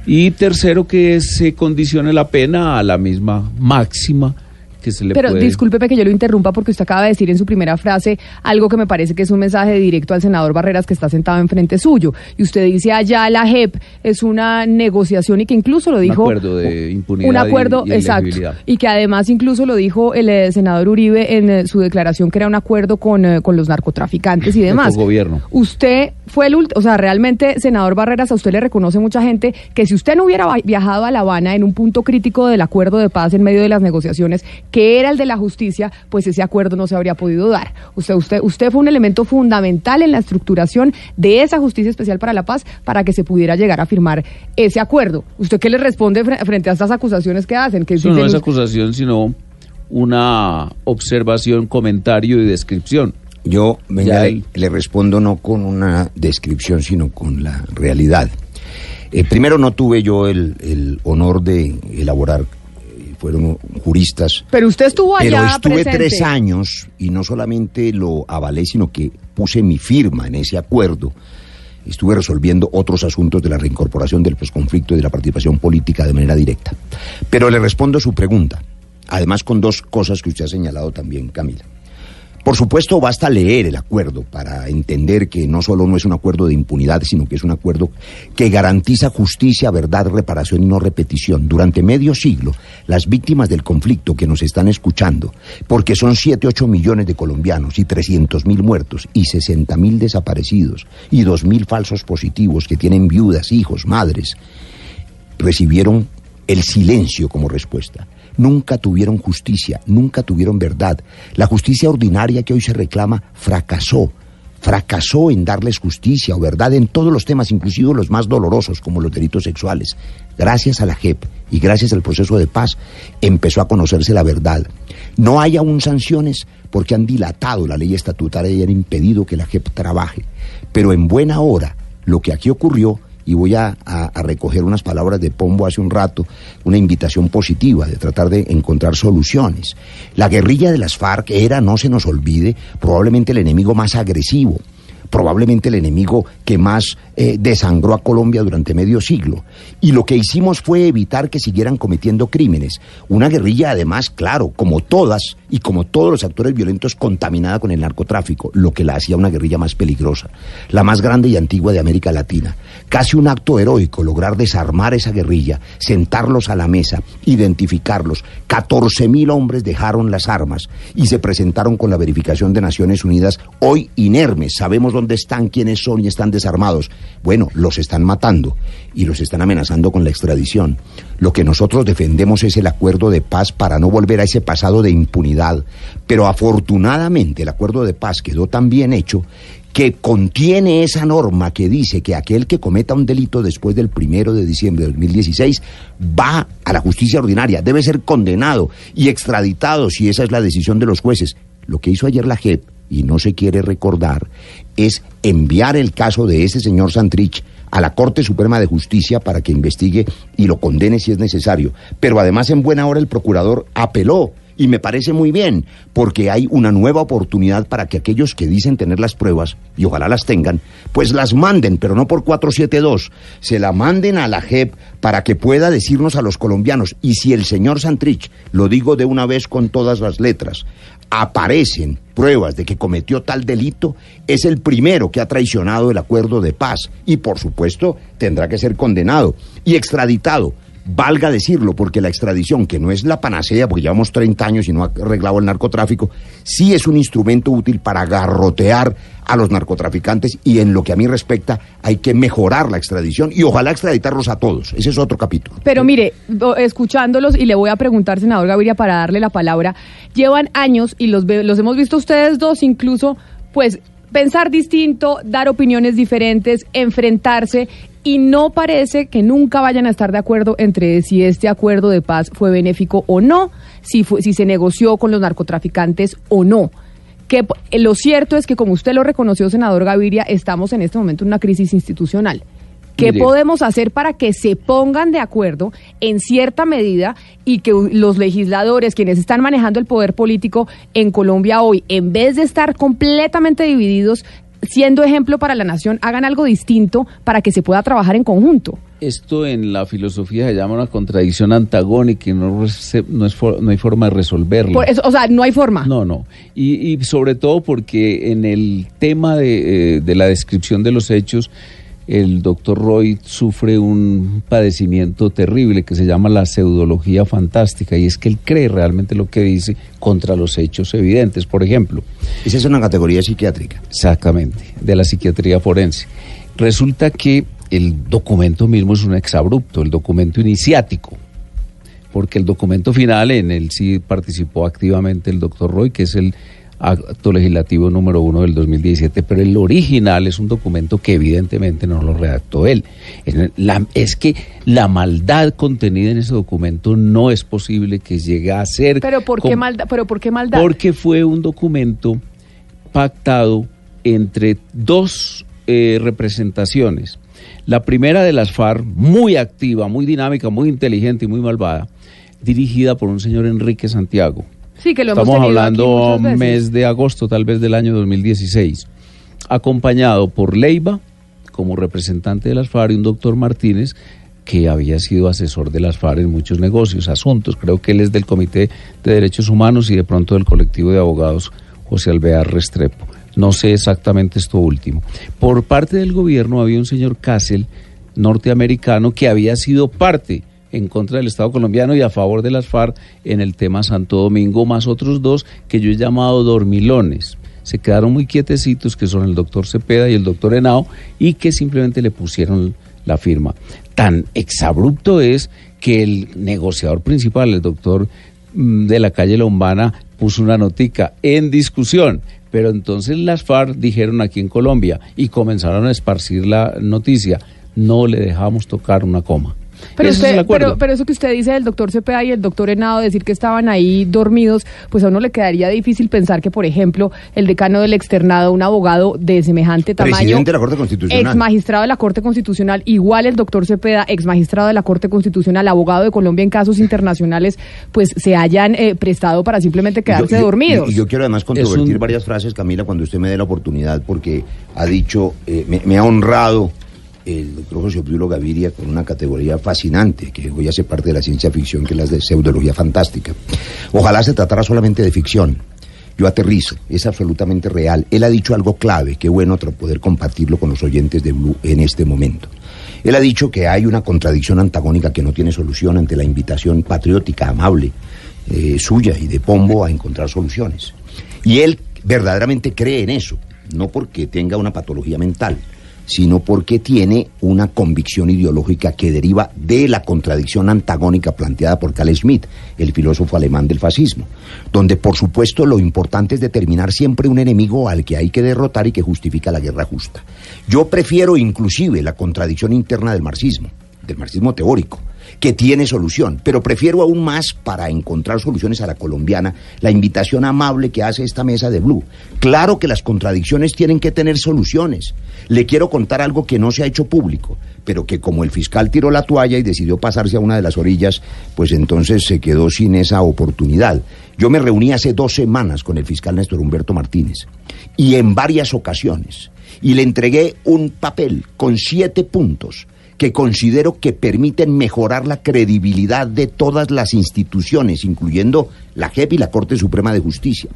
Y tercero, que se condicione la pena a la misma máxima que se le Pero puede... discúlpeme que yo lo interrumpa porque usted acaba de decir en su primera frase algo que me parece que es un mensaje directo al senador Barreras que está sentado enfrente suyo. Y usted dice allá la JEP es una negociación y que incluso lo un dijo... acuerdo de impunidad Un acuerdo, y, y exacto. Y que además incluso lo dijo el eh, senador Uribe en eh, su declaración que era un acuerdo con, eh, con los narcotraficantes y demás. gobierno. Usted fue el último, o sea, realmente, senador Barreras, a usted le reconoce mucha gente que si usted no hubiera viajado a La Habana en un punto crítico del acuerdo de paz en medio de las negociaciones, que era el de la justicia, pues ese acuerdo no se habría podido dar. Usted, usted, usted fue un elemento fundamental en la estructuración de esa justicia especial para la paz para que se pudiera llegar a firmar ese acuerdo. ¿Usted qué le responde fre- frente a estas acusaciones que hacen? Que Eso no es us- acusación, sino una observación, comentario y descripción. Yo venga, le, le respondo no con una descripción, sino con la realidad. Eh, primero, no tuve yo el, el honor de elaborar, fueron juristas. Pero usted estuvo Pero allá estuve presente. tres años y no solamente lo avalé, sino que puse mi firma en ese acuerdo. Estuve resolviendo otros asuntos de la reincorporación del posconflicto y de la participación política de manera directa. Pero le respondo a su pregunta, además con dos cosas que usted ha señalado también, Camila. Por supuesto, basta leer el acuerdo para entender que no solo no es un acuerdo de impunidad, sino que es un acuerdo que garantiza justicia, verdad, reparación y no repetición. Durante medio siglo, las víctimas del conflicto que nos están escuchando, porque son 7, 8 millones de colombianos y 300 mil muertos y 60 mil desaparecidos y 2 mil falsos positivos que tienen viudas, hijos, madres, recibieron el silencio como respuesta. Nunca tuvieron justicia, nunca tuvieron verdad. La justicia ordinaria que hoy se reclama fracasó. Fracasó en darles justicia o verdad en todos los temas, inclusive los más dolorosos como los delitos sexuales. Gracias a la JEP y gracias al proceso de paz empezó a conocerse la verdad. No hay aún sanciones porque han dilatado la ley estatutaria y han impedido que la JEP trabaje. Pero en buena hora, lo que aquí ocurrió y voy a, recoger unas palabras de Pombo hace un rato, una invitación positiva de tratar de encontrar soluciones. La guerrilla de las FARC era, no se nos olvide, probablemente el enemigo más agresivo, probablemente el enemigo que más eh, desangró a Colombia durante medio siglo. Y lo que hicimos fue evitar que siguieran cometiendo crímenes. Una guerrilla, además, claro, como todas y como todos los actores violentos, contaminada con el narcotráfico, lo que la hacía una guerrilla más peligrosa, la más grande y antigua de América Latina. Casi un acto heroico lograr desarmar esa guerrilla, sentarlos a la mesa, identificarlos. 14 mil hombres dejaron las armas y se presentaron con la verificación de Naciones Unidas, hoy inermes, sabemos dónde están, quiénes son y están desarmados. Bueno, los están matando y los están amenazando con la extradición. Lo que nosotros defendemos es el acuerdo de paz para no volver a ese pasado de impunidad. Pero afortunadamente el acuerdo de paz quedó tan bien hecho que contiene esa norma que dice que aquel que cometa un delito después del primero de diciembre de 2016 va a la justicia ordinaria, debe ser condenado y extraditado si esa es la decisión de los jueces. Lo que hizo ayer la JEP, y no se quiere recordar, es enviar el caso de ese señor Santrich a la Corte Suprema de Justicia para que investigue y lo condene si es necesario. Pero además en buena hora el procurador apeló y me parece muy bien, porque hay una nueva oportunidad para que aquellos que dicen tener las pruebas, y ojalá las tengan, pues las manden, pero no por 472, se la manden a la JEP para que pueda decirnos a los colombianos, y si el señor Santrich, lo digo de una vez con todas las letras, aparecen pruebas de que cometió tal delito, es el primero que ha traicionado el acuerdo de paz y por supuesto tendrá que ser condenado y extraditado. Valga decirlo, porque la extradición, que no es la panacea, porque llevamos 30 años y no ha arreglado el narcotráfico, sí es un instrumento útil para garrotear a los narcotraficantes y en lo que a mí respecta hay que mejorar la extradición y ojalá extraditarlos a todos. Ese es otro capítulo. Pero mire, escuchándolos y le voy a preguntar, senador Gaviria, para darle la palabra, llevan años y los, los hemos visto ustedes dos incluso, pues pensar distinto, dar opiniones diferentes, enfrentarse y no parece que nunca vayan a estar de acuerdo entre si este acuerdo de paz fue benéfico o no, si, fue, si se negoció con los narcotraficantes o no. Que p- lo cierto es que, como usted lo reconoció, senador Gaviria, estamos en este momento en una crisis institucional. ¿Qué podemos hacer para que se pongan de acuerdo en cierta medida y que los legisladores, quienes están manejando el poder político en Colombia hoy, en vez de estar completamente divididos, siendo ejemplo para la nación, hagan algo distinto para que se pueda trabajar en conjunto? Esto en la filosofía se llama una contradicción antagónica y no, no, es for- no hay forma de resolverla. Eso, o sea, no hay forma. No, no. Y, y sobre todo porque en el tema de, eh, de la descripción de los hechos, el doctor Roy sufre un padecimiento terrible que se llama la pseudología fantástica y es que él cree realmente lo que dice contra los hechos evidentes. Por ejemplo, Esa es una categoría psiquiátrica. Exactamente, de la psiquiatría forense. Resulta que el documento mismo es un exabrupto, el documento iniciático, porque el documento final en él sí participó activamente el doctor Roy, que es el acto legislativo número uno del 2017, pero el original es un documento que evidentemente no lo redactó él. La- es que la maldad contenida en ese documento no es posible que llegue a ser... Pero ¿por qué maldad? Pero ¿por qué maldad? porque fue un documento pactado entre dos eh, representaciones. La primera de las FARC, muy activa, muy dinámica, muy inteligente y muy malvada, dirigida por un señor Enrique Santiago. Sí, que lo hemos Estamos aquí hablando veces. mes de agosto, tal vez del año 2016, acompañado por Leiva como representante de las FARC y un doctor Martínez que había sido asesor de las FARC en muchos negocios, asuntos. Creo que él es del Comité de Derechos Humanos y de pronto del colectivo de abogados José Alvear Restrepo. No sé exactamente esto último. Por parte del gobierno había un señor Castle, norteamericano, que había sido parte en contra del Estado colombiano y a favor de las FARC en el tema Santo Domingo, más otros dos que yo he llamado dormilones. Se quedaron muy quietecitos, que son el doctor Cepeda y el doctor Henao, y que simplemente le pusieron la firma. Tan exabrupto es que el negociador principal, el doctor mm, de la calle Lombana, puso una notica en discusión. Pero entonces las FARC dijeron aquí en Colombia y comenzaron a esparcir la noticia, no le dejamos tocar una coma. Pero, Ese es usted- el acuerdo. pero, pero eso que usted dice del doctor Cepeda y el doctor Henao, decir que estaban ahí dormidos, pues a uno le quedaría difícil pensar que, por ejemplo, el decano del externado, un abogado de semejante tamaño, Presidente de la Corte Constitucional. ex magistrado de la Corte Constitucional, igual el doctor Cepeda, ex magistrado de la Corte Constitucional, abogado de Colombia en casos internacionales, pues se hayan eh, prestado para simplemente quedarse yo- dormidos. Y, yo quiero además controvertir un- varias frases, Camila, cuando usted me dé la oportunidad, porque ha dicho, eh, me, me ha honrado el doctor José Obdulio Gaviria con una categoría fascinante, que hoy hace parte de la ciencia ficción, que es la de pseudología fantástica. Ojalá se tratara solamente de ficción. Yo aterrizo, es absolutamente real. Él ha dicho algo clave, qué bueno poder compartirlo con los oyentes de Blue en este momento. Él ha dicho que hay una contradicción antagónica que no tiene solución ante la invitación patriótica, amable, eh, suya y de Pombo a encontrar soluciones. Y él verdaderamente cree en eso, no porque tenga una patología mental, sino porque tiene una convicción ideológica que deriva de la contradicción antagónica planteada por Carl Schmitt, el filósofo alemán del fascismo, donde por supuesto lo importante es determinar siempre un enemigo al que hay que derrotar y que justifica la guerra justa. Yo prefiero inclusive la contradicción interna del marxismo, del marxismo teórico, que tiene solución, pero prefiero aún más para encontrar soluciones a la colombiana la invitación amable que hace esta mesa de Blue. Claro que las contradicciones tienen que tener soluciones. Le quiero contar algo que no se ha hecho público, pero que como el fiscal tiró la toalla y decidió pasarse a una de las orillas, pues entonces se quedó sin esa oportunidad. Yo me reuní hace dos semanas con el fiscal Néstor Humberto Martínez y en varias ocasiones y le entregué un papel con siete puntos que considero que permiten mejorar la credibilidad de todas las instituciones, incluyendo la JEP y la Corte Suprema de Justicia,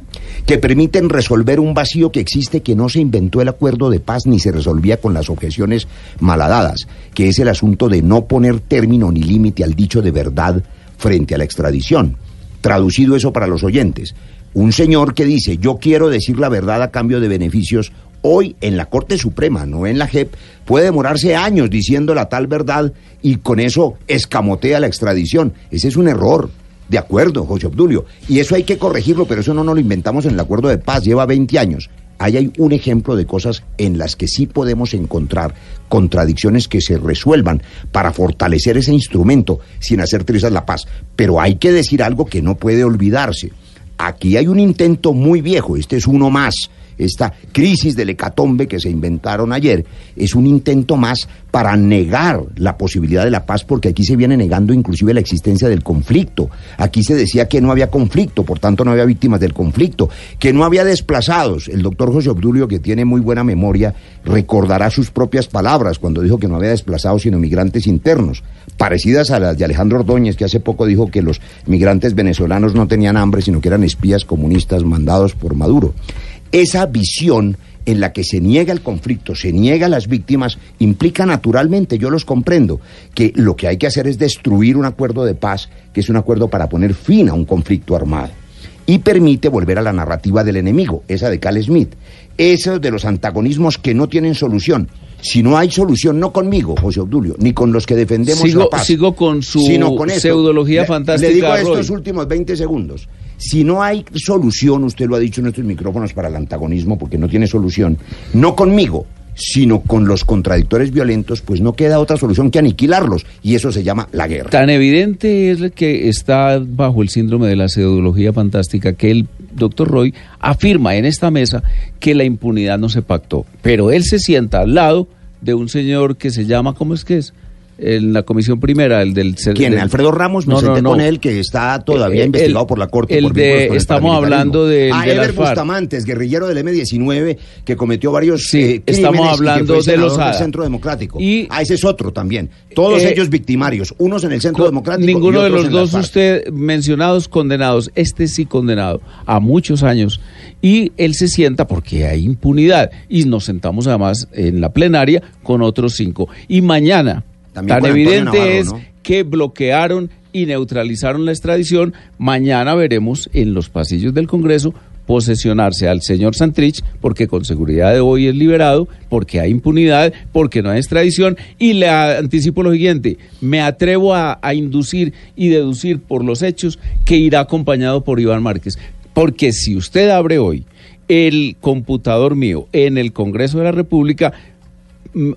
que permiten resolver un vacío que existe que no se inventó el acuerdo de paz ni se resolvía con las objeciones malhadadas, que es el asunto de no poner término ni límite al dicho de verdad frente a la extradición. Traducido eso para los oyentes, un señor que dice yo quiero decir la verdad a cambio de beneficios hoy en la Corte Suprema, no en la JEP, puede demorarse años diciendo la tal verdad y con eso escamotea la extradición. Ese es un error. De acuerdo, José Obdulio. Y eso hay que corregirlo, pero eso no nos lo inventamos en el acuerdo de paz, lleva 20 años. Ahí hay un ejemplo de cosas en las que sí podemos encontrar contradicciones que se resuelvan para fortalecer ese instrumento sin hacer trizas la paz. Pero hay que decir algo que no puede olvidarse. Aquí hay un intento muy viejo, este es uno más esta crisis del hecatombe que se inventaron ayer, es un intento más para negar la posibilidad de la paz, porque aquí se viene negando inclusive la existencia del conflicto. Aquí se decía que no había conflicto, por tanto no había víctimas del conflicto, que no había desplazados. El doctor José Obdulio, que tiene muy buena memoria, recordará sus propias palabras cuando dijo que no había desplazados sino migrantes internos, parecidas a las de Alejandro Ordóñez, que hace poco dijo que los migrantes venezolanos no tenían hambre, sino que eran espías comunistas mandados por Maduro. Esa visión en la que se niega el conflicto, se niega a las víctimas, implica naturalmente, yo los comprendo, que lo que hay que hacer es destruir un acuerdo de paz, que es un acuerdo para poner fin a un conflicto armado. Y permite volver a la narrativa del enemigo, esa de Cal Smith. Esos de los antagonismos que no tienen solución. Si no hay solución, no conmigo, José Obdulio, ni con los que defendemos Sigo, la paz. sigo con su sino con pseudología fantástica. Le digo Roy. estos últimos 20 segundos. Si no hay solución, usted lo ha dicho en estos micrófonos para el antagonismo, porque no tiene solución, no conmigo, sino con los contradictores violentos, pues no queda otra solución que aniquilarlos. Y eso se llama la guerra. Tan evidente es que está bajo el síndrome de la pseudología fantástica que el doctor Roy afirma en esta mesa que la impunidad no se pactó. Pero él se sienta al lado de un señor que se llama, ¿cómo es que es? En la comisión primera, el del... ¿Quién? del- Alfredo Ramos, me No, no, senté no. con él, que está todavía Eh, investigado el- por la Corte. el por de- estamos hablando Ah, de las Ever. Bustamantes, guerrillero del M-19, que cometió varios Sí, eh, estamos crímenes y que hablando de los del. Centro Democrático. Y- ah, ese es otro también. Todos Eh, ellos victimarios, unos en el Centro Democrático Ninguno y de los dos usted mencionados condenados, este sí condenado a muchos años y él se sienta porque hay impunidad y nos sentamos además en la plenaria con otros cinco y mañana También tan evidente Navarro, es ¿no? que bloquearon y neutralizaron la extradición, mañana veremos en los pasillos del Congreso posesionarse al señor Santrich, porque con seguridad de hoy es liberado, porque hay impunidad, porque no hay extradición, y le anticipo lo siguiente, me atrevo a, a inducir y deducir por los hechos que irá acompañado por Iván Márquez, porque si usted abre hoy el computador mío en el Congreso de la República,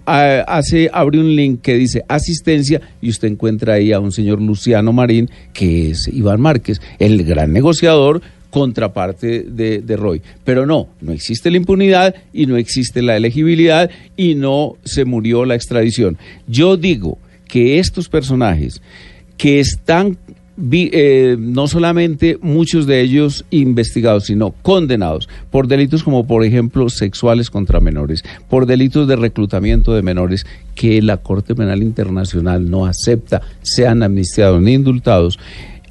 hace abre un link que dice asistencia y usted encuentra ahí a un señor Luciano Marín que es Iván Márquez, el gran negociador contraparte de, de Roy. Pero no, no existe la impunidad y no existe la elegibilidad y no se murió la extradición. Yo digo que estos personajes que están eh, no solamente muchos de ellos investigados, sino condenados por delitos como, por ejemplo, sexuales contra menores, por delitos de reclutamiento de menores que la Corte Penal Internacional no acepta, sean amnistiados ni indultados.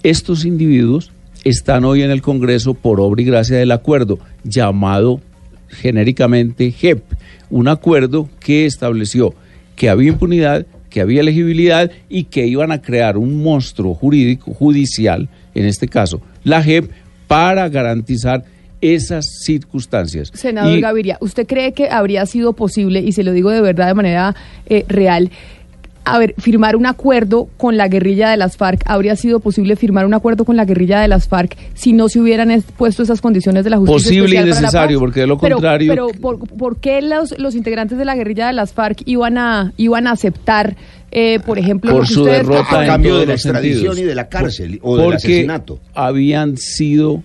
Estos individuos están hoy en el Congreso por obra y gracia del acuerdo llamado genéricamente JEP, un acuerdo que estableció que había impunidad, que había elegibilidad y que iban a crear un monstruo jurídico, judicial, en este caso, la JEP, para garantizar esas circunstancias. Senador Y- Gaviria, ¿usted cree que habría sido posible, y se lo digo de verdad de manera eh, real, a ver, firmar un acuerdo con la guerrilla de las FARC? ¿Habría sido posible firmar un acuerdo con la guerrilla de las FARC si no se hubieran es- puesto esas condiciones de la justicia? Posible y necesario, porque de lo Pero- contrario- Pero, ¿por, por qué los, los integrantes de la guerrilla de las FARC iban a, iban a aceptar, eh, por ejemplo, por lo que su ustedes derrota en cambio de la extradición sentidos. y de la cárcel, Por- o del porque asesinato. habían sido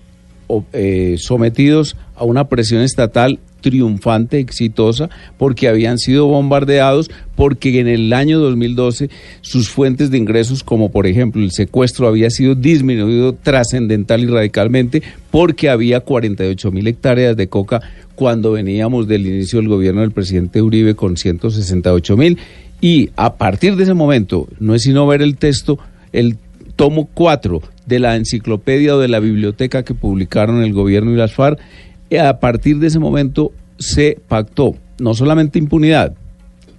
eh, sometidos a una presión estatal triunfante, exitosa, porque habían sido bombardeados, porque en el año 2012 sus fuentes de ingresos, como por ejemplo el secuestro, había sido disminuido trascendental y radicalmente, porque había 48 mil hectáreas de coca cuando veníamos del inicio del gobierno del presidente Uribe con 168 mil. Y a partir de ese momento, no es sino ver el texto, el tomo 4 de la enciclopedia o de la biblioteca que publicaron el gobierno y las FARC, a partir de ese momento se pactó no solamente impunidad,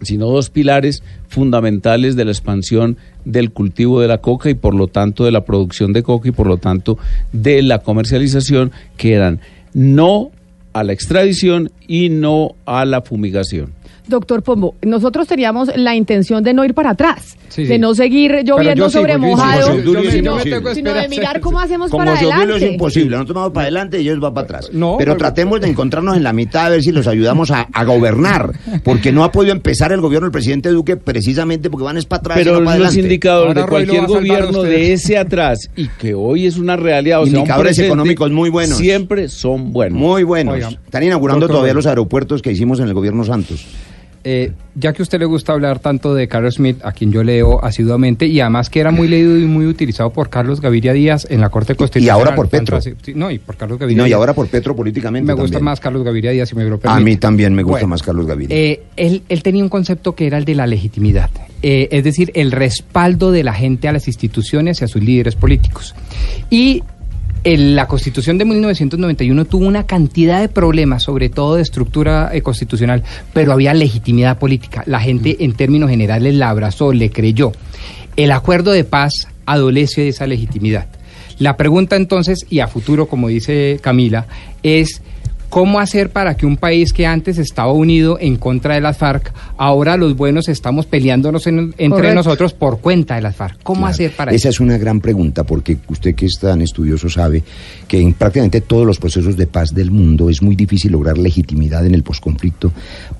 sino dos pilares fundamentales de la expansión del cultivo de la coca y por lo tanto de la producción de coca y por lo tanto de la comercialización, que eran no a la extradición y no a la fumigación. Doctor Pombo, nosotros teníamos la intención de no ir para atrás, Sí, de no seguir lloviendo sigo, sobre yo sigo, mojado, yo- sino, yo de mirar cómo hacemos Como para Obdulio es adelante. imposible, nosotros vamos para adelante y ellos van para atrás. No, Pero tratemos de encontrarnos en la mitad a ver si los ayudamos a, a gobernar, porque no ha podido empezar el gobierno del presidente Duque precisamente porque van es para atrás y Pero no para los adelante. indicadores de cualquier gobierno de ese atrás y que hoy es una realidad, o sea, un Indicadores económicos muy buenos. Siempre son buenos. Muy buenos. Están inaugurando doctor todavía los aeropuertos que hicimos en el gobierno Santos. Eh, ya que a usted le gusta hablar tanto de Carlos Smith, a quien yo leo asiduamente, y además que era muy leído y muy utilizado por Carlos Gaviria Díaz en la Corte Constitucional. ahora por Petro. así- no, y por Carlos Y Gaviria no, y ahora por Petro políticamente Me gusta más Carlos Gaviria Díaz, si me lo A permite. mí también me gusta Bueno, más Carlos Gaviria. Eh, él, él tenía un concepto que era el de la legitimidad, eh, es decir, el respaldo de la gente a las instituciones y a sus líderes políticos. Y el- la Constitución de 1991 tuvo una cantidad de problemas, sobre todo de estructura eh, constitucional, pero había legitimidad política. La gente, en términos generales, la abrazó, le creyó. El acuerdo de paz adolece de esa legitimidad. La pregunta entonces, y a futuro, como dice Camila, es cómo hacer para que un país que antes estaba unido en contra de las FARC, ahora los buenos estamos peleándonos en- entre Correcto. nosotros por cuenta de las FARC. ¿Cómo Claro. hacer para Esa eso? es una gran pregunta porque usted que es tan estudioso sabe que en prácticamente todos los procesos de paz del mundo es muy difícil lograr legitimidad en el posconflicto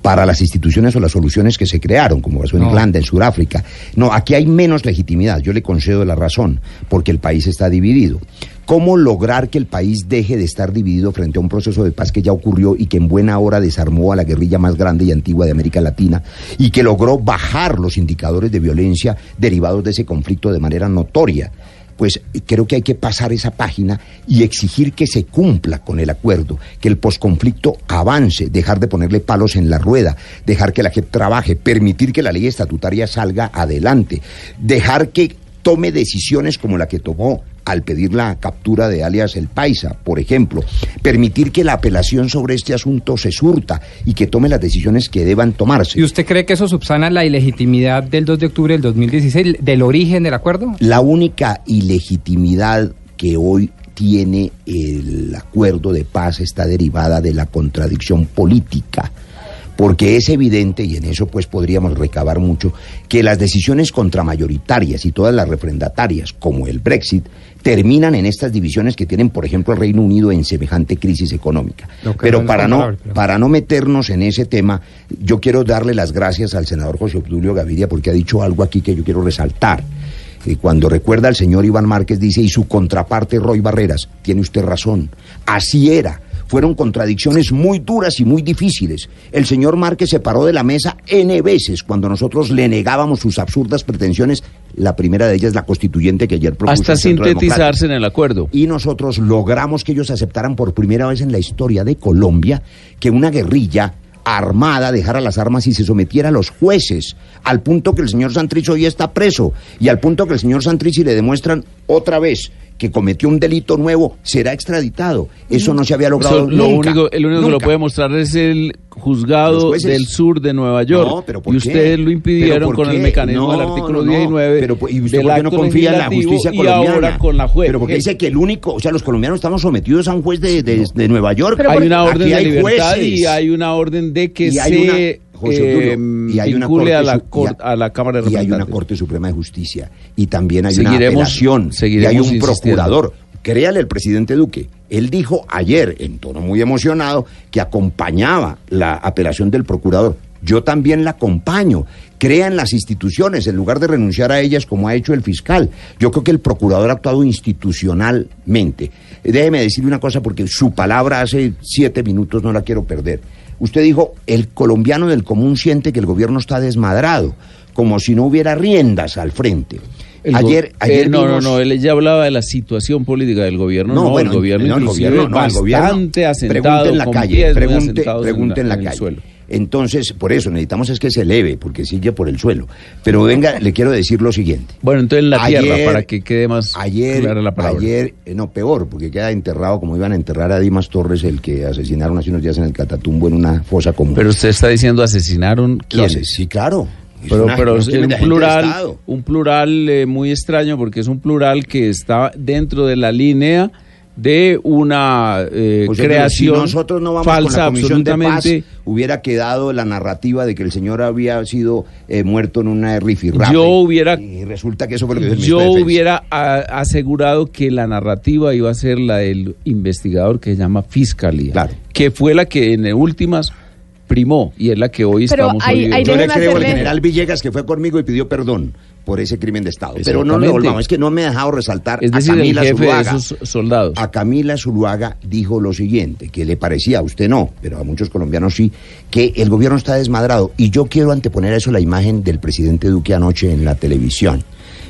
para las instituciones o las soluciones que se crearon, como pasó en No. Irlanda, en Sudáfrica. No, aquí hay menos legitimidad, yo le concedo la razón, porque el país está dividido. ¿Cómo lograr que el país deje de estar dividido frente a un proceso de paz que ya ocurrió y que en buena hora desarmó a la guerrilla más grande y antigua de América Latina y que logró bajar los indicadores de violencia derivados de ese conflicto de manera notoria? Pues creo que hay que pasar esa página y exigir que se cumpla con el acuerdo, que el posconflicto avance, dejar de ponerle palos en la rueda, dejar que la gente trabaje, permitir que la ley estatutaria salga adelante, dejar que tome decisiones como la que tomó al pedir la captura de alias El Paisa, por ejemplo, permitir que la apelación sobre este asunto se surta y que tome las decisiones que deban tomarse. ¿Y usted cree que eso subsana la ilegitimidad del 2 de octubre del 2016, del origen del acuerdo? La única ilegitimidad que hoy tiene el acuerdo de paz está derivada de la contradicción política. Porque es evidente, y en eso pues podríamos recabar mucho, que las decisiones contramayoritarias y todas las refrendatarias, como el Brexit, terminan en estas divisiones que tienen, por ejemplo, el Reino Unido en semejante crisis económica. Pero para no, pero- para no meternos en ese tema, yo quiero darle las gracias al senador José Obdulio Gaviria porque ha dicho algo aquí que yo quiero resaltar. Eh, Cuando recuerda al señor Iván Márquez, dice, y su contraparte Roy Barreras, tiene usted razón, así era. Fueron contradicciones muy duras y muy difíciles. El señor Márquez se paró de la mesa N veces cuando nosotros le negábamos sus absurdas pretensiones. La primera de ellas, la constituyente que ayer propuso Hasta el sintetizarse en el acuerdo. y nosotros logramos que ellos aceptaran por primera vez en la historia de Colombia que una guerrilla armada dejara las armas y se sometiera a los jueces, al punto que el señor Santrich hoy está preso y al punto que el señor Santrich le demuestran otra vez que cometió un delito nuevo, será extraditado. Eso no se había logrado Eso, lo único, el único que lo puede mostrar es el juzgado del sur de Nueva York. No, pero ¿por y qué? ustedes lo ¿Pero impidieron con el mecanismo del artículo no, no. 19 Pero, ¿y usted del por qué no confía en la justicia y colombiana? ahora con la juez. Pero porque dice que el único, o sea, los colombianos estamos sometidos a un juez de, de, de Nueva York. hay una orden de hay libertad jueces. y hay una orden de que se José eh, y hay una corte a la, a- Cámara de y hay una. Corte Suprema de Justicia y también hay Seguiremos- una apelación y hay un insistiendo. procurador. Créale el presidente Duque. Él dijo ayer, en tono muy emocionado, que acompañaba la apelación del procurador. Yo también la acompaño. Crea en las instituciones en lugar de renunciar a ellas como ha hecho el fiscal. Yo creo que el procurador ha actuado institucionalmente. Déjeme decirle una cosa porque su palabra hace siete minutos no la quiero perder. Usted dijo, el colombiano del común siente que el gobierno está desmadrado, como si no hubiera riendas al frente. El ayer, ayer eh, no, vimos- no, no, él ya hablaba de la situación política del gobierno. No, bueno, el gobierno no, el gobierno, no, el bastante gobierno. asentado, Pregunte en la calle, pregunte, en la el calle. suelo. Entonces, por eso necesitamos es que se eleve, porque sigue por el suelo. Pero venga, le quiero decir lo siguiente. Bueno, entonces en la Ayer- tierra, para que quede más Ayer, clara la palabra. ayer, eh, no, peor, porque queda enterrado como iban a enterrar a Dimas Torres, el que asesinaron hace unos días en el Catatumbo en una fosa común. Pero usted está diciendo asesinaron quiénes. sí, claro. Pero, una- pero es un plural, un plural eh, muy extraño porque es un plural que está dentro de la línea de una eh, que creación si nosotros no vamos falsa con la comisión de absolutamente. paz, hubiera quedado la narrativa de que el señor había sido eh, muerto en una rifirrafe. Yo hubiera Y resulta que eso fue lo que yo hubiera a- asegurado que la narrativa iba a ser la del investigador que se llama Fiscalía, que fue la que en últimas primó y es la que hoy Pero estamos ahí Yo le creo al general Villegas que fue conmigo y pidió perdón por ese crimen de Estado. Pero no volvamos, es que no me he dejado resaltar Es a decir, el Camila jefe de Zuluaga. esos soldados. A Camila Zuluaga dijo lo siguiente, que le parecía, a usted no, pero a muchos colombianos sí, que el gobierno está desmadrado. Y yo quiero anteponer a eso la imagen del presidente Duque anoche en la televisión.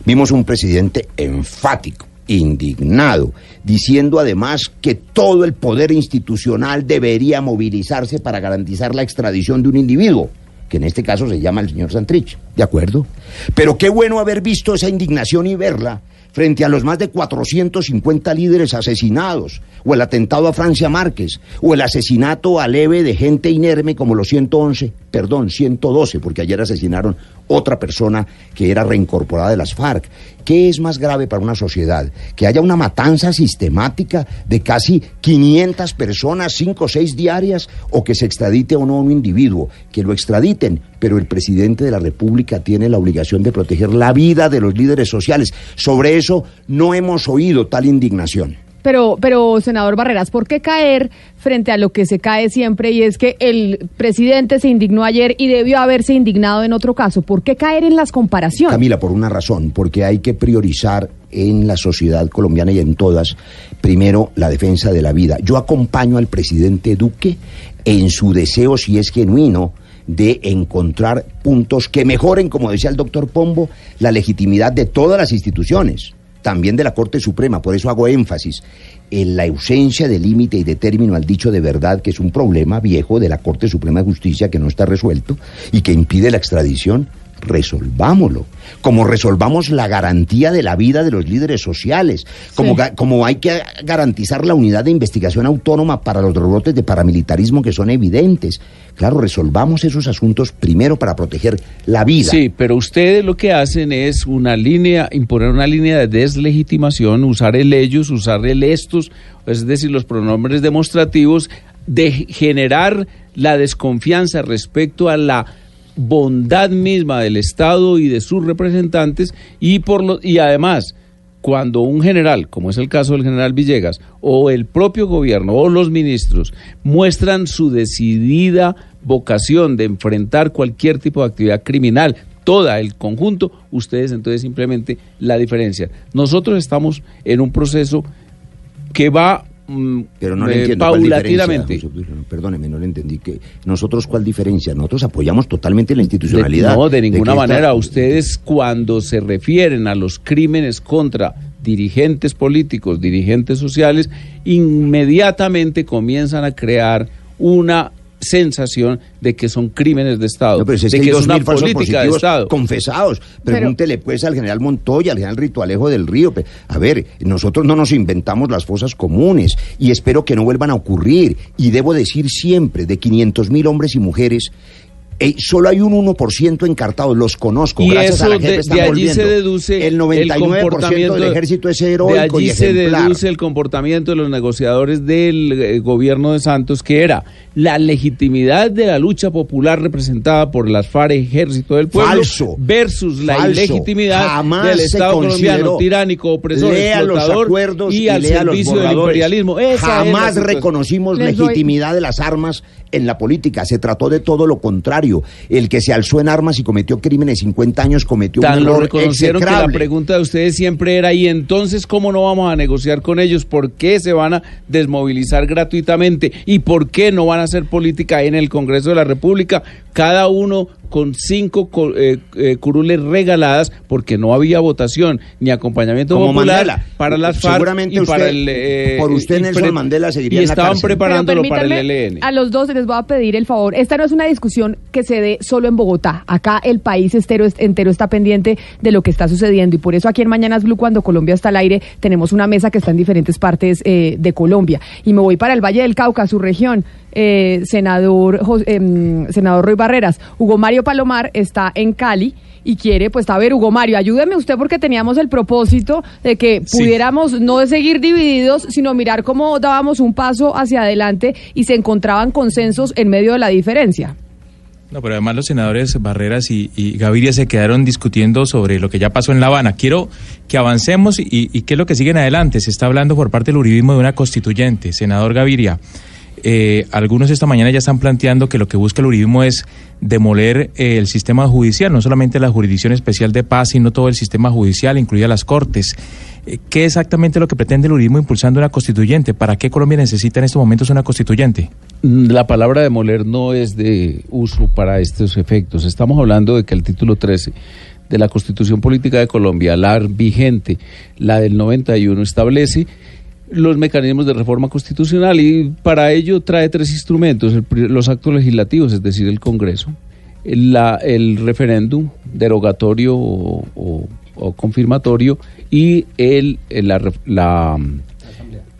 Vimos un presidente enfático, indignado, diciendo además que todo el poder institucional debería movilizarse para garantizar la extradición de un individuo que en este caso se llama el señor Santrich. ¿De acuerdo? Pero qué bueno haber visto esa indignación y verla frente a los más de 450 líderes asesinados, o el atentado a Francia Márquez, o el asesinato a leve de gente inerme como los 111, perdón, 112, porque ayer asesinaron otra persona que era reincorporada de las FARC. ¿Qué es más grave para una sociedad? Que haya una matanza sistemática de casi 500 personas, 5 o 6 diarias, o que se extradite a un individuo, que lo extraditen, pero el presidente de la República tiene la obligación de proteger la vida de los líderes sociales. Sobre eso no hemos oído tal indignación. Pero, pero, senador Barreras, ¿por qué caer frente a lo que se cae siempre y es que el presidente se indignó ayer y debió haberse indignado en otro caso? ¿Por qué caer en las comparaciones? Camila, por una razón, porque hay que priorizar en la sociedad colombiana y en todas, primero, la defensa de la vida. Yo acompaño al presidente Duque en su deseo, si es genuino, de encontrar puntos que mejoren, como decía el doctor Pombo, la legitimidad de todas las instituciones, también de la Corte Suprema. Por eso hago énfasis en la ausencia de límite y de término al dicho de verdad, que es un problema viejo de la Corte Suprema de Justicia que no está resuelto y que impide la extradición resolvámoslo. Como resolvamos la garantía de la vida de los líderes sociales, como, Sí. como hay que garantizar la unidad de investigación autónoma para los rebrotes de paramilitarismo que son evidentes. Claro, resolvamos esos asuntos primero para proteger la vida. Sí, pero ustedes lo que hacen es una línea, imponer una línea de deslegitimación, usar el ellos, usar el estos, es decir, los pronombres demostrativos, de generar la desconfianza respecto a la bondad misma del Estado y de sus representantes y por lo, y además cuando un general, como es el caso del general Villegas, o el propio gobierno o los ministros muestran su decidida vocación de enfrentar cualquier tipo de actividad criminal, toda el conjunto, ustedes entonces simplemente la diferencia. Nosotros estamos en un proceso que va Pero no le eh, entiendo cuál paulatinamente. diferencia, Perdóneme, no le entendí que nosotros cuál diferencia. Nosotros apoyamos totalmente la institucionalidad. De- no, de ninguna esta- manera. Ustedes cuando se refieren a los crímenes contra dirigentes políticos, dirigentes sociales, inmediatamente comienzan a crear una sensación de que son crímenes de Estado, No, pero si es de que que es una política de Estado. confesados. Pero- Pregúntele pues al general Montoya, al general Ritualejo del Río. A ver, nosotros no nos inventamos las fosas comunes y espero que no vuelvan a ocurrir. Y debo decir siempre, de 500 mil hombres y mujeres, eh, solo hay un 1% encartado, los conozco. Y gracias a la jefe de, están de allí volviendo. se deduce el 99% comportamiento del ejército es de heroico allí y se deduce el comportamiento de los negociadores del eh, gobierno de Santos, que era la legitimidad de la lucha popular representada por las FARC Ejército del Pueblo Falso. versus la Falso. ilegitimidad Jamás del Estado colombiano tiránico, opresor, los explotador acuerdos y, y al lea los servicio del imperialismo. Esa Jamás reconocimos Les doy- legitimidad de las armas en la política. Se trató de todo lo contrario. El que se alzó en armas y cometió crímenes 50 años cometió Tan un lo error reconocieron que la pregunta de ustedes siempre era, ¿y entonces cómo no vamos a negociar con ellos? ¿Por qué se van a desmovilizar gratuitamente? ¿Y por qué no van a hacer política en el Congreso de la República? Cada uno con cinco co- eh, eh, curules regaladas porque no había votación ni acompañamiento Como popular Mandela. para las FARC Seguramente y para usted- el eh, por usted Nelson Mandela seguiría y en la estaban cárcel. preparándolo para el ELN. A los dos les voy a pedir el favor. Esta no es una discusión que se dé solo en Bogotá. Acá el país entero, entero está pendiente de lo que está sucediendo y por eso aquí en Mañanas Blue, cuando Colombia está al aire, tenemos una mesa que está en diferentes partes eh, de Colombia. Y me voy para el Valle del Cauca, su región. Eh, senador, Jos- em, senador Roy Barreras. Hugo Mario Palomar está en Cali y quiere, pues, a ver, Hugo Mario, ayúdeme usted porque teníamos el propósito de que Sí. pudiéramos no de seguir divididos, sino mirar cómo dábamos un paso hacia adelante y se encontraban consensos en medio de la diferencia. No, pero además los senadores Barreras y, y Gaviria se quedaron discutiendo sobre lo que ya pasó en La Habana. Quiero que avancemos y, y qué es lo que sigue en adelante. Se está hablando por parte del uribismo de una constituyente. Senador Gaviria, eh, algunos esta mañana ya están planteando que lo que busca el uribismo es demoler eh, el sistema judicial, no solamente la jurisdicción especial de paz, sino todo el sistema judicial, incluidas las cortes. Eh, ¿Qué exactamente lo que pretende el uribismo impulsando una constituyente? ¿Para qué Colombia necesita en estos momentos una constituyente? Mm, La palabra demoler no es de uso para estos efectos. Estamos hablando de que el título 13 de la Constitución Política de Colombia, la vigente, la del 91, establece los mecanismos de reforma constitucional y para ello trae tres instrumentos, el los actos legislativos, es decir, el Congreso, el, la- el referéndum derogatorio o, confirmatorio y el, la, la, mm,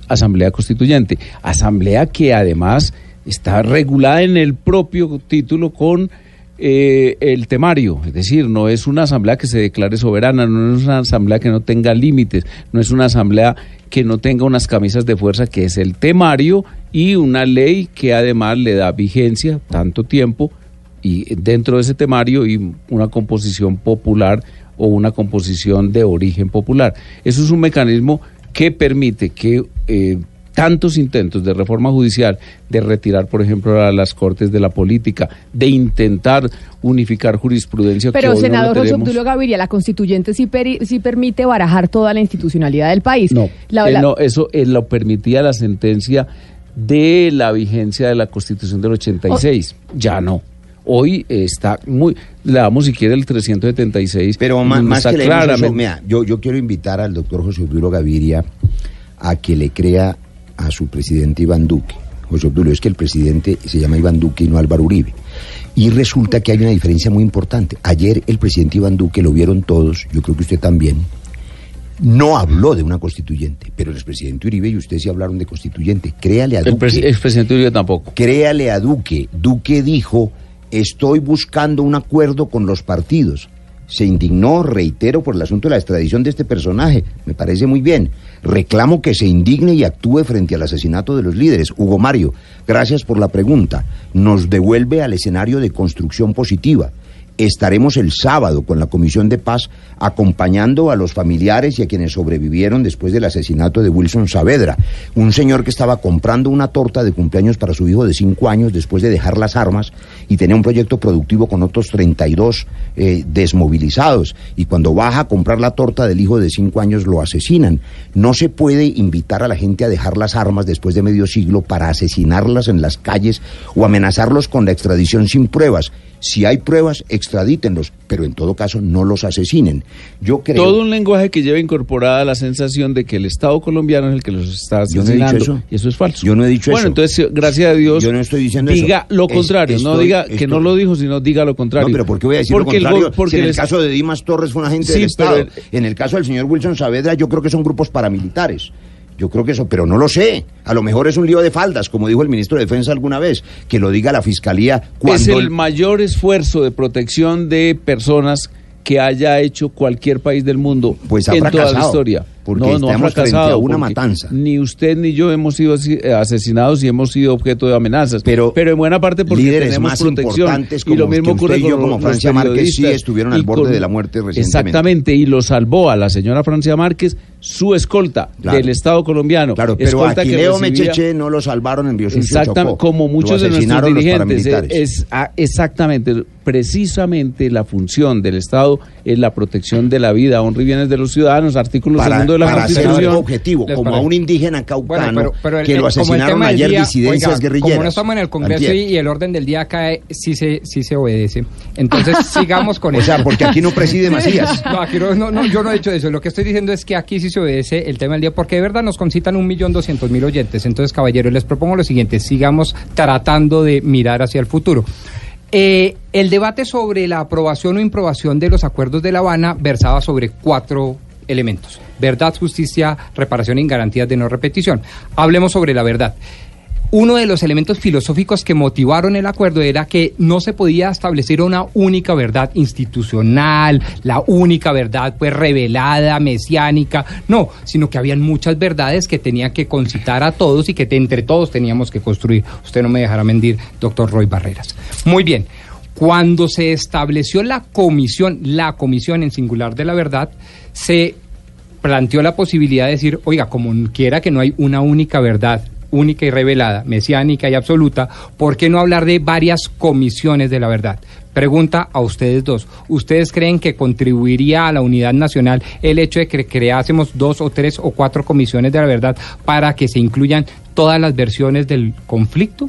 Asamblea Constituyente. Asamblea que además está regulada en el propio título con eh, el temario, es decir, no es una asamblea que se declare soberana, no es una asamblea que no tenga límites, no es una asamblea que no tenga unas camisas de fuerza, que es el temario y una ley que además le da vigencia tanto tiempo y dentro de ese temario y una composición popular o una composición de origen popular. Eso es un mecanismo que permite que eh, tantos intentos de reforma judicial, de retirar, por ejemplo, a las cortes de la política, de intentar unificar jurisprudencia. que Pero, no senador José. Obdulio Gaviria, la constituyente sí, peri- sí permite barajar toda la institucionalidad del país. No, la, Eh, la- no, eso eh, lo permitía la sentencia de la vigencia de la Constitución del 86. Ya no. Hoy está muy. Le damos si quiere el 376. Pero más, donde más está que leemos eso, claramente- mira, yo, yo quiero invitar al doctor José Obdulio Gaviria a que le crea a su presidente Iván Duque. José Obdulio, es que el presidente se llama Iván Duque y no Álvaro Uribe. Y resulta que hay una diferencia muy importante. Ayer el presidente Iván Duque, lo vieron todos, yo creo que usted también, no habló de una constituyente, pero el expresidente Uribe y usted sí hablaron de constituyente. Créale a El Duque. pres- expresidente Uribe tampoco. Créale a Duque. Duque dijo, estoy buscando un acuerdo con los partidos. Se indignó, reitero, por el asunto de la extradición de este personaje. Me parece muy bien. Reclamo que se indigne y actúe frente al asesinato de los líderes. Hugo Mario, gracias por la pregunta. Nos devuelve al escenario de construcción positiva. Estaremos el sábado con la Comisión de Paz acompañando a los familiares y a quienes sobrevivieron después del asesinato de Wilson Saavedra, un señor que estaba comprando una torta de cumpleaños para su hijo de cinco años después de dejar las armas y tenía un proyecto productivo con otros 32 eh, desmovilizados. Y cuando baja a comprar la torta del hijo de cinco años lo asesinan. No se puede invitar a la gente a dejar las armas después de medio siglo para asesinarlas en las calles o amenazarlos con la extradición sin pruebas. Si hay pruebas, extradítenlos, pero en todo caso no los asesinen. Yo creo... Todo un lenguaje que lleva incorporada la sensación de que el Estado colombiano es el que los está Yo no he dicho asesinando. eso. Y eso es falso. Yo no he dicho bueno, eso. entonces, gracias a Dios, Yo no estoy diciendo eso. diga lo Es- contrario. no estoy- diga que estoy- no lo dijo, sino diga lo contrario. No, pero ¿por qué voy a decir Porque el lo contrario? porque si en el el caso de Dimas Torres fue un agente Sí, del pero Estado. el- En el caso del señor Wilson Saavedra, yo creo que son grupos paramilitares. Yo creo que eso, pero no lo sé. A lo mejor es un lío de faldas, como dijo el ministro de Defensa alguna vez, que lo diga la fiscalía cuando es el mayor esfuerzo de protección de personas que haya hecho cualquier país del mundo Pues ha en toda la historia. Porque no, no estamos frente a una matanza. Ni usted ni yo hemos sido eh, asesinados y hemos sido objeto de amenazas. Pero, en buena parte porque líderes tenemos más protección. importantes y como lo mismo que usted ocurre y yo, como Francia Márquez, sí estuvieron al borde con- de la muerte recientemente. Exactamente, y lo salvó a la señora Francia Márquez su escolta Claro. del Estado colombiano. Claro, pero a que Quileo recibía- Mecheche no lo salvaron en Río Exactamente, Chocó. como muchos de nuestros dirigentes. eh. Es, ah, exactamente, precisamente la función del Estado es la protección de la vida, honra y bienes de los ciudadanos, artículo Para- segundo de la para hacer Constitución. un objetivo, ¿Les como a un indígena caucano Bueno, pero- pero el- que lo el- como el asesinaron ayer día, disidencias oiga, guerrilleras. Como no estamos en el Congreso y, el orden del día cae, sí se, sí se obedece. Entonces sigamos con O eso. sea, porque aquí no preside Macías. No, aquí no, no, no, yo no he dicho eso. Lo que estoy diciendo es que aquí sí se obedece el tema del día, porque de verdad nos concitan un millón doscientos mil oyentes. Entonces, caballeros, les propongo lo siguiente: sigamos tratando de mirar hacia el futuro. Eh, el debate sobre la aprobación o improbación de los acuerdos de La Habana versaba sobre cuatro elementos. Verdad, justicia, reparación y garantías de no repetición. Hablemos sobre la verdad. Uno de los elementos filosóficos que motivaron el acuerdo era que no se podía establecer una única verdad institucional, la única verdad pues revelada, mesiánica, no, sino que habían muchas verdades que tenían que concitar a todos y que entre todos teníamos que construir. Usted no me dejará mentir, doctor Roy Barreras. Muy bien. Cuando se estableció la comisión, la comisión en singular de la verdad, se planteó la posibilidad de decir, oiga, como quiera que no hay una única verdad, única y revelada, mesiánica y absoluta, ¿por qué no hablar de varias comisiones de la verdad? Pregunta a ustedes dos. ¿Ustedes creen que contribuiría a la unidad nacional el hecho de que creásemos dos o tres o cuatro comisiones de la verdad para que se incluyan todas las versiones del conflicto?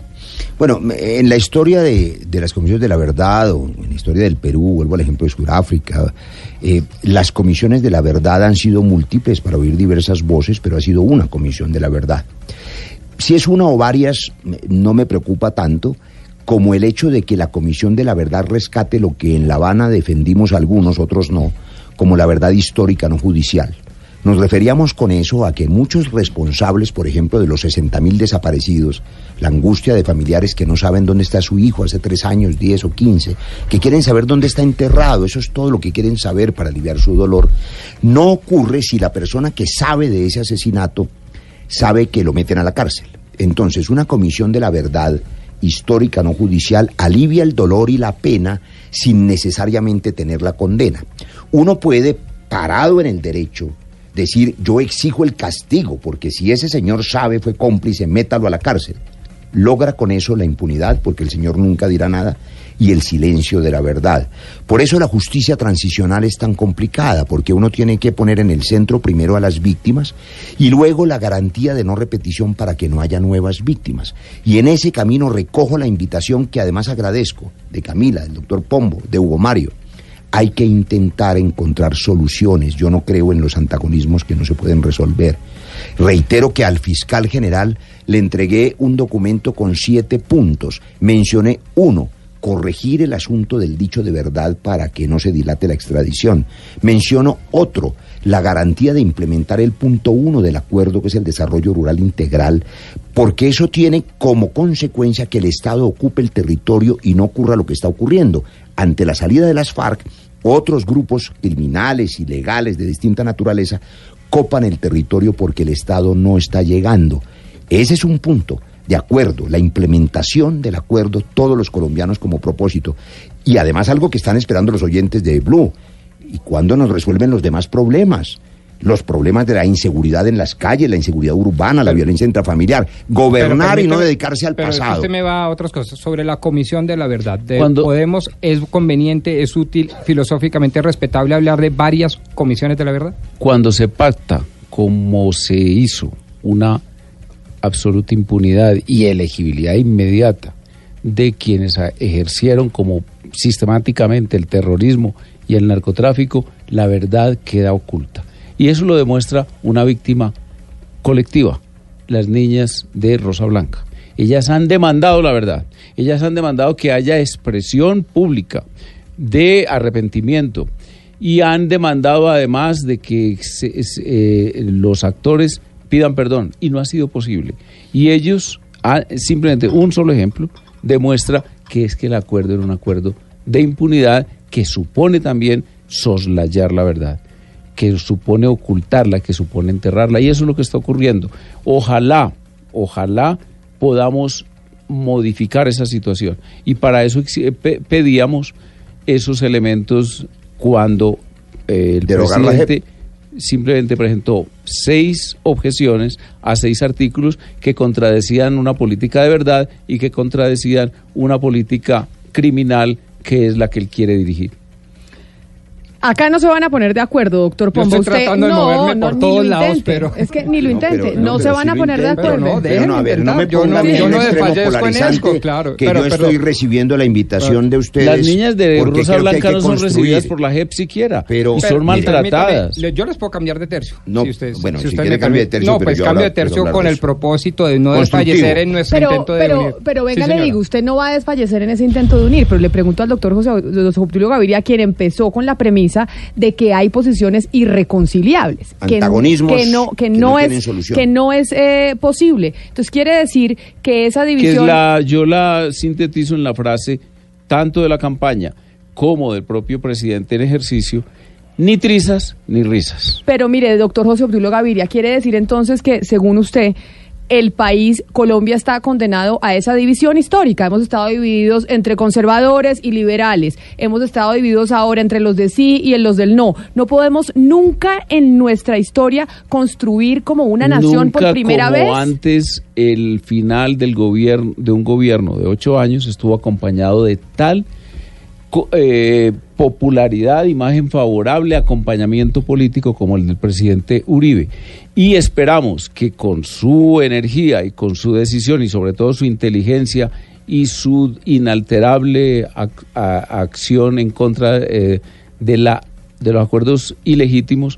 Bueno, en la historia de, de las comisiones de la verdad, o en la historia del Perú, vuelvo al ejemplo de Sudáfrica, eh, las comisiones de la verdad han sido múltiples para oír diversas voces, pero ha sido una comisión de la verdad. Si es una o varias, no me preocupa tanto como el hecho de que la comisión de la verdad rescate lo que en La Habana defendimos algunos, otros no, como la verdad histórica no judicial. Nos referíamos con eso a que muchos responsables, por ejemplo, de los 60.000 desaparecidos, la angustia de familiares que no saben dónde está su hijo hace tres años, 10 o 15, que quieren saber dónde está enterrado, eso es todo lo que quieren saber para aliviar su dolor, no ocurre si la persona que sabe de ese asesinato sabe que lo meten a la cárcel. Entonces, una comisión de la verdad histórica, no judicial, alivia el dolor y la pena sin necesariamente tener la condena. Uno puede, parado en el derecho, decir yo exijo el castigo, porque si ese señor sabe, fue cómplice, métalo a la cárcel. Logra con eso la impunidad, porque el señor nunca dirá nada, y el silencio de la verdad. Por eso la justicia transicional es tan complicada, porque uno tiene que poner en el centro primero a las víctimas y luego la garantía de no repetición para que no haya nuevas víctimas. Y en ese camino recojo la invitación que además agradezco de Camila, del doctor Pombo, de Hugo Mario. Hay que intentar encontrar soluciones. Yo no creo en los antagonismos que no se pueden resolver. Reitero que al fiscal general le entregué un documento con siete puntos. Mencioné uno, corregir el asunto del dicho de verdad para que no se dilate la extradición. Menciono otro, la garantía de implementar el punto uno del acuerdo, que es el desarrollo rural integral, porque eso tiene como consecuencia que el Estado ocupe el territorio y no ocurra lo que está ocurriendo. Ante la salida de las FARC, otros grupos criminales, ilegales, de distinta naturaleza, copan el territorio porque el Estado no está llegando. Ese es un punto de acuerdo, la implementación del acuerdo, todos los colombianos como propósito. Y además algo que están esperando los oyentes de Blue. ¿Y cuándo nos resuelven los demás problemas? Los problemas de la inseguridad en las calles, la inseguridad urbana, la violencia intrafamiliar. Gobernar y no dedicarse al pero pasado. Usted me va a otras cosas sobre la comisión de la verdad. De Cuando- Podemos, es conveniente, es útil, filosóficamente respetable hablar de varias comisiones de la verdad. cuando se pacta como se hizo una absoluta impunidad y elegibilidad inmediata de quienes ejercieron como sistemáticamente el terrorismo y el narcotráfico, la verdad queda oculta. Y eso lo demuestra una víctima colectiva, las niñas de Rosa Blanca. Ellas han demandado la verdad, ellas han demandado que haya expresión pública de arrepentimiento y han demandado además de que eh, los actores pidan perdón y no ha sido posible. Y ellos, han- simplemente un solo ejemplo, demuestra que es que el acuerdo era un acuerdo de impunidad que supone también soslayar la verdad que supone ocultarla, que supone enterrarla, y eso es lo que está ocurriendo. Ojalá, ojalá podamos modificar esa situación. Y para eso pedíamos esos elementos cuando eh, el Derogar presidente simplemente presentó seis objeciones a seis artículos que contradecían una política de verdad y que contradecían una política criminal que es la que él quiere dirigir. Acá no se van a poner de acuerdo, doctor Yo Pombo. estoy Usted tratando de no, moverme no, por ni todos lo lados, intente. pero- Es que ni lo No, intente. pero- no, no, se van a poner de acuerdo. no, Pero no, a ver, no me yo ponga no- yo no extremo desfallezco en polarizante, claro, que pero- yo pero- estoy recibiendo la invitación de ustedes. Las niñas de Rosa Blanca no son recibidas por la JEP siquiera. Pero- y son maltratadas. Yo les puedo cambiar de tercio. No, si ustedes- bueno, si si quiere cambie de tercio, No, pues yo cambio de tercio con el propósito de no desfallecer en nuestro intento de pero, unir. pero venga, le digo, usted no va a desfallecer en ese intento de unir, pero le pregunto al doctor José, Obdulio Gaviria, quien empezó con la premisa de que hay posiciones irreconciliables. que- Antagonismos que, no, que que no, es, solución. que no es eh, posible. Entonces quiere decir que esa que es división... la, yo la sintetizo en la frase tanto de la campaña como del propio presidente en ejercicio, ni trizas ni risas. Pero mire, doctor José Obdulio Gaviria, quiere decir entonces que, según usted, el país, Colombia, está condenado a esa división histórica. Hemos estado divididos entre conservadores y liberales. Hemos estado divididos ahora entre los de sí y en los del no. No podemos nunca en nuestra historia construir como una nación por primera como vez. antes el final del gobierno de un gobierno de ocho años estuvo acompañado de tal eh, popularidad, imagen favorable, acompañamiento político como el del presidente Uribe. Y esperamos que con su energía y con su decisión y sobre todo su inteligencia y su inalterable ac- a- acción en contra eh, de, la, de los acuerdos ilegítimos,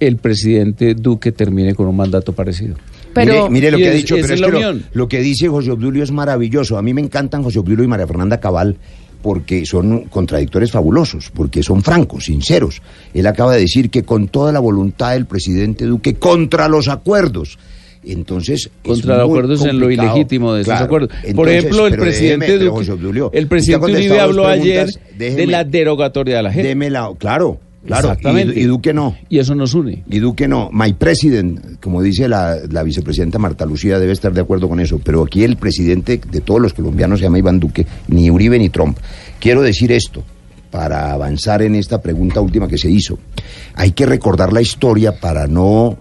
el presidente Duque termine con un mandato parecido. mire, mire lo que ha dicho, pero es es que lo, lo que dice José Obdulio es maravilloso. A mí me encantan José Obdulio y María Fernanda Cabal porque son contradictores fabulosos, porque son francos, sinceros. Él acaba de decir que con toda la voluntad del presidente Duque contra los acuerdos. Entonces, es contra los acuerdos en lo ilegítimo de esos Claro. acuerdos. Por ejemplo, el presidente déjeme, Duque, el presidente Uribe habló ayer de la derogatoria de la gente. Deme la, claro, claro. Exactamente. Y, y Duque no. Y eso nos une. Y Duque no. My president, como dice la, la vicepresidenta Marta Lucía, debe estar de acuerdo con eso. Pero aquí el presidente de todos los colombianos se llama Iván Duque, ni Uribe ni Trump. Quiero decir esto para avanzar en esta pregunta última que se hizo. Hay que recordar la historia para no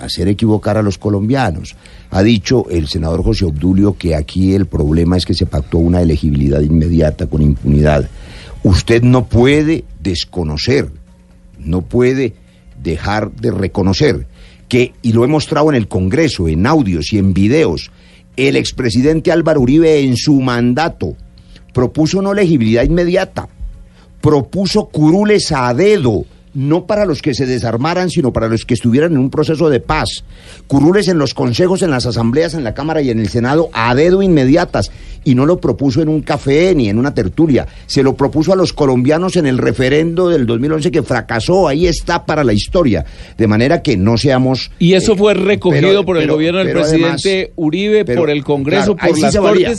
hacer equivocar a los colombianos. Ha dicho el senador José Obdulio que aquí el problema es que se pactó una elegibilidad inmediata con impunidad. Usted no puede desconocer, no puede dejar de reconocer que, y lo he mostrado en el Congreso, en audios y en videos, el expresidente Álvaro Uribe en su mandato propuso no elegibilidad inmediata, propuso curules a dedo, no para los que se desarmaran, sino para los que estuvieran en un proceso de paz. Curules en los consejos, en las asambleas, en la Cámara y en el Senado a dedo inmediatas. Y no lo propuso en un café ni en una tertulia. Se lo propuso a los colombianos en el referendo del 2011 que fracasó. Ahí está para la historia. De manera que no seamos... Y eso eh, fue recogido pero- por el pero- gobierno del presidente además- Uribe, pero, por el Congreso, claro, por sí las valía.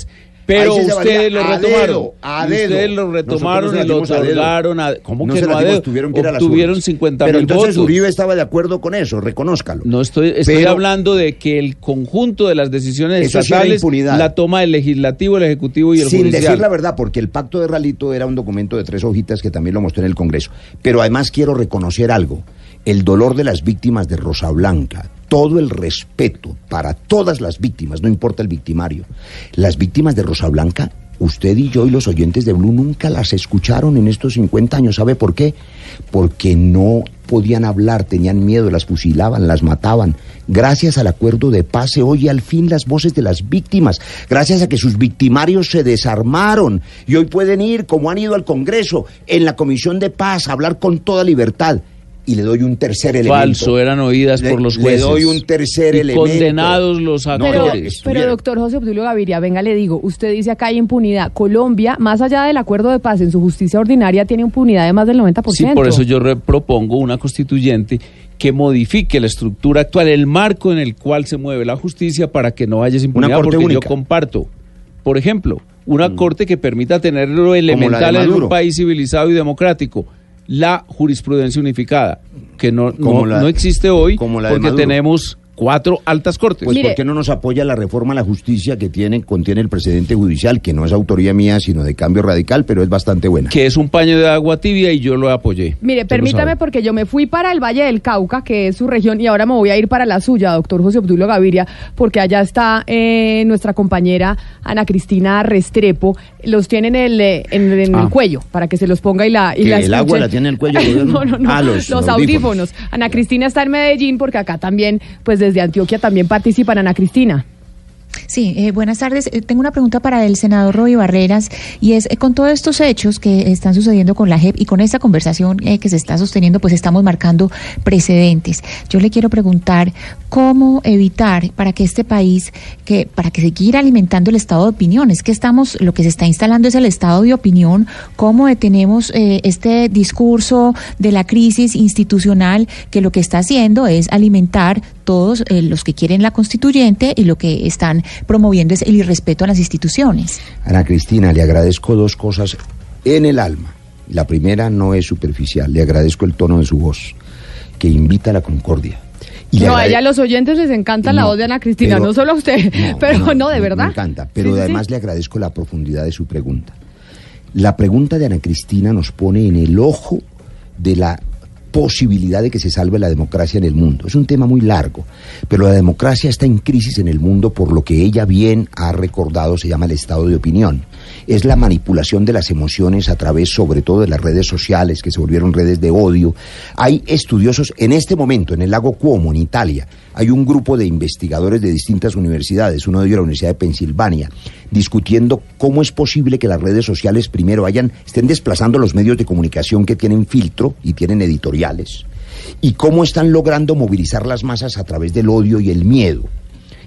Pero sí ustedes lo retomaron. a Y dedo. Ustedes lo retomaron y lo otorgaron a. ¿Cómo No que no a dedo? tuvieron que Obtuvieron urnas. 50 Pero mil entonces votos. Uribe estaba de acuerdo con eso, reconózcalo. No estoy, estoy Pero- hablando de que el conjunto de las decisiones sí estatales impunidad. la toma el legislativo, el ejecutivo y el Sin judicial. decir la verdad, porque el pacto de Ralito era un documento de tres hojitas que también lo mostré en el Congreso. Pero además quiero reconocer algo, el dolor de las víctimas de Rosa Blanca, todo el respeto para todas las víctimas, no importa el victimario. Las víctimas de Rosa Blanca, usted y yo y los oyentes de Blue nunca las escucharon en estos 50 años. ¿Sabe por qué? Porque no podían hablar, tenían miedo, las fusilaban, las mataban. Gracias al acuerdo de paz se oye al fin las voces de las víctimas, gracias a que sus victimarios se desarmaron y hoy pueden ir, como han ido al Congreso, en la Comisión de Paz, a hablar con toda libertad. Y le doy un tercer elemento. Falso, eran oídas Le- por los le jueces. doy un tercer Y elemento. condenados los Pero, actores. pero doctor José Obdulio Gaviria, venga, le digo, usted dice acá hay impunidad. Colombia, más allá del acuerdo de paz en su justicia ordinaria, tiene impunidad de más del 90%. Sí, por eso yo propongo una constituyente que modifique la estructura actual, el marco en el cual se mueve la justicia para que no haya esa impunidad, corte porque única. yo comparto. Por ejemplo, una corte que permita tener lo elemental en un país civilizado y democrático, la jurisprudencia unificada, que no, no, la- no existe hoy como la porque tenemos cuatro altas cortes. Pues ¿por qué no nos apoya la reforma a la justicia que tiene, contiene el precedente judicial, que no es autoría mía, sino de cambio radical, pero es bastante buena? Que es un paño de agua tibia y yo lo apoyé. Mire, permítame porque yo me fui para el Valle del Cauca, que es su región, y ahora me voy a ir para la suya, doctor José Obdulio Gaviria, porque allá está eh, nuestra compañera Ana Cristina Restrepo. Los tiene en el, eh, en, en Ah. el cuello, para que se los ponga y la, y ¿Que la el agua la tiene en el cuello, no, no, no. Ah, los los audífonos. audífonos. Ana Cristina está en Medellín, porque acá también, pues desde Antioquia también participan. Ana Cristina. Sí, eh, buenas tardes. Eh, tengo una pregunta para el senador Roy Barreras y es, eh, con todos estos hechos que están sucediendo con la JEP y con esta conversación eh, que se está sosteniendo, pues estamos marcando precedentes. Yo le quiero preguntar cómo evitar para que este país, que para que seguir alimentando el estado de opinión, es que estamos, lo que se está instalando es el estado de opinión, cómo detenemos este discurso de la crisis institucional que lo que está haciendo es alimentar todos los que quieren la constituyente y lo que están promoviendo es el irrespeto a las instituciones. Ana Cristina, le agradezco dos cosas en el alma. La primera no es superficial, le agradezco el tono de su voz, que invita a la concordia. Y no, a ella a los oyentes les encanta la voz de Ana Cristina, pero- no solo a usted, pero no, de verdad. Me encanta, pero sí, además sí. le agradezco la profundidad de su pregunta. La pregunta de Ana Cristina nos pone en el ojo de la posibilidad de que se salve la democracia en el mundo. Es un tema muy largo, pero la democracia está en crisis en el mundo por lo que ella bien ha recordado, se llama el estado de opinión. Es la manipulación de las emociones a través sobre todo de las redes sociales que se volvieron redes de odio. Hay estudiosos en este momento en el lago Cuomo, en Italia, hay un grupo de investigadores de distintas universidades, uno de ellos la Universidad de Pensilvania, discutiendo cómo es posible que las redes sociales primero vayan, estén desplazando los medios de comunicación que tienen filtro y tienen editoriales, y cómo están logrando movilizar las masas a través del odio y el miedo.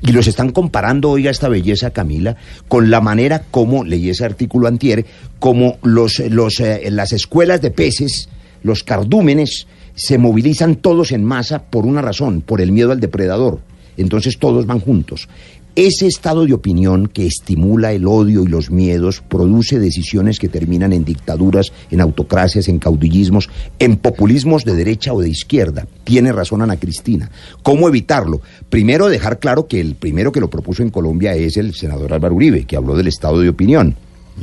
Y los están comparando, oiga, esta belleza, Camila, con la manera como, leí ese artículo antier, como los, los, eh, las escuelas de peces, los cardúmenes, se movilizan todos en masa por una razón, por el miedo al depredador. Entonces todos van juntos. Ese estado de opinión que estimula el odio y los miedos produce decisiones que terminan en dictaduras, en autocracias, en caudillismos, en populismos de derecha o de izquierda. Tiene razón Ana Cristina. ¿Cómo evitarlo? Primero dejar claro que el primero que lo propuso en Colombia es el senador Álvaro Uribe, que habló del estado de opinión.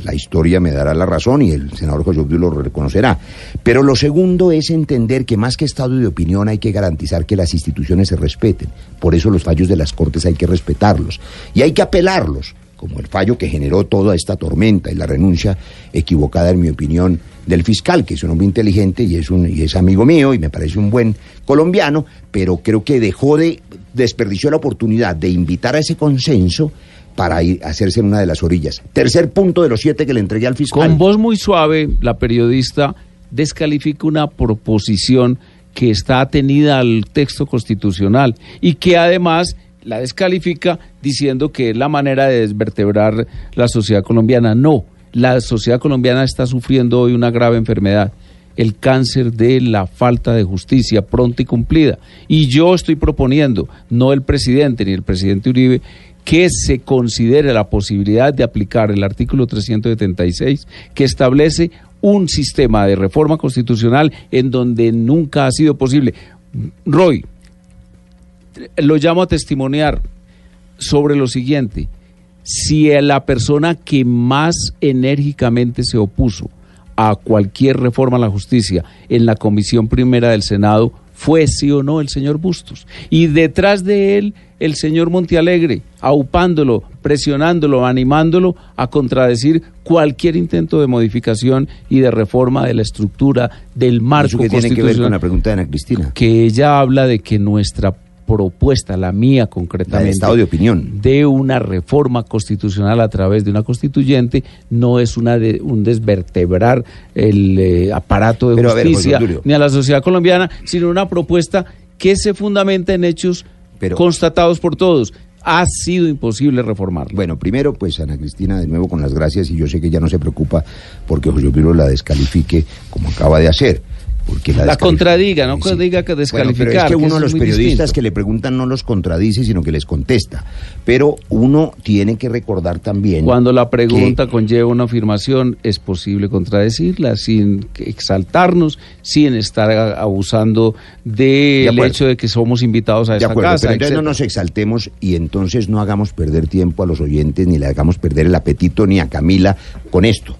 La historia me dará la razón y el senador José Obdulio lo reconocerá. Pero lo segundo es entender que más que estado de opinión hay que garantizar que las instituciones se respeten. Por eso los fallos de las Cortes hay que respetarlos. Y hay que apelarlos, como el fallo que generó toda esta tormenta y la renuncia equivocada, en mi opinión, del fiscal, que es un hombre inteligente y es, un, y es amigo mío y me parece un buen colombiano, pero creo que dejó de, desperdició la oportunidad de invitar a ese consenso para ir hacerse en una de las orillas. Tercer punto de los siete que le entregué al fiscal. Con voz muy suave, la periodista descalifica una proposición que está atenida al texto constitucional y que además la descalifica diciendo que es la manera de desvertebrar la sociedad colombiana. No, la sociedad colombiana está sufriendo hoy una grave enfermedad el cáncer de la falta de justicia pronta y cumplida. Y yo estoy proponiendo, no el presidente ni el presidente Uribe, que se considere la posibilidad de aplicar el artículo 376 que establece un sistema de reforma constitucional en donde nunca ha sido posible. Roy, lo llamo a testimoniar sobre lo siguiente. Si la persona que más enérgicamente se opuso a cualquier reforma a la justicia en la Comisión Primera del Senado fue sí o no el señor Bustos. Y detrás de él el señor Montealegre, aupándolo, presionándolo, animándolo a contradecir cualquier intento de modificación y de reforma de la estructura del marco ¿Eso qué tiene que ver con la pregunta de Ana Cristina? Que ella habla de que nuestra propuesta, la mía concretamente, La de estado de opinión. de una reforma constitucional a través de una constituyente no es una de, un desvertebrar el eh, aparato de Pero, a ver, justicia Obdulio. ni a la sociedad colombiana, sino una propuesta que se fundamenta en hechos constatados por todos. Ha sido imposible reformarlo. Bueno, primero, pues Ana Cristina, de nuevo con las gracias, y yo sé que ella no se preocupa porque José Obdulio la descalifique como acaba de hacer. Porque La contradiga, no Sí. diga que Bueno, descalificar. pero es que uno de los periodistas distinto. que le preguntan no los contradice, sino que les contesta. Pero uno tiene que recordar también. Cuando la pregunta conlleva una afirmación, es posible contradecirla sin exaltarnos, sin estar abusando De del acuerdo. hecho de que somos invitados a De esta acuerdo, casa. pero entonces no nos exaltemos y entonces no hagamos perder tiempo a los oyentes, ni le hagamos perder el apetito ni a Camila con esto.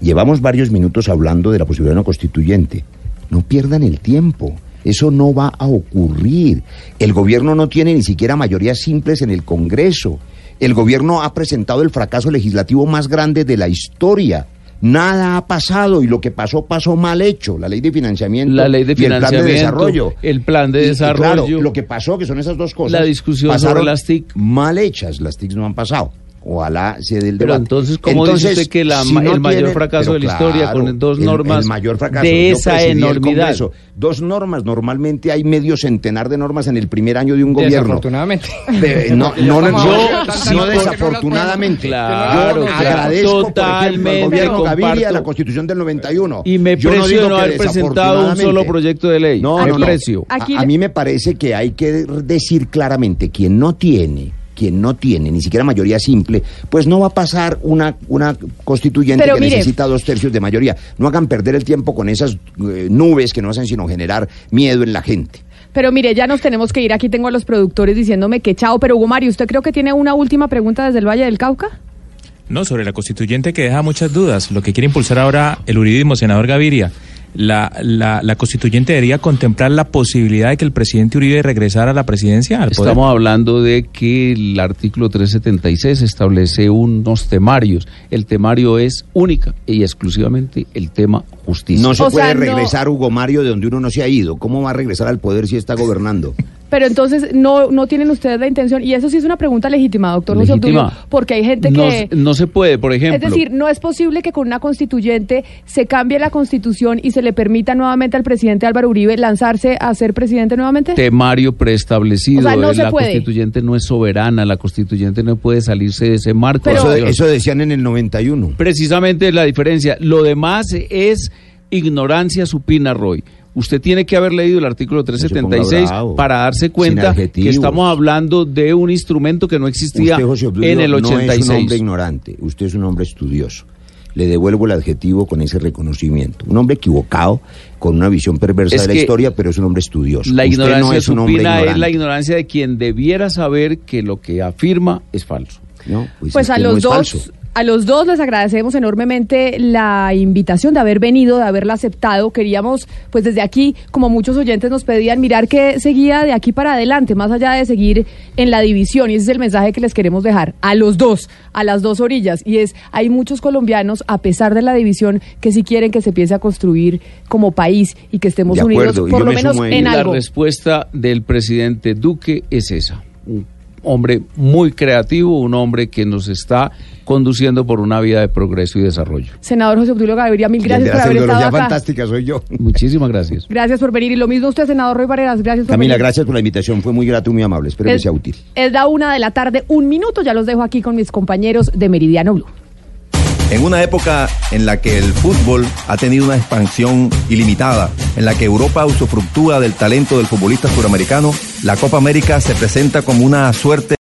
Llevamos varios minutos hablando de la posibilidad de una constituyente. No pierdan el tiempo. Eso no va a ocurrir. El gobierno no tiene ni siquiera mayorías simples en el Congreso. El gobierno ha presentado el fracaso legislativo más grande de la historia. Nada ha pasado y lo que pasó pasó mal hecho. La ley de financiamiento La ley de y el plan de financiamiento, desarrollo. el plan de Y- y desarrollo. claro, lo que pasó, que son esas dos cosas. La discusión pasaron sobre las TIC. Mal hechas, las TIC no han pasado. Ojalá se dé el Pero debate. entonces, ¿cómo dice usted que la ma- el mayor fracaso de la historia con dos el- normas el mayor fracaso. de esa el enormidad? Congreso. Dos normas, normalmente hay medio centenar de normas en el primer año de un gobierno. Desafortunadamente. De- no, no, no, yo- no no desafortunadamente. Claro, yo claro. agradezco, por ejemplo, al Totalmente gobierno Gaviria la Constitución del 91. Y me Yo precio no que haber presentado un solo proyecto de ley. No, no, no. precio. A- a, mí me parece que hay que decir claramente quien no tiene quien no tiene ni siquiera mayoría simple, pues no va a pasar una, una constituyente Pero que mire- necesita dos tercios de mayoría. No hagan perder el tiempo con esas eh, nubes que no hacen sino generar miedo en la gente. Pero mire, ya nos tenemos que ir. Aquí tengo a los productores diciéndome que chao. Pero Hugo Mario, ¿usted creo que tiene una última pregunta desde el Valle del Cauca? No, sobre la constituyente que deja muchas dudas. Lo que quiere impulsar ahora el juridismo, senador Gaviria. La, la, la constituyente debería contemplar la posibilidad de que el presidente Uribe regresara a la presidencia, al poder. Estamos hablando de que el artículo 376 establece unos temarios. El temario es única y exclusivamente el tema justicia. No se O puede sea, no- regresar Hugo Mario de donde uno no se ha ido. ¿Cómo va a regresar al poder si está gobernando? Pero entonces no, no tienen ustedes la intención, y eso sí es una pregunta legítima, doctor José Legítima. Obdulio, porque hay gente que... no se puede, por ejemplo. Es decir, no es posible que con una constituyente se cambie la constitución y se le permita nuevamente al presidente Álvaro Uribe lanzarse a ser presidente nuevamente. temario preestablecido. O sea, no se la puede. constituyente no es soberana, la constituyente no puede salirse de ese marco. eso, eso decían en el 91. Precisamente es la diferencia. Lo demás es ignorancia supina, Roy. Usted tiene que haber leído el artículo 376 ponga bravo. para darse cuenta que estamos hablando de un instrumento que no existía Usted, José Obdulio, en el no es un 86. hombre ignorante, usted es un hombre estudioso. Le devuelvo el adjetivo con ese reconocimiento. Un hombre equivocado, con una visión perversa Es de la historia, pero es un hombre estudioso. La Usted ignorancia no es un hombre supina es la ignorante. ignorancia de quien debiera saber que lo que afirma es falso. No, Pues a los dos, a los dos les agradecemos enormemente la invitación de haber venido, de haberla aceptado. Queríamos, pues desde aquí, como muchos oyentes nos pedían, mirar qué seguía de aquí para adelante, más allá de seguir en la división. Y ese es el mensaje que les queremos dejar a los dos, a las dos orillas. Y es, hay muchos colombianos, a pesar de la división, que sí quieren que se empiece a construir como país y que estemos De unidos, acuerdo, por lo me menos en La algo. respuesta del presidente Duque es esa. Un hombre muy creativo, un hombre que nos está conduciendo por una vida de progreso y desarrollo. Senador José Obdulio Gaviria, mil gracias por haber estado acá. fantástica soy yo. Muchísimas gracias. Gracias por venir. Y lo mismo usted, senador Roy Barreras. Gracias por Camila, venir. gracias por la invitación. Fue muy grato y muy amable. Espero que sea útil. Es la una de la tarde, un minuto. Ya los dejo aquí con mis compañeros de Meridiano Blue. En una época en la que el fútbol ha tenido una expansión ilimitada, en la que Europa usufructúa del talento del futbolista suramericano, la Copa América se presenta como una suerte